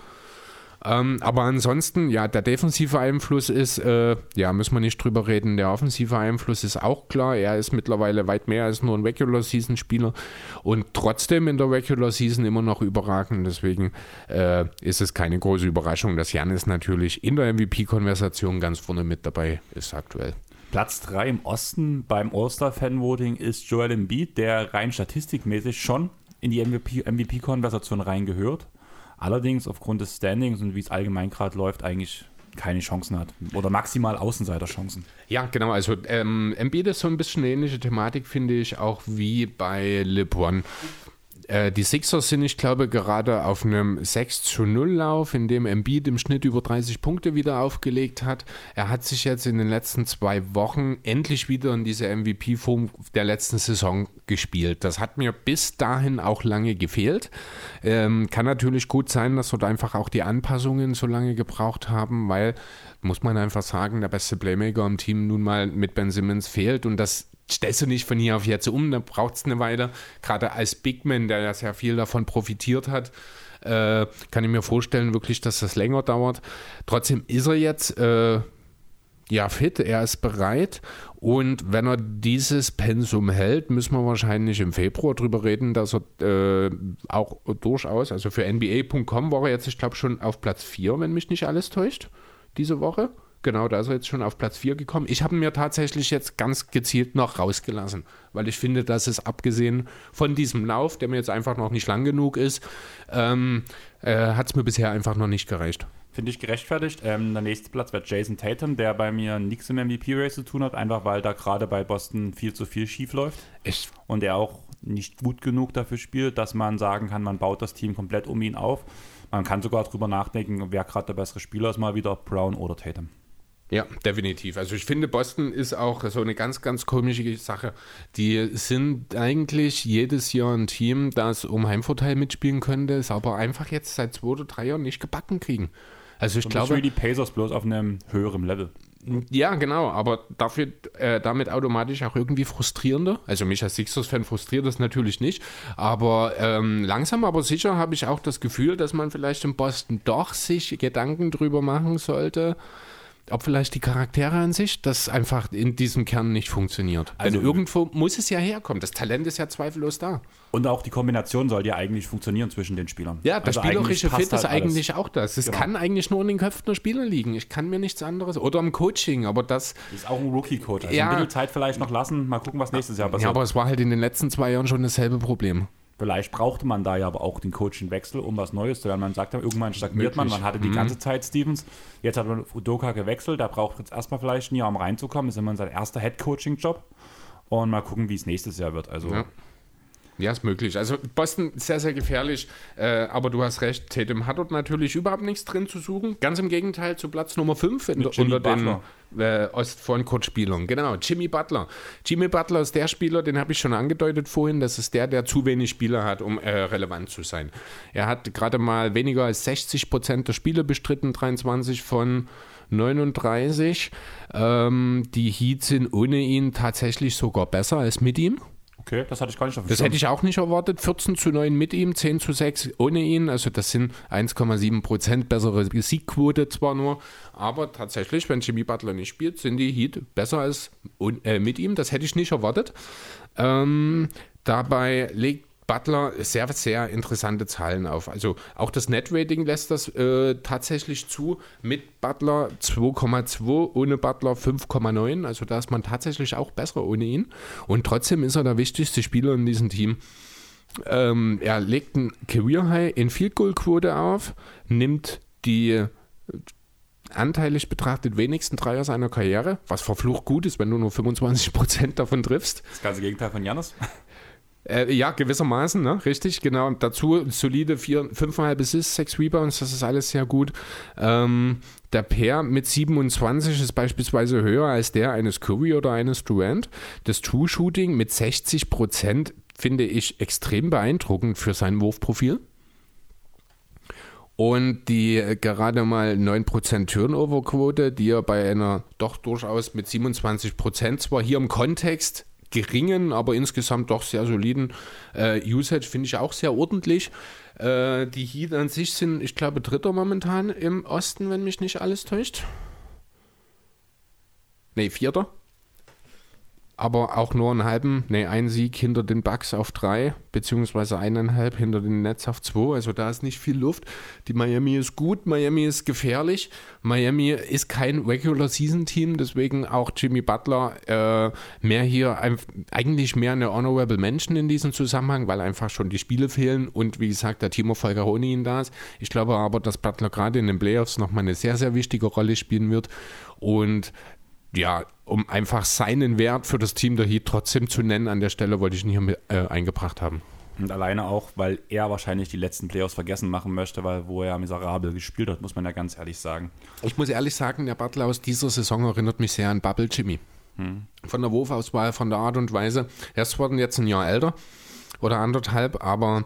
Ähm, aber ansonsten, ja, der defensive Einfluss ist, äh, ja, müssen wir nicht drüber reden. Der offensive Einfluss ist auch klar. Er ist mittlerweile weit mehr als nur ein Regular Season Spieler und trotzdem in der Regular Season immer noch überragend. Deswegen äh, ist es keine große Überraschung, dass Janis natürlich in der MVP-Konversation ganz vorne mit dabei ist aktuell. Platz 3 im Osten beim All-Star-Fan-Voting ist Joel Embiid, der rein statistikmäßig schon in die MVP-Konversation MVP reingehört. Allerdings aufgrund des Standings und wie es allgemein gerade läuft, eigentlich keine Chancen hat. Oder maximal Außenseiterchancen. Ja, genau. Also ähm, Embiid ist so ein bisschen eine ähnliche Thematik, finde ich, auch wie bei LeBron. Äh, die Sixers sind, ich glaube, gerade auf einem 6 zu 0 Lauf, in dem Embiid im Schnitt über 30 Punkte wieder aufgelegt hat. Er hat sich jetzt in den letzten zwei Wochen endlich wieder in diese MVP-Form der letzten Saison gespielt. Das hat mir bis dahin auch lange gefehlt. Ähm, kann natürlich gut sein, dass dort einfach auch die Anpassungen so lange gebraucht haben, weil, muss man einfach sagen, der beste Playmaker im Team nun mal mit Ben Simmons fehlt und das stellst du nicht von hier auf jetzt um, da braucht es eine Weile. Gerade als Big Man, der ja sehr viel davon profitiert hat, äh, kann ich mir vorstellen, wirklich, dass das länger dauert. Trotzdem ist er jetzt äh, ja fit, er ist bereit und wenn er dieses Pensum hält, müssen wir wahrscheinlich im Februar drüber reden, dass er äh, auch durchaus, also für NBA.com war er jetzt, ich glaube, schon auf Platz 4, wenn mich nicht alles täuscht, diese Woche. Genau, da ist er jetzt schon auf Platz 4 gekommen. Ich habe ihn mir tatsächlich jetzt ganz gezielt noch rausgelassen, weil ich finde, dass es abgesehen von diesem Lauf, der mir jetzt einfach noch nicht lang genug ist, ähm, äh, hat es mir bisher einfach noch nicht gereicht. Finde ich gerechtfertigt. Ähm, der nächste Platz wird Jason Tatum, der bei mir nichts im MVP-Race zu tun hat, einfach weil da gerade bei Boston viel zu viel schief läuft. Echt? Und er auch nicht gut genug dafür spielt, dass man sagen kann, man baut das Team komplett um ihn auf. Man kann sogar darüber nachdenken, wer gerade der bessere Spieler ist, mal wieder Brown oder Tatum. Ja, definitiv. Also ich finde, Boston ist auch so eine ganz, ganz komische Sache. Die sind eigentlich jedes Jahr ein Team, das um Heimvorteil mitspielen könnte, es aber einfach jetzt seit zwei oder drei Jahren nicht gebacken kriegen. Also ich Und glaube. wie die Pacers bloß auf einem höheren Level. Ja, genau, aber dafür äh, damit automatisch auch irgendwie frustrierender. Also mich als Sixers-Fan frustriert das natürlich nicht, aber ähm, langsam aber sicher habe ich auch das Gefühl, dass man vielleicht in Boston doch sich Gedanken drüber machen sollte, ob vielleicht die Charaktere an sich, das einfach in diesem Kern nicht funktioniert. Also Denn irgendwo muss es ja herkommen. Das Talent ist ja zweifellos da. Und auch die Kombination soll ja eigentlich funktionieren zwischen den Spielern. Ja, das also spielerische Fit ist halt eigentlich auch das. Es genau. kann eigentlich nur in den Köpfen der Spieler liegen. Ich kann mir nichts anderes. Oder im Coaching, aber das. Ist auch ein Rookie-Coach. Also ja, ein bisschen Zeit vielleicht noch lassen. Mal gucken, was nächstes Jahr passiert. Ja, aber es war halt in den letzten zwei Jahren schon dasselbe Problem. Vielleicht brauchte man da ja aber auch den Coaching-Wechsel, um was Neues zu lernen. Man sagt ja, irgendwann stagniert man. Man hatte die mhm. ganze Zeit Stevens. Jetzt hat man Udoka gewechselt. Da braucht jetzt erstmal vielleicht ein Jahr, um reinzukommen. Das ist immer sein erster Head-Coaching-Job. Und mal gucken, wie es nächstes Jahr wird. Also. Ja. Ja, ist möglich. Also Boston sehr, sehr gefährlich, äh, aber du hast recht, Tatum hat dort natürlich überhaupt nichts drin zu suchen. Ganz im Gegenteil zu Platz Nummer 5 unter den äh, Ostfrontcourt-Spielern. Genau, Jimmy Butler. Jimmy Butler ist der Spieler, den habe ich schon angedeutet vorhin, das ist der, der zu wenig Spieler hat, um äh, relevant zu sein. Er hat gerade mal weniger als 60 Prozent der Spiele bestritten, 23 von 39. Ähm, die Heats sind ohne ihn tatsächlich sogar besser als mit ihm. Okay, das hatte ich gar nicht Das hätte ich auch nicht erwartet. 14 zu 9 mit ihm, 10 zu 6 ohne ihn. Also das sind 1,7 Prozent bessere Siegquote zwar nur, aber tatsächlich, wenn Jimmy Butler nicht spielt, sind die Heat besser als äh, mit ihm. Das hätte ich nicht erwartet. Ähm, dabei legt Butler sehr, sehr interessante Zahlen auf. Also auch das Net-Rating lässt das äh, tatsächlich zu. Mit Butler 2,2, ohne Butler 5,9. Also da ist man tatsächlich auch besser ohne ihn. Und trotzdem ist er der wichtigste Spieler in diesem Team. Ähm, er legt ein Career High in Field Goal Quote auf, nimmt die anteilig betrachtet wenigsten Dreier seiner Karriere, was verflucht gut ist, wenn du nur 25% davon triffst. Das ganze Gegenteil von Janis. Äh, ja, gewissermaßen, ne? richtig, genau. Dazu solide 5,5 Assists, 6 Rebounds, das ist alles sehr gut. Ähm, der Pair mit 27 ist beispielsweise höher als der eines Curry oder eines Durant. Das True Shooting mit 60% finde ich extrem beeindruckend für sein Wurfprofil. Und die äh, gerade mal 9% Turnover-Quote, die er bei einer doch durchaus mit 27% zwar hier im Kontext geringen, aber insgesamt doch sehr soliden äh, Usage finde ich auch sehr ordentlich. Äh, die Heat an sich sind, ich glaube, Dritter momentan im Osten, wenn mich nicht alles täuscht. Ne, Vierter aber auch nur einen halben, nee, einen Sieg hinter den Bucks auf drei, beziehungsweise eineinhalb hinter den Nets auf zwei. Also da ist nicht viel Luft. Die Miami ist gut, Miami ist gefährlich. Miami ist kein Regular Season Team, deswegen auch Jimmy Butler äh, mehr hier, eigentlich mehr eine Honorable Mention in diesem Zusammenhang, weil einfach schon die Spiele fehlen und wie gesagt, der Timo Falcaroni ihn da ist. Ich glaube aber, dass Butler gerade in den Playoffs nochmal eine sehr, sehr wichtige Rolle spielen wird. Und ja, um einfach seinen Wert für das Team der Heat trotzdem zu nennen, an der Stelle wollte ich ihn hier mit, äh, eingebracht haben. Und alleine auch, weil er wahrscheinlich die letzten Playoffs vergessen machen möchte, weil wo er miserabel gespielt hat, muss man ja ganz ehrlich sagen. Ich muss ehrlich sagen, der Butler aus dieser Saison erinnert mich sehr an Bubble Jimmy. Hm. Von der Wurfauswahl, von der Art und Weise. Er ist zwar jetzt ein Jahr älter oder anderthalb, aber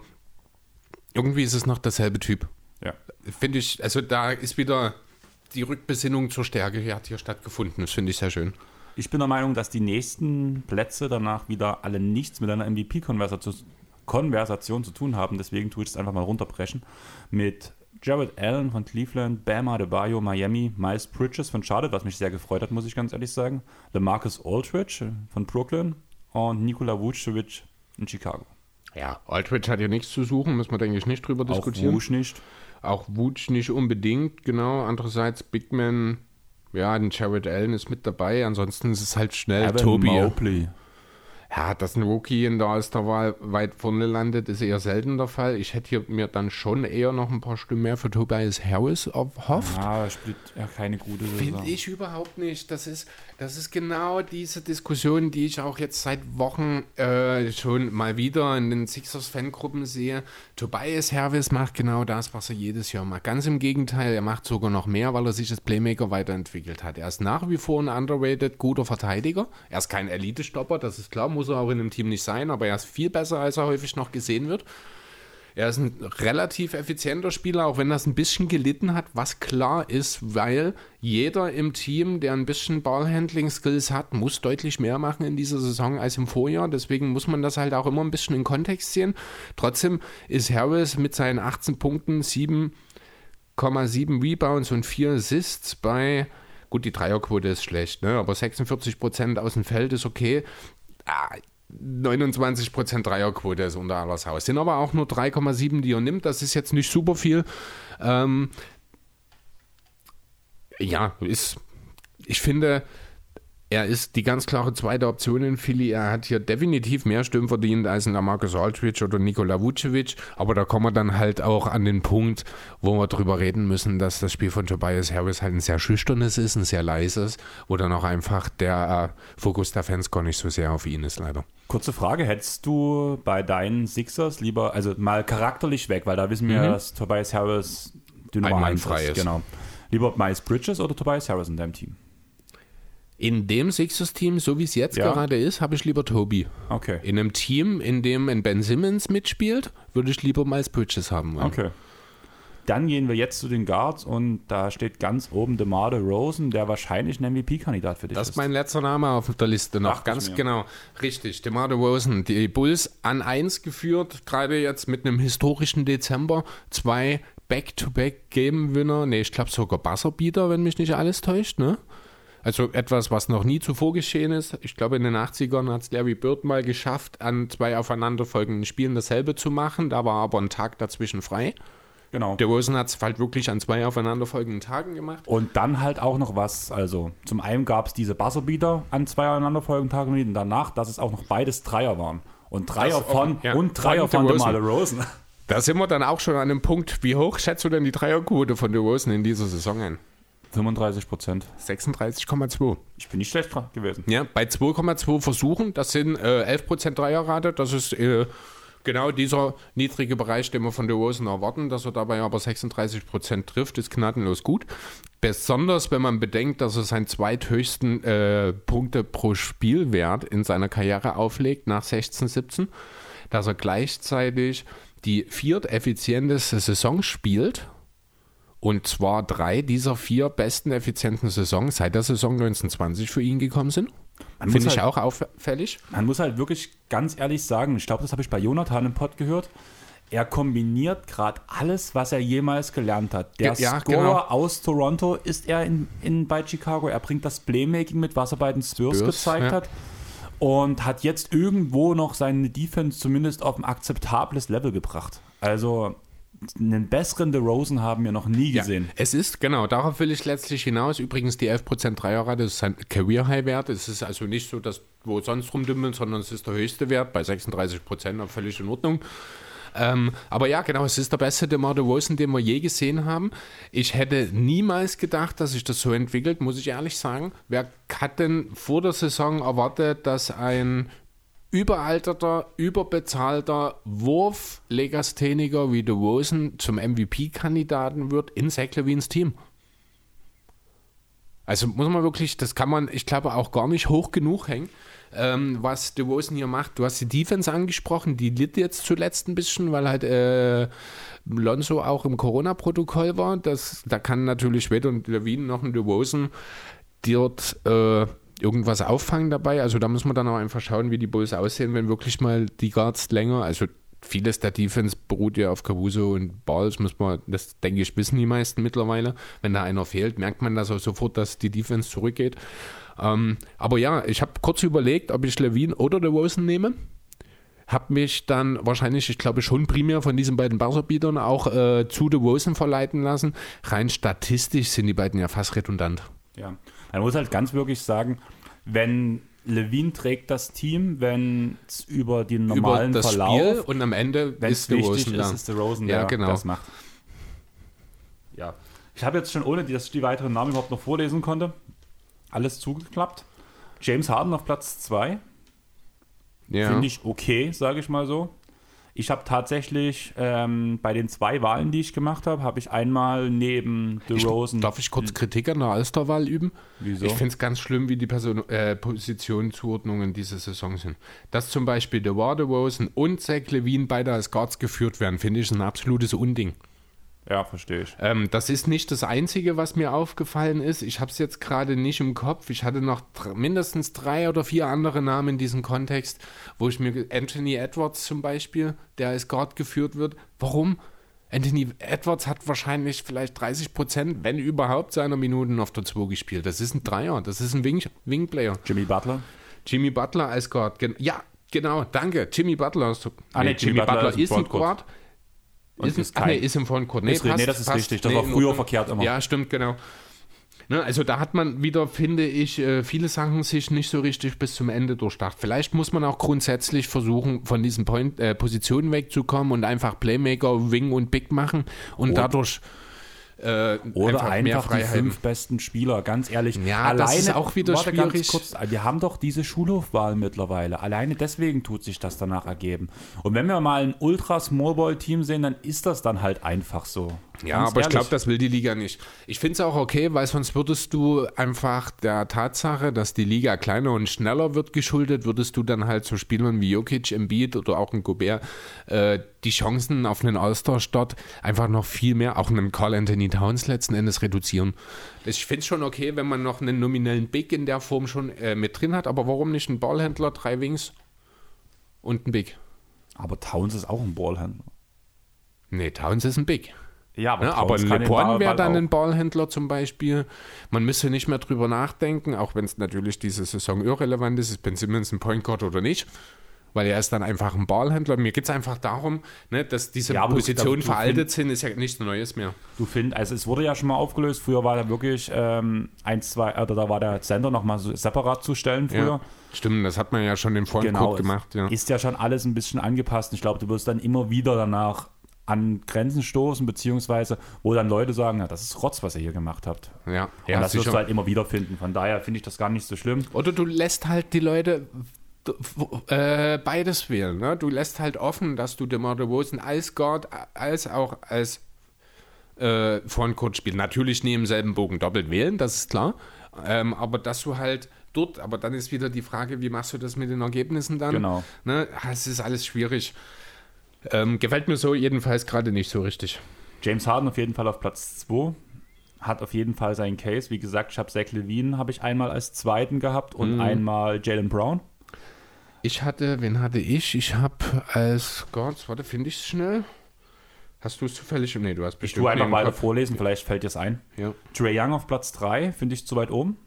irgendwie ist es noch derselbe Typ. Ja. Finde ich, also da ist wieder die Rückbesinnung zur Stärke hat hier stattgefunden. Das finde ich sehr schön. Ich bin der Meinung, dass die nächsten Plätze danach wieder alle nichts mit einer MVP-Konversation zu tun haben. Deswegen tue ich es einfach mal runterbrechen. Mit Jared Allen von Cleveland, Bam Adebayo, Miami, Miles Bridges von Charlotte, was mich sehr gefreut hat, muss ich ganz ehrlich sagen. LeMarcus Aldridge von Brooklyn und Nikola Vucevic in Chicago. Ja, Aldridge hat ja nichts zu suchen, müssen wir, denke ich, nicht drüber diskutieren. Auch nicht. Auch Wutsch nicht unbedingt, genau. Andererseits Big Man, ja, den Jared Allen ist mit dabei. Ansonsten ist es halt schnell Evan Tobi. Mobley. Ja, dass ein Rookie in der Osterwahl weit vorne landet, ist eher selten der Fall. Ich hätte hier mir dann schon eher noch ein paar Stimmen mehr für Tobias Harris erhofft. Ja, er spielt ja keine gute Saison. Finde ich überhaupt nicht. Das ist, das ist genau diese Diskussion, die ich auch jetzt seit Wochen äh, schon mal wieder in den Sixers-Fangruppen sehe. Tobias Harris macht genau das, was er jedes Jahr macht. Ganz im Gegenteil, er macht sogar noch mehr, weil er sich als Playmaker weiterentwickelt hat. Er ist nach wie vor ein underrated guter Verteidiger. Er ist kein Elite-Stopper, das ist klar, muss er auch in einem Team nicht sein, aber er ist viel besser, als er häufig noch gesehen wird. Er ist ein relativ effizienter Spieler, auch wenn das ein bisschen gelitten hat, was klar ist, weil jeder im Team, der ein bisschen Ballhandling-Skills hat, muss deutlich mehr machen in dieser Saison als im Vorjahr. Deswegen muss man das halt auch immer ein bisschen in Kontext sehen. Trotzdem ist Harris mit seinen 18 Punkten, 7,7 Rebounds und 4 Assists bei Gut, die Dreierquote ist schlecht, ne? aber 46% aus dem Feld ist okay. Ah, 29% Dreierquote ist unter alles Haus. Sind aber auch nur 3,7, die er nimmt. Das ist jetzt nicht super viel. Ähm, ja, ist, ich finde, er ist die ganz klare zweite Option in Philly. Er hat hier definitiv mehr Stimmen verdient als ein Marcus Aldridge oder Nikola Vucevic. Aber da kommen wir dann halt auch an den Punkt, wo wir darüber reden müssen, dass das Spiel von Tobias Harris halt ein sehr schüchternes ist, ein sehr leises, wo dann auch einfach der äh, Fokus der Fans gar nicht so sehr auf ihn ist, leider. Kurze Frage, hättest du bei deinen Sixers lieber, also mal charakterlich weg, weil da wissen wir, mhm. dass Tobias Harris die Nummer 1 ist. Genau. Lieber Miles Bridges oder Tobias Harris in deinem Team? In dem Sixers-Team, so wie es jetzt ja. gerade ist, habe ich lieber Toby. Okay. In einem Team, in dem ein Ben Simmons mitspielt, würde ich lieber Miles Bridges haben. Wollen. Okay. Dann gehen wir jetzt zu den Guards und da steht ganz oben DeMar Rosen, der wahrscheinlich ein MVP-Kandidat für dich das ist. Das ist mein letzter Name auf der Liste noch. Ach, ganz genau. Richtig. DeMar Rosen. Die Bulls an 1 geführt, gerade jetzt mit einem historischen Dezember. Zwei Back-to-Back-Game-Winner. Ne, ich glaube sogar Buzzerbeater, wenn mich nicht alles täuscht, ne? Also etwas, was noch nie zuvor geschehen ist. Ich glaube, in den 80ern hat es Larry Bird mal geschafft, an zwei aufeinanderfolgenden Spielen dasselbe zu machen. Da war aber ein Tag dazwischen frei. Genau. Der Wilson hat es halt wirklich an zwei aufeinanderfolgenden Tagen gemacht. Und dann halt auch noch was, also zum einen gab es diese Buzzerbeater an zwei aufeinanderfolgenden Tagen und danach, dass es auch noch beides Dreier waren. Und Dreier Das- von, ja, und Dreier von von DeRozan. DeMar DeRozan. Da sind wir dann auch schon an dem Punkt, wie hoch schätzt du denn die Dreierquote von DeRozan in dieser Saison ein? 35 Prozent. 36,2. Ich bin nicht schlecht dran gewesen. Ja, bei 2,2 Versuchen, das sind äh, 11% Dreierrate, das ist äh, genau dieser niedrige Bereich, den wir von DeRozan erwarten, dass er dabei aber 36% trifft, ist gnadenlos gut. Besonders, wenn man bedenkt, dass er seinen zweithöchsten äh, Punkte pro Spielwert in seiner Karriere auflegt, nach 16, 17, dass er gleichzeitig die vierteffizienteste Saison spielt und zwar drei dieser vier besten effizienten Saisons seit der Saison 1920 für ihn gekommen sind. Finde ich halt- auch auffällig. Man muss halt wirklich ganz ehrlich sagen, ich glaube, das habe ich bei Jonathan im Pod gehört. Er kombiniert gerade alles, was er jemals gelernt hat. Der Ja, Scorer genau. aus Toronto ist er in, in, bei Chicago. Er bringt das Playmaking mit, was er bei den Spurs, Spurs, gezeigt ja. hat. Und hat jetzt irgendwo noch seine Defense zumindest auf ein akzeptables Level gebracht. Also einen besseren DeRozan haben wir noch nie gesehen. Es ist, genau, darauf will ich letztlich hinaus. Übrigens, die 11% Dreierrate ist sein Career-High-Wert. Es ist also nicht so, dass wo sonst rumdümmeln, sondern es ist der höchste Wert bei 36%, auch völlig in Ordnung. Ähm, aber ja, genau, es ist der beste DeMar DeRozan, den wir je gesehen haben. Ich hätte niemals gedacht, dass sich das so entwickelt, muss ich ehrlich sagen. Wer hat denn vor der Saison erwartet, dass ein überalterter, überbezahlter Wurf-Legastheniker wie DeRozan zum MVP-Kandidaten wird in Zach Levines Team? Also muss man wirklich, das kann man, ich glaube, auch gar nicht hoch genug hängen, ähm, was DeRozan hier macht. Du hast die Defense angesprochen, die litt jetzt zuletzt ein bisschen, weil halt äh, Lonzo auch im Corona-Protokoll war. Das, da kann natürlich weder ein Levine noch ein DeRozan dort äh, irgendwas auffangen dabei. Also da muss man dann auch einfach schauen, wie die Bulls aussehen, wenn wirklich mal die Guards länger, also vieles der Defense beruht ja auf Caruso und Balls, muss man, das denke ich, wissen die meisten mittlerweile. Wenn da einer fehlt, merkt man das auch sofort, dass die Defense zurückgeht. Ähm, aber ja, ich habe kurz überlegt, ob ich Levine oder DeRozan nehme. Habe mich dann wahrscheinlich, ich glaube schon primär von diesen beiden Buzzerbeatern auch äh, zu DeRozan verleiten lassen. Rein statistisch sind die beiden ja fast redundant. Ja. Man muss halt ganz wirklich sagen, wenn Levine trägt das Team, wenn es über den normalen Über das Verlauf, Spiel und am Ende wenn es ist wichtig ist, ist der Rosen, Ja, der genau. das macht. Ja. Ich habe jetzt schon, ohne dass ich die weiteren Namen überhaupt noch vorlesen konnte, alles zugeklappt. James Harden auf Platz 2. Ja. Finde ich okay, sage ich mal so. Ich habe tatsächlich ähm, bei den zwei Wahlen, die ich gemacht habe, habe ich einmal neben DeRozan. Darf ich kurz Kritik an der Alsterwahl üben? Wieso? Ich finde es ganz schlimm, wie die Person, äh, Positionenzuordnungen diese Saison sind. Dass zum Beispiel DeWar DeRozan und Zach Levine beide als Guards geführt werden, finde ich ein absolutes Unding. Ja, verstehe ich. Ähm, das ist nicht das Einzige, was mir aufgefallen ist. Ich habe es jetzt gerade nicht im Kopf. Ich hatte noch dr- mindestens drei oder vier andere Namen in diesem Kontext, wo ich mir Anthony Edwards zum Beispiel, der als Guard geführt wird. Warum? Anthony Edwards hat wahrscheinlich vielleicht 30 Prozent, wenn überhaupt, seiner Minuten auf der 2 gespielt. Das ist ein Dreier, das ist ein Wing- Wing-Player. Jimmy Butler. Jimmy Butler als Guard. Gen ja, genau, danke. Jimmy Butler. Hast du, Ah, nee, Jimmy Butler ist im ist ein Frontcourt. Guard. Und Ist, ist ein, ach, nee, kein- ist im Frontcourt. Nee, Ist ri- nee, das ist richtig. Das war in früher verkehrt immer. Ja, stimmt, genau. Ne, also da hat man wieder, finde ich, äh, viele Sachen sich nicht so richtig bis zum Ende durchdacht. Vielleicht muss man auch grundsätzlich versuchen, von diesen Point, äh, Positionen wegzukommen und einfach Playmaker, Wing und Big machen und Oder- dadurch äh, Oder mehr einfach, die fünf besten Spieler, ganz ehrlich. Ja, das ist auch wieder warte schwierig. Kurz, wir haben doch diese Schulhofwahl mittlerweile. Alleine deswegen tut sich das danach ergeben. Und wenn wir mal ein Ultra-Smallball-Team sehen, dann ist das dann halt einfach so. Ja, Ganz aber ich ehrlich. glaube, das will die Liga nicht. Ich finde es auch okay, weil sonst würdest du einfach der Tatsache, dass die Liga kleiner und schneller wird geschuldet, würdest du dann halt so Spielern wie Jokic, Embiid oder auch ein Gobert äh, die Chancen auf einen All-Star-Start einfach noch viel mehr, auch einen Carl Anthony Towns letzten Endes reduzieren. Ich finde es schon okay, wenn man noch einen nominellen Big in der Form schon äh, mit drin hat, aber warum nicht ein Ballhändler, drei Wings und ein Big? Aber Towns ist auch ein Ballhändler. Nee, Towns ist ein Big. Ja, aber, Towns aber LeBron wäre Ball dann auch. ein Ballhändler zum Beispiel. Man müsste nicht mehr drüber nachdenken, auch wenn es natürlich diese Saison irrelevant ist, ist Ben Simmons ein Point Guard oder nicht. Weil er ist dann einfach ein Ballhändler. Mir geht es einfach darum, ne, dass diese Ja, Positionen veraltet sind, ist ja nichts Neues mehr. Du findest, also es wurde ja schon mal aufgelöst. Früher war da wirklich ähm, eins, zwei, oder da war der Center nochmal so separat zu stellen früher. Ja. Stimmt, das hat man ja schon im Frontcourt Genau, gemacht. Ja. ist ja schon alles ein bisschen angepasst. Ich glaube, du wirst dann immer wieder danach an Grenzen stoßen, beziehungsweise wo dann Leute sagen, ja, das ist Rotz, was ihr hier gemacht habt. Ja, Und ja das wirst sicher. du halt immer wieder finden. Von daher finde ich das gar nicht so schlimm. Oder du lässt halt die Leute äh, beides wählen. Ne? Du lässt halt offen, dass du DeMar DeRozan als Guard als auch als äh, Frontcourt spielst. Natürlich neben selben Bogen doppelt wählen, das ist klar. Ähm, aber dass du halt dort, aber dann ist wieder die Frage, wie machst du das mit den Ergebnissen dann? Genau. Ne? Ah, Es ist alles schwierig. Ähm, gefällt mir so jedenfalls gerade nicht so richtig. James Harden auf jeden Fall auf Platz 2. Hat auf jeden Fall seinen Case. Wie gesagt, ich habe Zach Levine habe ich einmal als zweiten gehabt und einmal Jalen Brown. Ich hatte, wen hatte ich? Ich habe als Gott, warte, finde ich es schnell? Hast du es zufällig? Nee, du hast Ich bestimmt. tue einfach Kopf. vorlesen, vielleicht fällt dir es ein. Ja. Trey Young auf Platz 3, finde ich zu weit oben.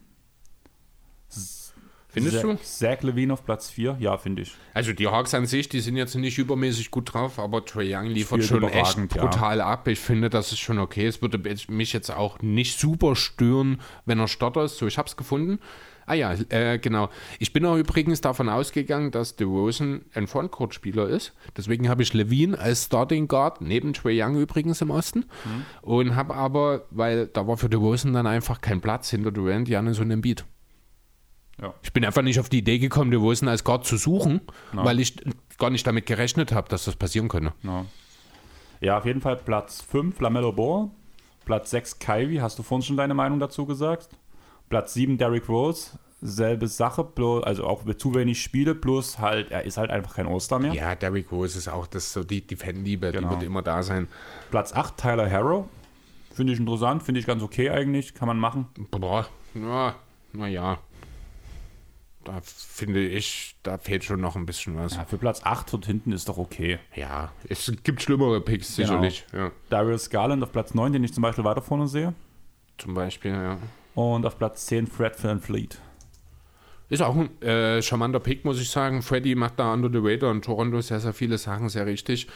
Findest Zach, du? Zach Levine auf Platz 4, ja, finde ich. Also die Hawks an sich, die sind jetzt nicht übermäßig gut drauf, aber Trae Young liefert Spielt schon echt überragend, ja. brutal ab. Ich finde, das ist schon okay. Es würde mich jetzt auch nicht super stören, wenn er Starter ist. So, ich habe es gefunden. Ah ja, äh, genau. Ich bin auch übrigens davon ausgegangen, dass DeRozan ein Frontcourt-Spieler ist. Deswegen habe ich Levine als Starting Guard, neben Trae Young übrigens im Osten. Mhm. Und habe aber, weil da war für DeRozan dann einfach kein Platz hinter Durant, Janis und Embiid. Ja. Ich bin einfach nicht auf die Idee gekommen, DeRozan als Guard zu suchen, weil ich gar nicht damit gerechnet habe, dass das passieren könnte. Ja. ja, auf jeden Fall Platz 5 Lamello Ball. Platz 6 Kyrie, hast du vorhin schon deine Meinung dazu gesagt? Platz 7 Derrick Rose, selbe Sache, bloß, also auch mit zu wenig Spiele, plus halt, er ist halt einfach kein All-Star mehr. Ja, Derrick Rose ist auch das so die, die Fanliebe, Genau. die wird immer da sein. Platz 8 Tyler Harrow, finde ich interessant, finde ich ganz okay eigentlich, kann man machen. Boah, ja, naja. Da finde ich, da fehlt schon noch ein bisschen was. Ja, für Platz 8 dort hinten ist doch okay. Ja, es gibt schlimmere Picks, Genau. sicherlich. Ja, Darius Garland auf Platz 9, den ich zum Beispiel weiter vorne sehe. zum Beispiel, ja. Und auf Platz 10 Fred Van Fleet. Ist auch ein äh, charmanter Pick, muss ich sagen. Freddy macht da under the radar und Toronto sehr, sehr viele Sachen sehr richtig.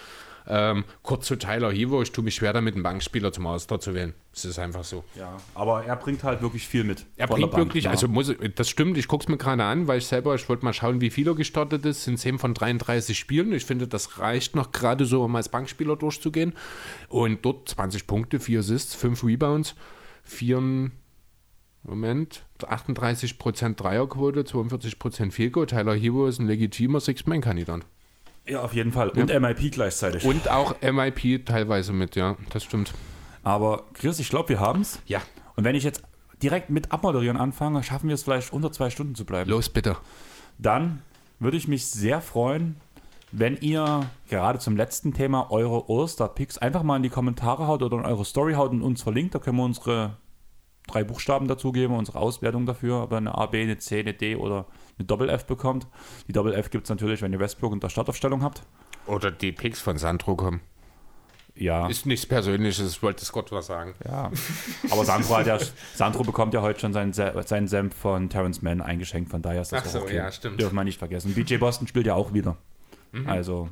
Ähm, kurz zu Tyler Hivo, ich tue mich schwer damit, einen Bankspieler zum Auster zu wählen. Es ist einfach so. Ja, aber er bringt halt wirklich viel mit. Er bringt Bank, wirklich, ja. also muss, ich- das stimmt, ich gucke es mir gerade an, weil ich selber, ich wollte mal schauen, wie viel er gestartet ist. Sind 10 von 33 Spielen. Ich finde, das reicht noch gerade so, um als Bankspieler durchzugehen. Und dort 20 Punkte, 4 Assists, 5 Rebounds, 4, Moment, 38% Dreierquote, 42% Field Goal. Tyler Hero ist ein legitimer Six-Man-Kandidat. Ja, auf jeden Fall. Und MIP gleichzeitig. Und auch MIP teilweise mit, ja, das stimmt. Aber Chris, ich glaube, wir haben es. Ja, Und wenn ich jetzt direkt mit Abmoderieren anfange, schaffen wir es vielleicht unter zwei Stunden zu bleiben. los bitte. Dann würde ich mich sehr freuen, wenn ihr gerade zum letzten Thema eure All-Star-Picks einfach mal in die Kommentare haut oder in eure Story haut und uns verlinkt. Da können wir unsere drei Buchstaben dazugeben, unsere Auswertung dafür, ob ihr eine A, B, eine C, eine D oder eine Doppel-F bekommt. Die Doppel-F gibt es natürlich, wenn ihr Westbrook in der Startaufstellung habt. Oder die Picks von Sandro kommen. Ja. Ist nichts Persönliches, wollte Scott was sagen. Ja, aber Sandro, hat ja, Sandro bekommt ja heute schon seinen, Se- seinen Senf von Terrence Mann eingeschenkt, von daher ist das Ach auch so, okay. ja, stimmt. Dürfen wir nicht vergessen. BJ Boston spielt ja auch wieder. Mhm. Also,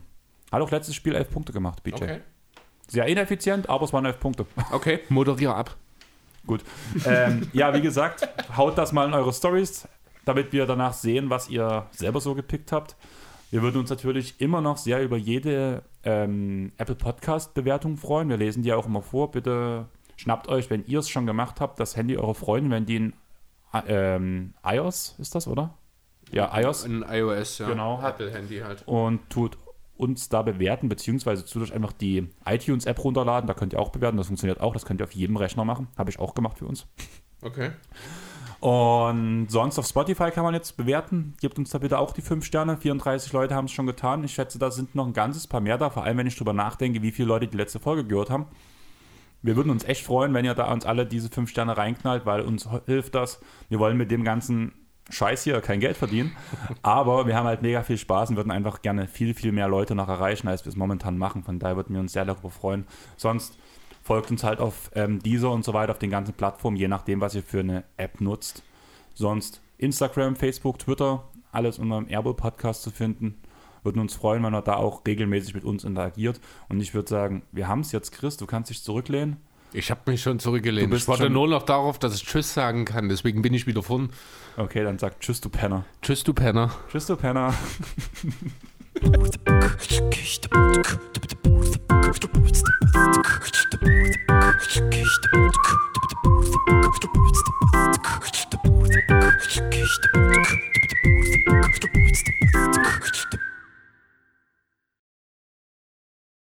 hat auch letztes Spiel elf Punkte gemacht, BJ. Okay. Sehr ineffizient, aber es waren elf Punkte. Okay, moderiere ab. Gut. Ähm, ja, wie gesagt, haut das mal in eure Stories, damit wir danach sehen, was ihr selber so gepickt habt. Wir würden uns natürlich immer noch sehr über jede ähm, Apple Podcast-Bewertung freuen. Wir lesen die auch immer vor. Bitte schnappt euch, wenn ihr es schon gemacht habt, das Handy eurer Freunde, wenn die in ähm, iOS ist das, oder? Ja, iOS. Ein iOS, ja. Genau. Apple-Handy halt. Und tut uns da bewerten, beziehungsweise euch einfach die iTunes-App runterladen. Da könnt ihr auch bewerten. Das funktioniert auch. Das könnt ihr auf jedem Rechner machen. Habe ich auch gemacht für uns. Okay. Und sonst auf Spotify kann man jetzt bewerten. Gebt uns da bitte auch die 5 Sterne. 34 Leute haben es schon getan. Ich schätze, da sind noch ein ganzes paar mehr da, vor allem wenn ich drüber nachdenke, wie viele Leute die letzte Folge gehört haben. Wir würden uns echt freuen, wenn ihr da uns alle diese 5 Sterne reinknallt, weil uns hilft das. Wir wollen mit dem ganzen Scheiß hier kein Geld verdienen. Aber wir haben halt mega viel Spaß und würden einfach gerne viel, viel mehr Leute noch erreichen, als wir es momentan machen. Von daher würden wir uns sehr darüber freuen. Sonst folgt uns halt auf ähm, dieser und so weiter, auf den ganzen Plattformen, je nachdem, was ihr für eine App nutzt. Sonst Instagram, Facebook, Twitter, alles unter dem Airball Podcast zu finden. Würden uns freuen, wenn er da auch regelmäßig mit uns interagiert. Und ich würde sagen, wir haben es jetzt, Chris, du kannst dich zurücklehnen. Ich habe mich schon zurückgelehnt. Du bist Ich warte nur noch darauf, dass ich Tschüss sagen kann. Deswegen bin ich wieder von. Okay, dann sag Tschüss, du Penner. Tschüss, du Penner. Tschüss, du Penner. [LAUGHS]